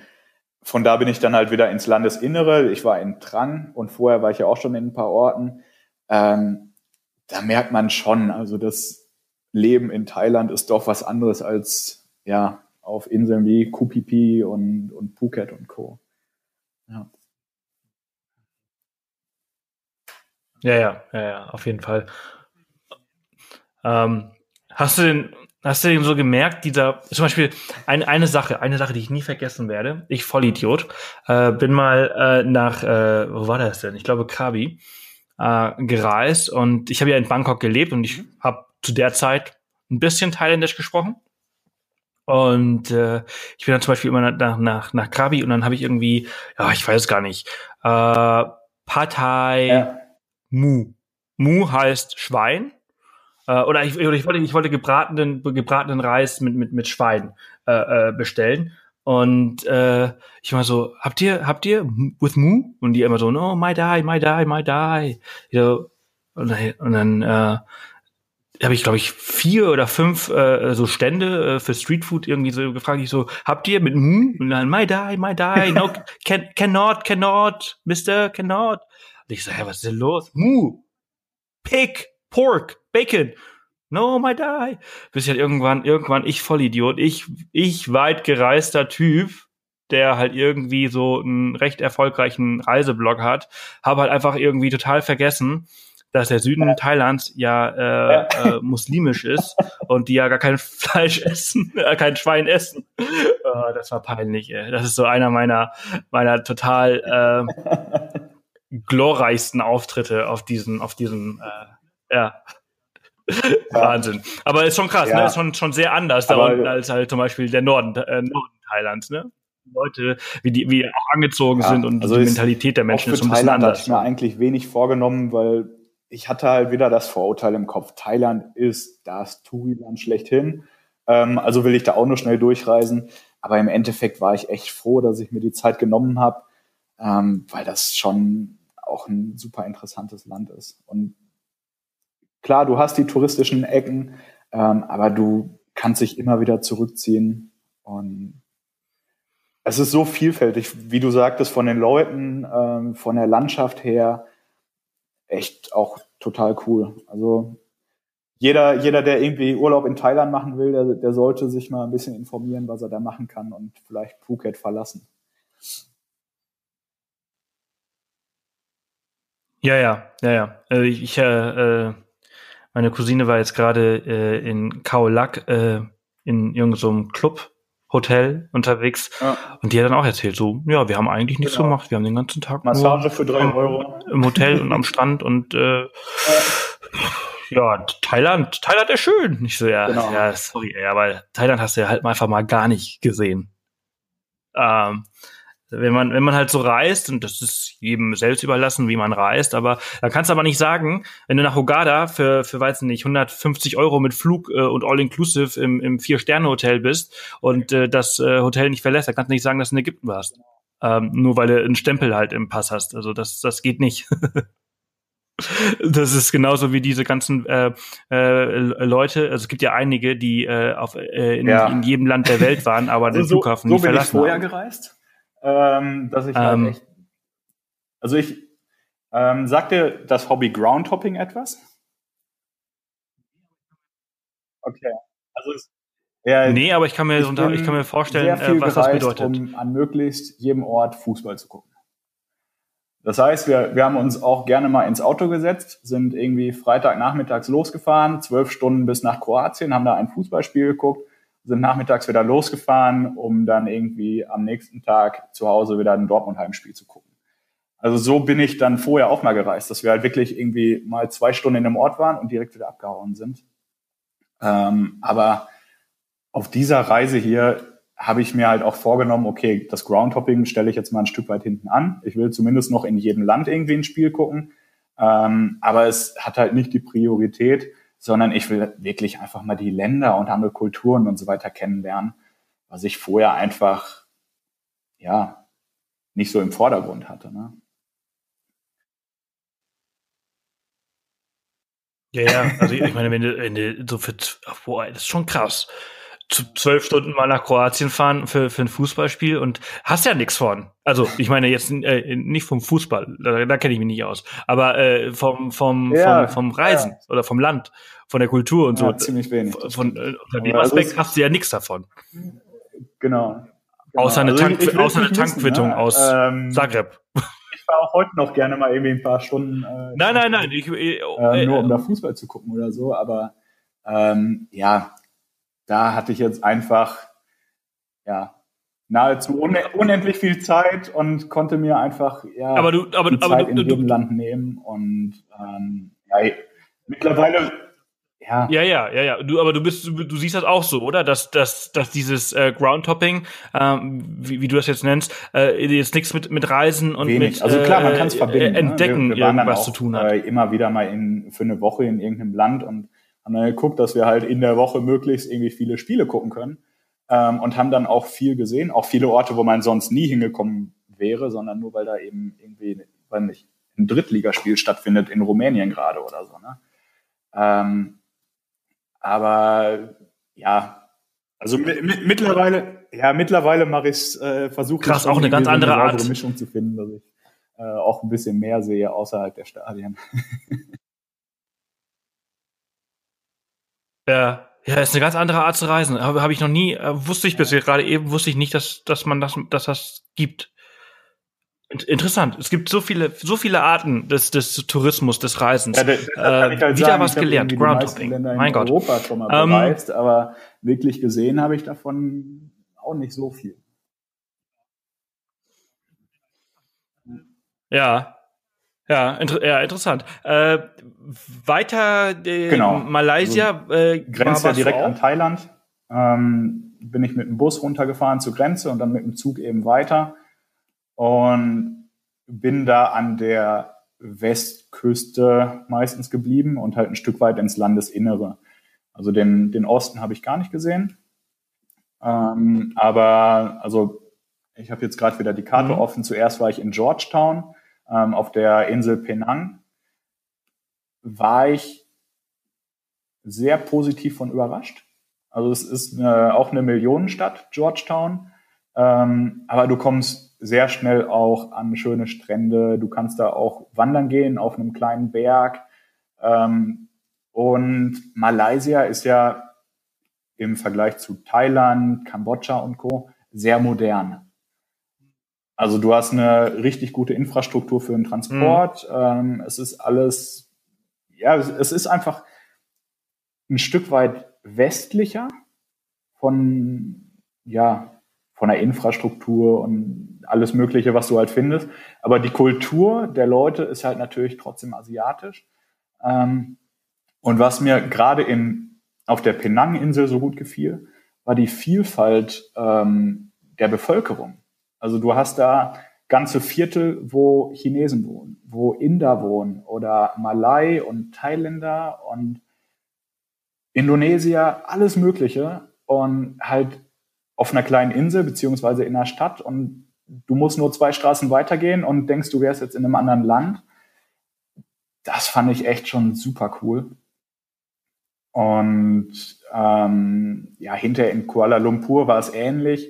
von da bin ich dann halt wieder ins Landesinnere. Ich war in Trang und vorher war ich ja auch schon in ein paar Orten. Ähm, da merkt man schon, also das Leben in Thailand ist doch was anderes als ja auf Inseln wie Kupipi und, und Phuket und Co. Ja. Ja, ja, ja, ja, auf jeden Fall. Ähm, hast du den, Hast du denn so gemerkt, dieser, zum Beispiel eine, eine Sache, eine Sache, die ich nie vergessen werde, ich Vollidiot, äh, bin mal äh, nach, äh, wo war das denn? Ich glaube Krabi, äh, gereist und ich habe ja in Bangkok gelebt und ich mhm. habe zu der Zeit ein bisschen Thailändisch gesprochen. Und äh, ich bin dann zum Beispiel immer nach, nach, nach Krabi und dann habe ich irgendwie, ja, ich weiß gar nicht, äh, Patai ja. Mu. Mu heißt Schwein äh, oder, ich, oder ich wollte, ich wollte gebratenen, gebratenen Reis mit, mit, mit Schwein äh, äh, bestellen. Und äh, ich war so, habt ihr, habt ihr with Mu? Und die immer so, no, my die, my die, my die. So, und dann, und dann äh, habe ich, glaube ich, vier oder fünf äh, so Stände äh, für Streetfood irgendwie so gefragt. Ich so, habt ihr mit Mu? Und dann, my die, my die, no, [laughs] can, cannot, cannot, Mister, cannot. Und ich so, hä, was ist denn los? Mu, Pig, Pork, Bacon. No, my die. Bis halt irgendwann, irgendwann ich Vollidiot, ich, ich weit gereister Typ, der halt irgendwie so einen recht erfolgreichen Reiseblog hat, habe halt einfach irgendwie total vergessen, dass der Süden ja. Thailands ja, äh, äh, muslimisch ist und die ja gar kein [laughs] Fleisch essen, äh, kein Schwein essen. Oh, das war peinlich, ey. Das ist so einer meiner, meiner total äh, [laughs] glorreichsten Auftritte auf diesen, auf diesen, äh, ja. Wahnsinn. Aber ist schon krass, ne? ja. ne? Ist schon, schon sehr anders da unten als halt zum Beispiel der Norden, äh, Norden Thailands, ne? Leute, wie die, wie auch angezogen ja, sind und also die Mentalität der Menschen ist ein bisschen Thailand anders. Ich mir eigentlich wenig vorgenommen, weil ich hatte halt wieder das Vorurteil im Kopf. Thailand ist das Touriland schlechthin. Ähm, also will ich da auch nur schnell durchreisen. Aber im Endeffekt war ich echt froh, dass ich mir die Zeit genommen habe, ähm, weil das schon auch ein super interessantes Land ist. Und klar, du hast die touristischen Ecken, ähm, aber du kannst dich immer wieder zurückziehen. Und es ist so vielfältig, wie du sagtest, von den Leuten, ähm, von der Landschaft her, echt auch total cool. Also jeder, jeder, der irgendwie Urlaub in Thailand machen will, der, der sollte sich mal ein bisschen informieren, was er da machen kann und vielleicht Phuket verlassen. Ja, ja, ja, ja. Also ich, ich äh, meine Cousine war jetzt gerade äh, in Khao Lak äh, in irgendeinem so Club Hotel unterwegs. Ja. Und die hat dann auch erzählt, so, ja, wir haben eigentlich nichts genau. gemacht. Wir haben den ganzen Tag Massage für drei Euro im Hotel und am [laughs] Strand und äh, ja. ja, Thailand, Thailand ist schön. Nicht so, ja, genau. ja, sorry, aber Thailand hast du ja halt einfach mal gar nicht gesehen. Ähm, wenn man, wenn man halt so reist, und das ist jedem selbst überlassen, wie man reist, aber da kannst du aber nicht sagen, wenn du nach Hogada für, für weiß nicht, 150 Euro mit Flug äh, und All-Inclusive im, im Vier-Sterne-Hotel bist und äh, das äh, Hotel nicht verlässt, dann kannst du nicht sagen, dass du in Ägypten warst. Ähm, nur weil du einen Stempel halt im Pass hast. Also das, das geht nicht. [laughs] Das ist genauso wie diese ganzen äh, äh, Leute, also es gibt ja einige, die äh, auf, äh, in, ja. in jedem Land der Welt waren, aber [laughs] also den Flughafen so, so nie verlassen bin ich vorher haben. gereist ähm, dass ich halt ähm, echt. Also ich ähm, sagte das Hobby Groundhopping etwas? Okay. Also es, ja, nee, aber ich kann mir, so, ich kann mir vorstellen, äh, was das bedeutet. Um an möglichst jedem Ort Fußball zu gucken. Das heißt, wir, wir haben uns auch gerne mal ins Auto gesetzt, sind irgendwie Freitagnachmittags losgefahren, zwölf Stunden bis nach Kroatien, haben da ein Fußballspiel geguckt sind nachmittags wieder losgefahren, um dann irgendwie am nächsten Tag zu Hause wieder ein Dortmund-Heimspiel zu gucken. Also so bin ich dann vorher auch mal gereist, dass wir halt wirklich irgendwie mal zwei Stunden in einem Ort waren und direkt wieder abgehauen sind. Ähm, aber auf dieser Reise hier habe ich mir halt auch vorgenommen, okay, das Groundhopping stelle ich jetzt mal ein Stück weit hinten an. Ich will zumindest noch in jedem Land irgendwie ein Spiel gucken. Ähm, aber es hat halt nicht die Priorität, sondern ich will wirklich einfach mal die Länder und andere Kulturen und so weiter kennenlernen, was ich vorher einfach, ja, nicht so im Vordergrund hatte. Ne? Ja, ja, also ich meine, wenn du, wenn du so für, boah, das ist schon krass zwölf Stunden mal nach Kroatien fahren für, für ein Fußballspiel und hast ja nichts von. Also ich meine jetzt äh, nicht vom Fußball, da, da kenne ich mich nicht aus, aber äh, vom vom, ja, vom vom Reisen ja. oder vom Land, von der Kultur und so. Ja, ziemlich wenig. Von äh, unter dem Aspekt also hast du ja nichts davon. Genau. genau. Außer eine, also Tank, ich, außer eine Tankquittung ne? aus ähm, Zagreb. Ich fahre auch heute noch gerne mal irgendwie ein paar Stunden. Äh, [laughs] nein, nein, nein. Ich, äh, äh, nur um da Fußball zu gucken oder so, aber ähm, ja, da hatte ich jetzt einfach ja nahezu unendlich viel Zeit und konnte mir einfach ja aber du, aber, die aber Zeit du, in jedem Land nehmen und ähm, ja, mittlerweile ja. Ja, ja, ja, ja. Du, aber du bist, du, du siehst das auch so, oder? Dass, dass, dass dieses äh, Groundtopping, ähm, wie, wie du das jetzt nennst, äh, jetzt nichts mit mit Reisen und Wenig. mit also klar, man kann es äh, verbinden. Entdecken ne? wir, wir irgendwas auch, zu tun hat. Äh, immer wieder mal in für eine Woche in irgendeinem Land und haben dann geguckt, dass wir halt in der Woche möglichst irgendwie viele Spiele gucken können ähm, und haben dann auch viel gesehen, auch viele Orte, wo man sonst nie hingekommen wäre, sondern nur weil da eben irgendwie, weil nicht ein Drittligaspiel stattfindet in Rumänien gerade oder so. Ne? Ähm, aber ja, also mittlerweile, ja, mittlerweile mache ich äh, versuche Krass, auch eine ganz andere eine Art Mischung zu finden, dass ich äh, auch ein bisschen mehr sehe außerhalb der Stadien. [laughs] Ja, ja, ist eine ganz andere Art zu reisen. Habe hab ich noch nie, äh, wusste ich bis gerade eben, wusste ich nicht, dass, dass man das, dass das gibt. Interessant. Es gibt so viele, so viele Arten des, des Tourismus, des Reisens. Ja, das, das äh, halt wieder sagen, was gelernt. Groundhopping. Mein Gott. Europa schon mal ähm, bereist, aber wirklich gesehen habe ich davon auch nicht so viel. Ja. Ja, inter ja interessant. Äh, weiter äh, genau. Malaysia. Also, äh, Grenzt ja direkt an Thailand. Ähm, bin ich mit dem Bus runtergefahren zur Grenze und dann mit dem Zug eben weiter und bin da an der Westküste meistens geblieben und halt ein Stück weit ins Landesinnere. Also den, den Osten habe ich gar nicht gesehen. Ähm, aber also ich habe jetzt gerade wieder die Karte mhm. offen. Zuerst war ich in Georgetown ähm, auf der Insel Penang. War ich sehr positiv von überrascht. Also es ist eine, auch eine Millionenstadt, Georgetown. Ähm, aber du kommst sehr schnell auch an schöne Strände. Du kannst da auch wandern gehen auf einem kleinen Berg. Ähm, und Malaysia ist ja im Vergleich zu Thailand, Kambodscha und Co. sehr modern. Also du hast eine richtig gute Infrastruktur für den Transport. Mhm. Ähm, es ist alles, ja, es ist einfach ein Stück weit westlicher von, ja, von der Infrastruktur und alles Mögliche, was du halt findest. Aber die Kultur der Leute ist halt natürlich trotzdem asiatisch. Ähm, und was mir gerade in, auf der Penang-Insel so gut gefiel, war die Vielfalt ähm, der Bevölkerung. Also du hast da ganze Viertel, wo Chinesen wohnen, wo Inder wohnen oder Malai und Thailänder und Indonesier, alles Mögliche und halt auf einer kleinen Insel beziehungsweise in einer Stadt und du musst nur zwei Straßen weitergehen und denkst, du wärst jetzt in einem anderen Land. Das fand ich echt schon super cool. Und ähm, ja, hinter in Kuala Lumpur war es ähnlich.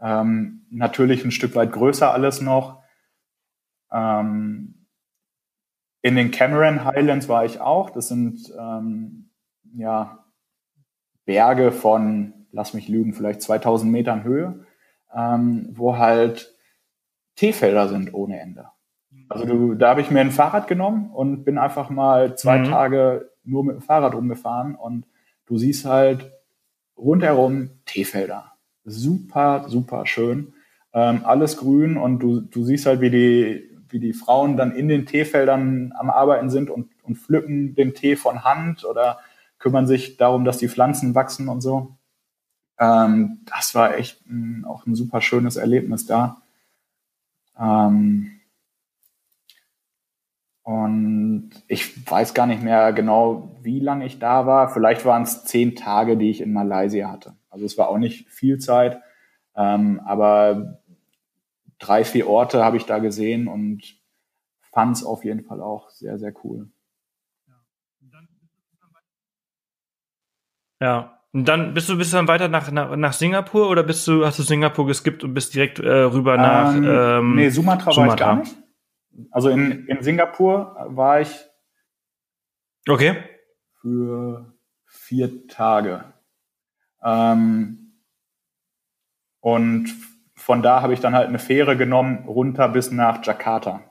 Ähm, natürlich ein Stück weit größer alles noch. Ähm, in den Cameron Highlands war ich auch. Das sind ähm, ja Berge von lass mich lügen, vielleicht 2000 Metern Höhe, ähm, wo halt Teefelder sind ohne Ende. Also du, da habe ich mir ein Fahrrad genommen und bin einfach mal zwei mhm. Tage nur mit dem Fahrrad rumgefahren und du siehst halt rundherum Teefelder. Super, super schön. Ähm, alles grün und du, du siehst halt, wie die, wie die Frauen dann in den Teefeldern am Arbeiten sind und, und pflücken den Tee von Hand oder kümmern sich darum, dass die Pflanzen wachsen und so. Ähm, das war echt ein, auch ein super schönes Erlebnis da. Ähm, und ich weiß gar nicht mehr genau, wie lange ich da war. Vielleicht waren es zehn Tage, die ich in Malaysia hatte. Also es war auch nicht viel Zeit, ähm, aber drei, vier Orte habe ich da gesehen und fand es auf jeden Fall auch sehr, sehr cool. Ja, und dann bist du bist du dann weiter nach, nach, nach Singapur oder bist du, hast du Singapur geskippt und bist direkt äh, rüber nach ähm, ähm, Nee, Sumatra, Sumatra war ich gar nicht. Also in, in Singapur war ich Okay. Für vier Tage. Ähm, und von da habe ich dann halt eine Fähre genommen, runter bis nach Jakarta.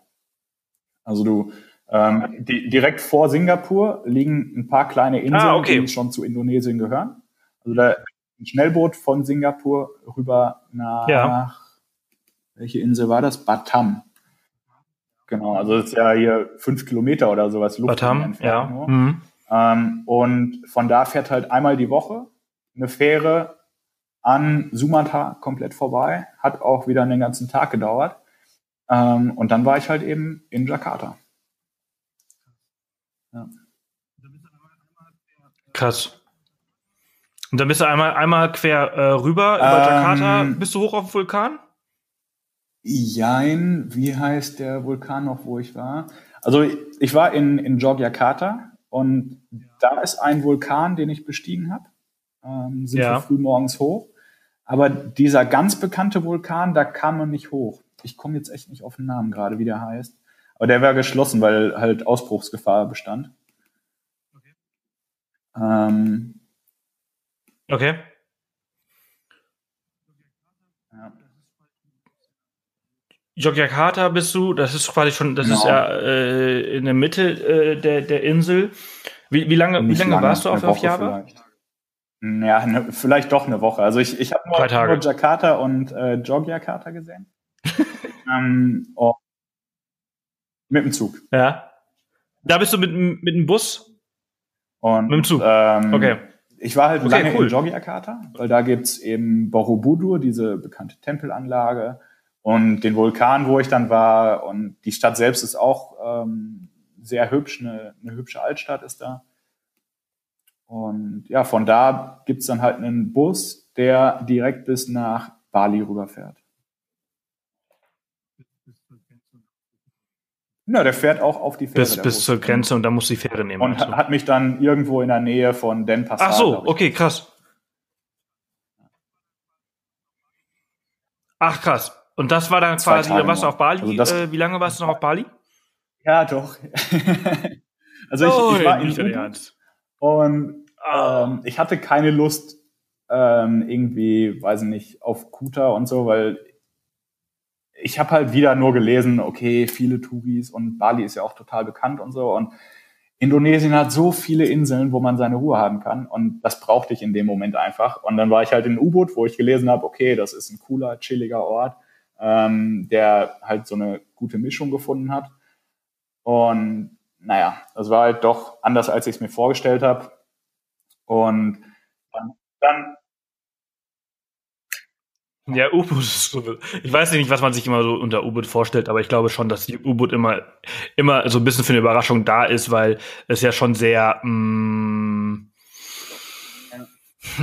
Also du ähm, die, direkt vor Singapur liegen ein paar kleine Inseln, ah, okay. die schon zu Indonesien gehören. Also da ein Schnellboot von Singapur rüber nach, ja. welche Insel war das? Batam. Genau, also das ist ja hier fünf Kilometer oder sowas Luft Batam, ja. Mhm. Ähm, und von da fährt halt einmal die Woche eine Fähre an Sumatra komplett vorbei. Hat auch wieder einen ganzen Tag gedauert. Ähm, und dann war ich halt eben in Jakarta. Ja. Krass. Und dann bist du einmal, einmal quer äh, rüber über ähm, Jakarta. Bist du hoch auf dem Vulkan? Jein, wie heißt der Vulkan noch, wo ich war? Also ich war in, in Jogjakarta und da ist ein Vulkan, den ich bestiegen habe. Ähm, sind ja. wir früh morgens hoch. Aber dieser ganz bekannte Vulkan, da kam man nicht hoch. Ich komme jetzt echt nicht auf den Namen gerade, wie der heißt. Aber der war geschlossen, weil halt Ausbruchsgefahr bestand. Okay. Ähm, Okay. Yogyakarta bist du, das ist quasi schon, das genau. ist ja äh, in der Mitte äh, der, der Insel. Wie, wie lange, wie lange, lange, warst du auf, auf Java? Vielleicht. Ja, ne, vielleicht doch eine Woche. Also ich, ich habe nur, nur, Jakarta und äh, Jogjakarta gesehen. [laughs] ähm, oh. Mit dem Zug. Ja. Da bist du mit, mit dem Bus? Und, mit dem Zug. Ähm, okay. Ich war halt okay, lange cool. in Jogjakarta, weil da gibt's eben Borobudur, diese bekannte Tempelanlage und den Vulkan, wo ich dann war. Und die Stadt selbst ist auch ähm, sehr hübsch, eine, eine hübsche Altstadt ist da. Und ja, von da gibt's dann halt einen Bus, der direkt bis nach Bali rüberfährt. Ja, der fährt auch auf die Fähre. Bis, bis zur Grenze und da muss die Fähre nehmen. Und also. hat mich dann irgendwo in der Nähe von Denpasar. Ach so, okay, krass. Ach krass. Und das war dann quasi, warst du auf Bali? Also das, äh, wie lange warst du noch auf Bali? Ja, doch. [laughs] also ich, oh, ich war in Ubud und ah. ähm, ich hatte keine Lust ähm, irgendwie, weiß ich nicht, auf Kuta und so, weil ich habe halt wieder nur gelesen, okay, viele Touris und Bali ist ja auch total bekannt und so und Indonesien hat so viele Inseln, wo man seine Ruhe haben kann und das brauchte ich in dem Moment einfach. Und dann war ich halt in U-Boot, wo ich gelesen habe, okay, das ist ein cooler, chilliger Ort ähm, der halt so eine gute Mischung gefunden hat. Und naja, das war halt doch anders, als ich es mir vorgestellt habe. Und dann, dann ja, U-Boot ist so. Ich weiß nicht, was man sich immer so unter U-Boot vorstellt, aber ich glaube schon, dass die U-Boot immer, immer so ein bisschen für eine Überraschung da ist, weil es ja schon sehr, mm,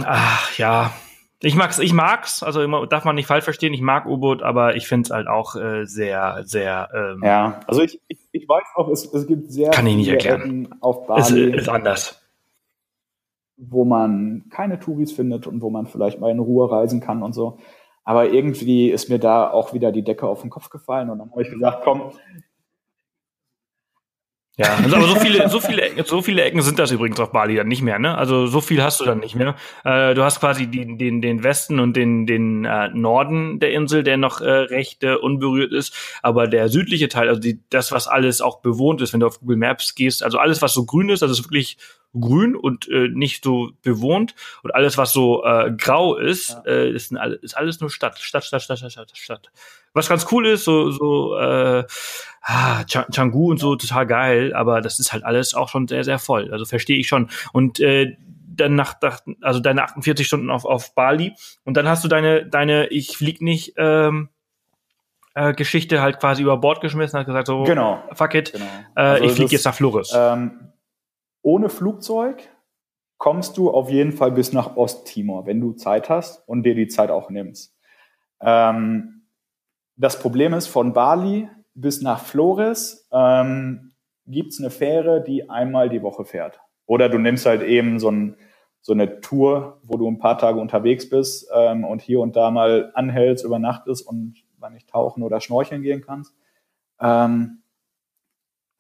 ach ja, ich mag's, ich mag's, also darf man nicht falsch verstehen, ich mag U-Boot, aber ich finde es halt auch äh, sehr, sehr. Ähm, ja, also ich, ich, ich weiß auch, es, es gibt sehr kann ich nicht erklären. auf Bali. Es ist anders. Wo man keine Touris findet und wo man vielleicht mal in Ruhe reisen kann und so. Aber irgendwie ist mir da auch wieder die Decke auf den Kopf gefallen und dann habe ich gesagt, komm, ja, also aber so viele, so viele, so viele Ecken sind das übrigens auf Bali dann nicht mehr, ne? Also so viel hast du dann nicht mehr. Äh, du hast quasi die, den, den Westen und den, den äh, Norden der Insel, der noch äh, recht äh, unberührt ist, aber der südliche Teil, also die, das, was alles auch bewohnt ist, wenn du auf Google Maps gehst, also alles, was so grün ist, das ist wirklich grün und äh, nicht so bewohnt und alles, was so äh, grau ist, ja. äh, ist, ein, ist alles nur Stadt, Stadt, Stadt, Stadt, Stadt, Stadt, Stadt. Was ganz cool ist, so, so äh, ah, Changu und so total geil, aber das ist halt alles auch schon sehr, sehr voll. Also verstehe ich schon. Und äh, dann nach, also deine 48 Stunden auf, auf Bali und dann hast du deine, deine, ich flieg nicht, ähm, äh, Geschichte halt quasi über Bord geschmissen, hat gesagt so, genau, fuck it, genau. äh, also ich fliege jetzt nach Flores. Ähm, ohne Flugzeug kommst du auf jeden Fall bis nach Osttimor, wenn du Zeit hast und dir die Zeit auch nimmst. Ähm, das Problem ist, von Bali bis nach Flores ähm, gibt es eine Fähre, die einmal die Woche fährt. Oder du nimmst halt eben so, ein, so eine Tour, wo du ein paar Tage unterwegs bist ähm, und hier und da mal anhältst, übernachtest und wann nicht tauchen oder schnorcheln gehen kannst. Ähm,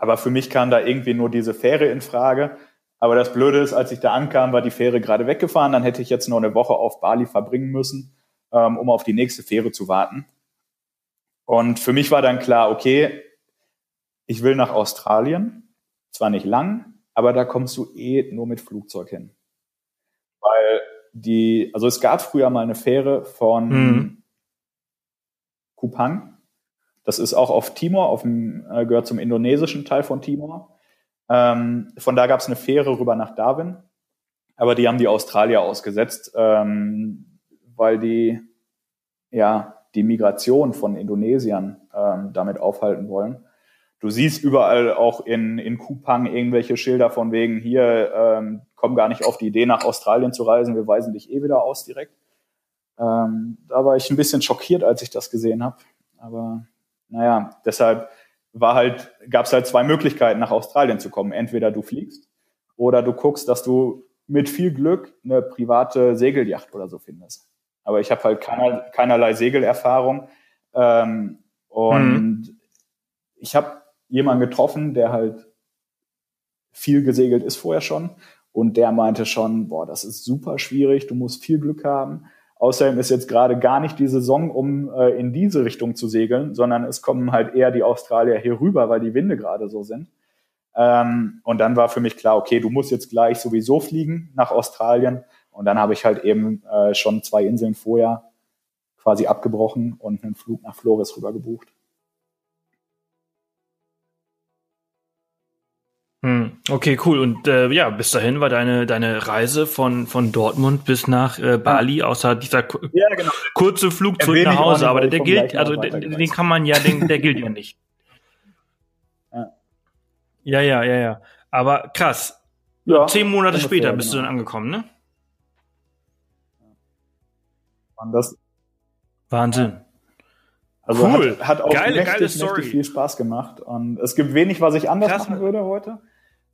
aber für mich kam da irgendwie nur diese Fähre in Frage. Aber das Blöde ist, als ich da ankam, war die Fähre gerade weggefahren. Dann hätte ich jetzt noch eine Woche auf Bali verbringen müssen, ähm, um auf die nächste Fähre zu warten. Und für mich war dann klar, okay, ich will nach Australien, zwar nicht lang, aber da kommst du eh nur mit Flugzeug hin. Weil die, also es gab früher mal eine Fähre von mhm. Kupang. Das ist auch auf Timor, auf dem, äh, gehört zum indonesischen Teil von Timor. Ähm, von da gab es eine Fähre rüber nach Darwin, aber die haben die Australier ausgesetzt, ähm, weil die ja die Migration von Indonesiern ähm, damit aufhalten wollen. Du siehst überall auch in, in Kupang irgendwelche Schilder von wegen, hier ähm, komm gar nicht auf die Idee, nach Australien zu reisen, wir weisen dich eh wieder aus direkt. Ähm, da war ich ein bisschen schockiert, als ich das gesehen habe. Aber naja, deshalb war halt, gab es halt zwei Möglichkeiten, nach Australien zu kommen. Entweder du fliegst oder du guckst, dass du mit viel Glück eine private Segelyacht oder so findest. Aber ich habe halt keiner, keinerlei Segelerfahrung. Ähm, und mhm. ich habe jemanden getroffen, der halt viel gesegelt ist vorher schon. Und der meinte schon, boah, das ist super schwierig, du musst viel Glück haben. Außerdem ist jetzt gerade gar nicht die Saison, um äh, in diese Richtung zu segeln, sondern es kommen halt eher die Australier hier rüber, weil die Winde gerade so sind. Ähm, und dann war für mich klar, okay, du musst jetzt gleich sowieso fliegen nach Australien. Und dann habe ich halt eben äh, schon zwei Inseln vorher quasi abgebrochen und einen Flug nach Flores rüber gebucht. Okay, cool. Und äh, ja, bis dahin war deine deine Reise von von Dortmund bis nach äh, Bali, außer dieser ja, genau. kurze Flug zurück nach Hause. Aber der, gilt, also den, den kann man ja, den, der gilt ja nicht. Ja. ja, ja, ja. Aber krass. Ja, Zehn Monate später genau. bist du dann angekommen, ne? Und das, Wahnsinn. Also cool. hat, hat auch geile, mächtig, geile Story. mächtig viel Spaß gemacht. Und es gibt wenig, was ich anders Krass. machen würde heute.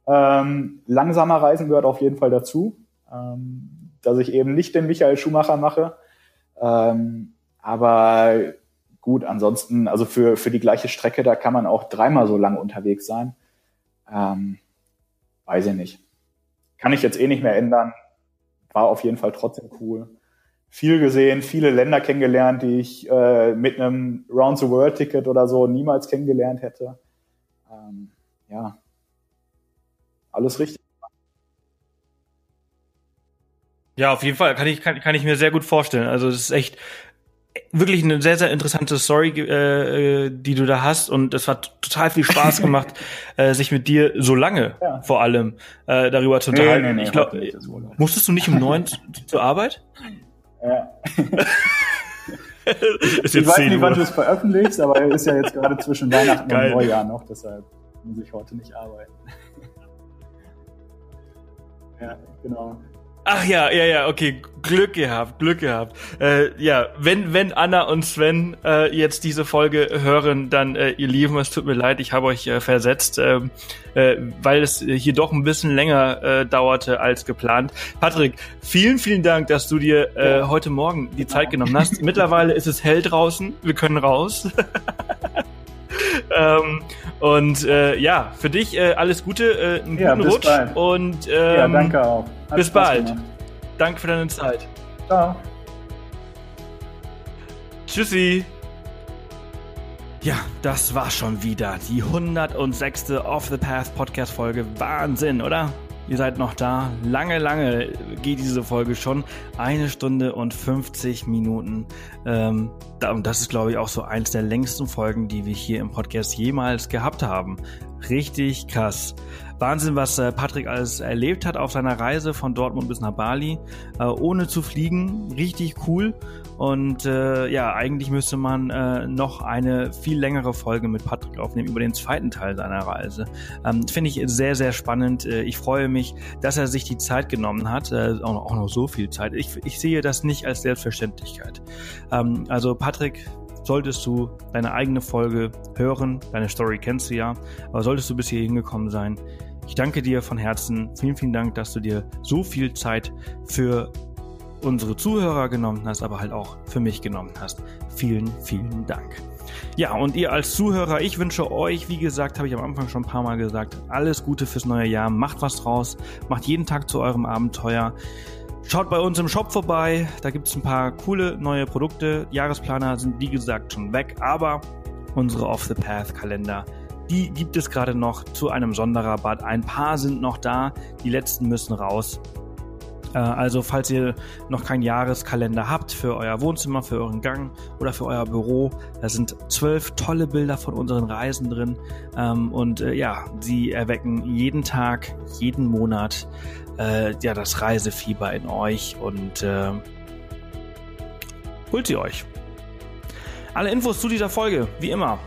Ähm, langsamer Reisen gehört auf jeden Fall dazu. Ähm, dass ich eben nicht den Michael Schumacher mache. Ähm, aber gut, ansonsten, also für, für die gleiche Strecke, da kann man auch dreimal so lang unterwegs sein. Ähm, weiß ich nicht. Kann ich jetzt eh nicht mehr ändern. War auf jeden Fall trotzdem cool viel gesehen, viele Länder kennengelernt, die ich äh, mit einem Round the World Ticket oder so niemals kennengelernt hätte. Ähm, ja, alles richtig. Ja, auf jeden Fall kann ich kann, kann ich mir sehr gut vorstellen. Also es ist echt wirklich eine sehr sehr interessante Story, äh, die du da hast und es hat total viel Spaß [laughs] gemacht, äh, sich mit dir so lange ja. vor allem äh, darüber zu unterhalten. Nee, nee, nee, ich glaube, musstest du nicht um neun [laughs] zur Arbeit? Ja. [laughs] ich weiß nicht, wann du es veröffentlichst, aber er ist ja jetzt gerade zwischen Weihnachten Geil. und Neujahr noch, deshalb muss ich heute nicht arbeiten. Ja, genau. Ach ja, ja, ja, okay. Glück gehabt, Glück gehabt. Äh, ja, wenn, wenn Anna und Sven äh, jetzt diese Folge hören, dann äh, ihr Lieben, es tut mir leid, ich habe euch äh, versetzt, äh, äh, weil es hier doch ein bisschen länger äh, dauerte als geplant. Patrick, vielen, vielen Dank, dass du dir äh, heute Morgen die Zeit genommen hast. [laughs] Mittlerweile ist es hell draußen, wir können raus. [laughs] ähm, und äh, ja, für dich äh, alles Gute, äh, einen ja, guten Rutsch bald. und ähm, ja, danke auch. Hat bis bald. Gemacht. Danke für deine Zeit. Ciao. Tschüssi. Ja, das war schon wieder die 106. Off the Path Podcast Folge. Wahnsinn, oder? Ihr seid noch da. Lange, lange geht diese Folge schon. Eine Stunde und 50 Minuten. Ähm, und das ist, glaube ich, auch so eins der längsten Folgen, die wir hier im Podcast jemals gehabt haben. Richtig krass. Wahnsinn, was äh, Patrick alles erlebt hat auf seiner Reise von Dortmund bis nach Bali, äh, ohne zu fliegen. Richtig cool. Und äh, ja, eigentlich müsste man äh, noch eine viel längere Folge mit Patrick aufnehmen über den zweiten Teil seiner Reise. Ähm, Finde ich sehr, sehr spannend. Äh, ich freue mich, dass er sich die Zeit genommen hat, äh, auch, noch, auch noch so viel Zeit. Ich, ich sehe das nicht als Selbstverständlichkeit. Ähm, also Patrick, solltest du deine eigene Folge hören, deine Story kennst du ja, aber solltest du bis hier hingekommen sein, ich danke dir von Herzen. Vielen, vielen Dank, dass du dir so viel Zeit für unsere Zuhörer genommen hast, aber halt auch für mich genommen hast. Vielen, vielen Dank. Ja, und ihr als Zuhörer, ich wünsche euch, wie gesagt, habe ich am Anfang schon ein paar Mal gesagt, alles Gute fürs neue Jahr. Macht was draus, macht jeden Tag zu eurem Abenteuer. Schaut bei uns im Shop vorbei, da gibt es ein paar coole neue Produkte. Jahresplaner sind wie gesagt schon weg, aber unsere Off the Path Kalender die gibt es gerade noch zu einem Sonderrabatt. Ein paar sind noch da, die letzten müssen raus. Äh, also falls ihr noch keinen Jahreskalender habt für euer Wohnzimmer, für euren Gang oder für euer Büro, da sind zwölf tolle Bilder von unseren Reisen drin. Ähm, und äh, ja, sie erwecken jeden Tag, jeden Monat äh, ja, das Reisefieber in euch und äh, holt sie euch. Alle Infos zu dieser Folge, wie immer,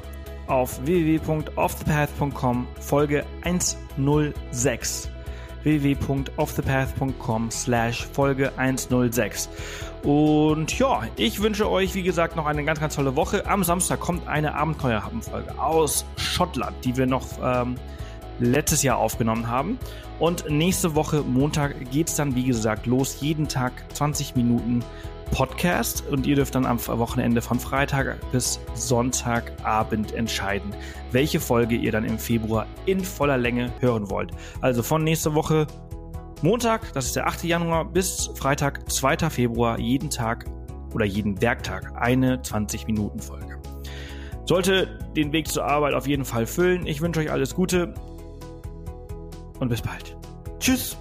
auf www.offthepath.com Folge 106 www.offthepath.com slash Folge 106 und ja, ich wünsche euch, wie gesagt, noch eine ganz, ganz tolle Woche. Am Samstag kommt eine Abenteuerhappen-Folge aus Schottland, die wir noch ähm, letztes Jahr aufgenommen haben. Und nächste Woche, Montag, geht es dann, wie gesagt, los. Jeden Tag 20 Minuten Podcast und ihr dürft dann am Wochenende von Freitag bis Sonntagabend entscheiden, welche Folge ihr dann im Februar in voller Länge hören wollt. Also von nächster Woche Montag, das ist der 8. Januar, bis Freitag, 2. Februar, jeden Tag oder jeden Werktag eine 20-Minuten-Folge. Sollte den Weg zur Arbeit auf jeden Fall füllen. Ich wünsche euch alles Gute und bis bald. Tschüss,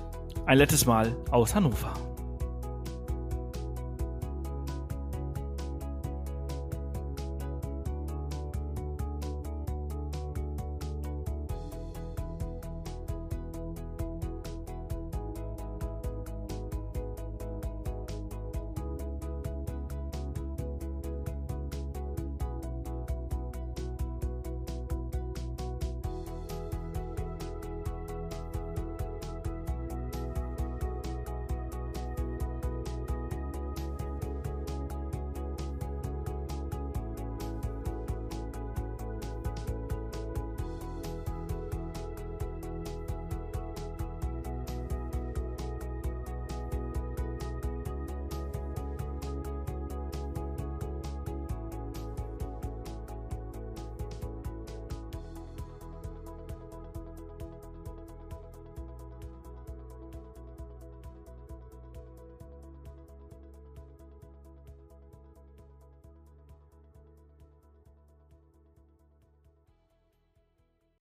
ein letztes Mal aus Hannover.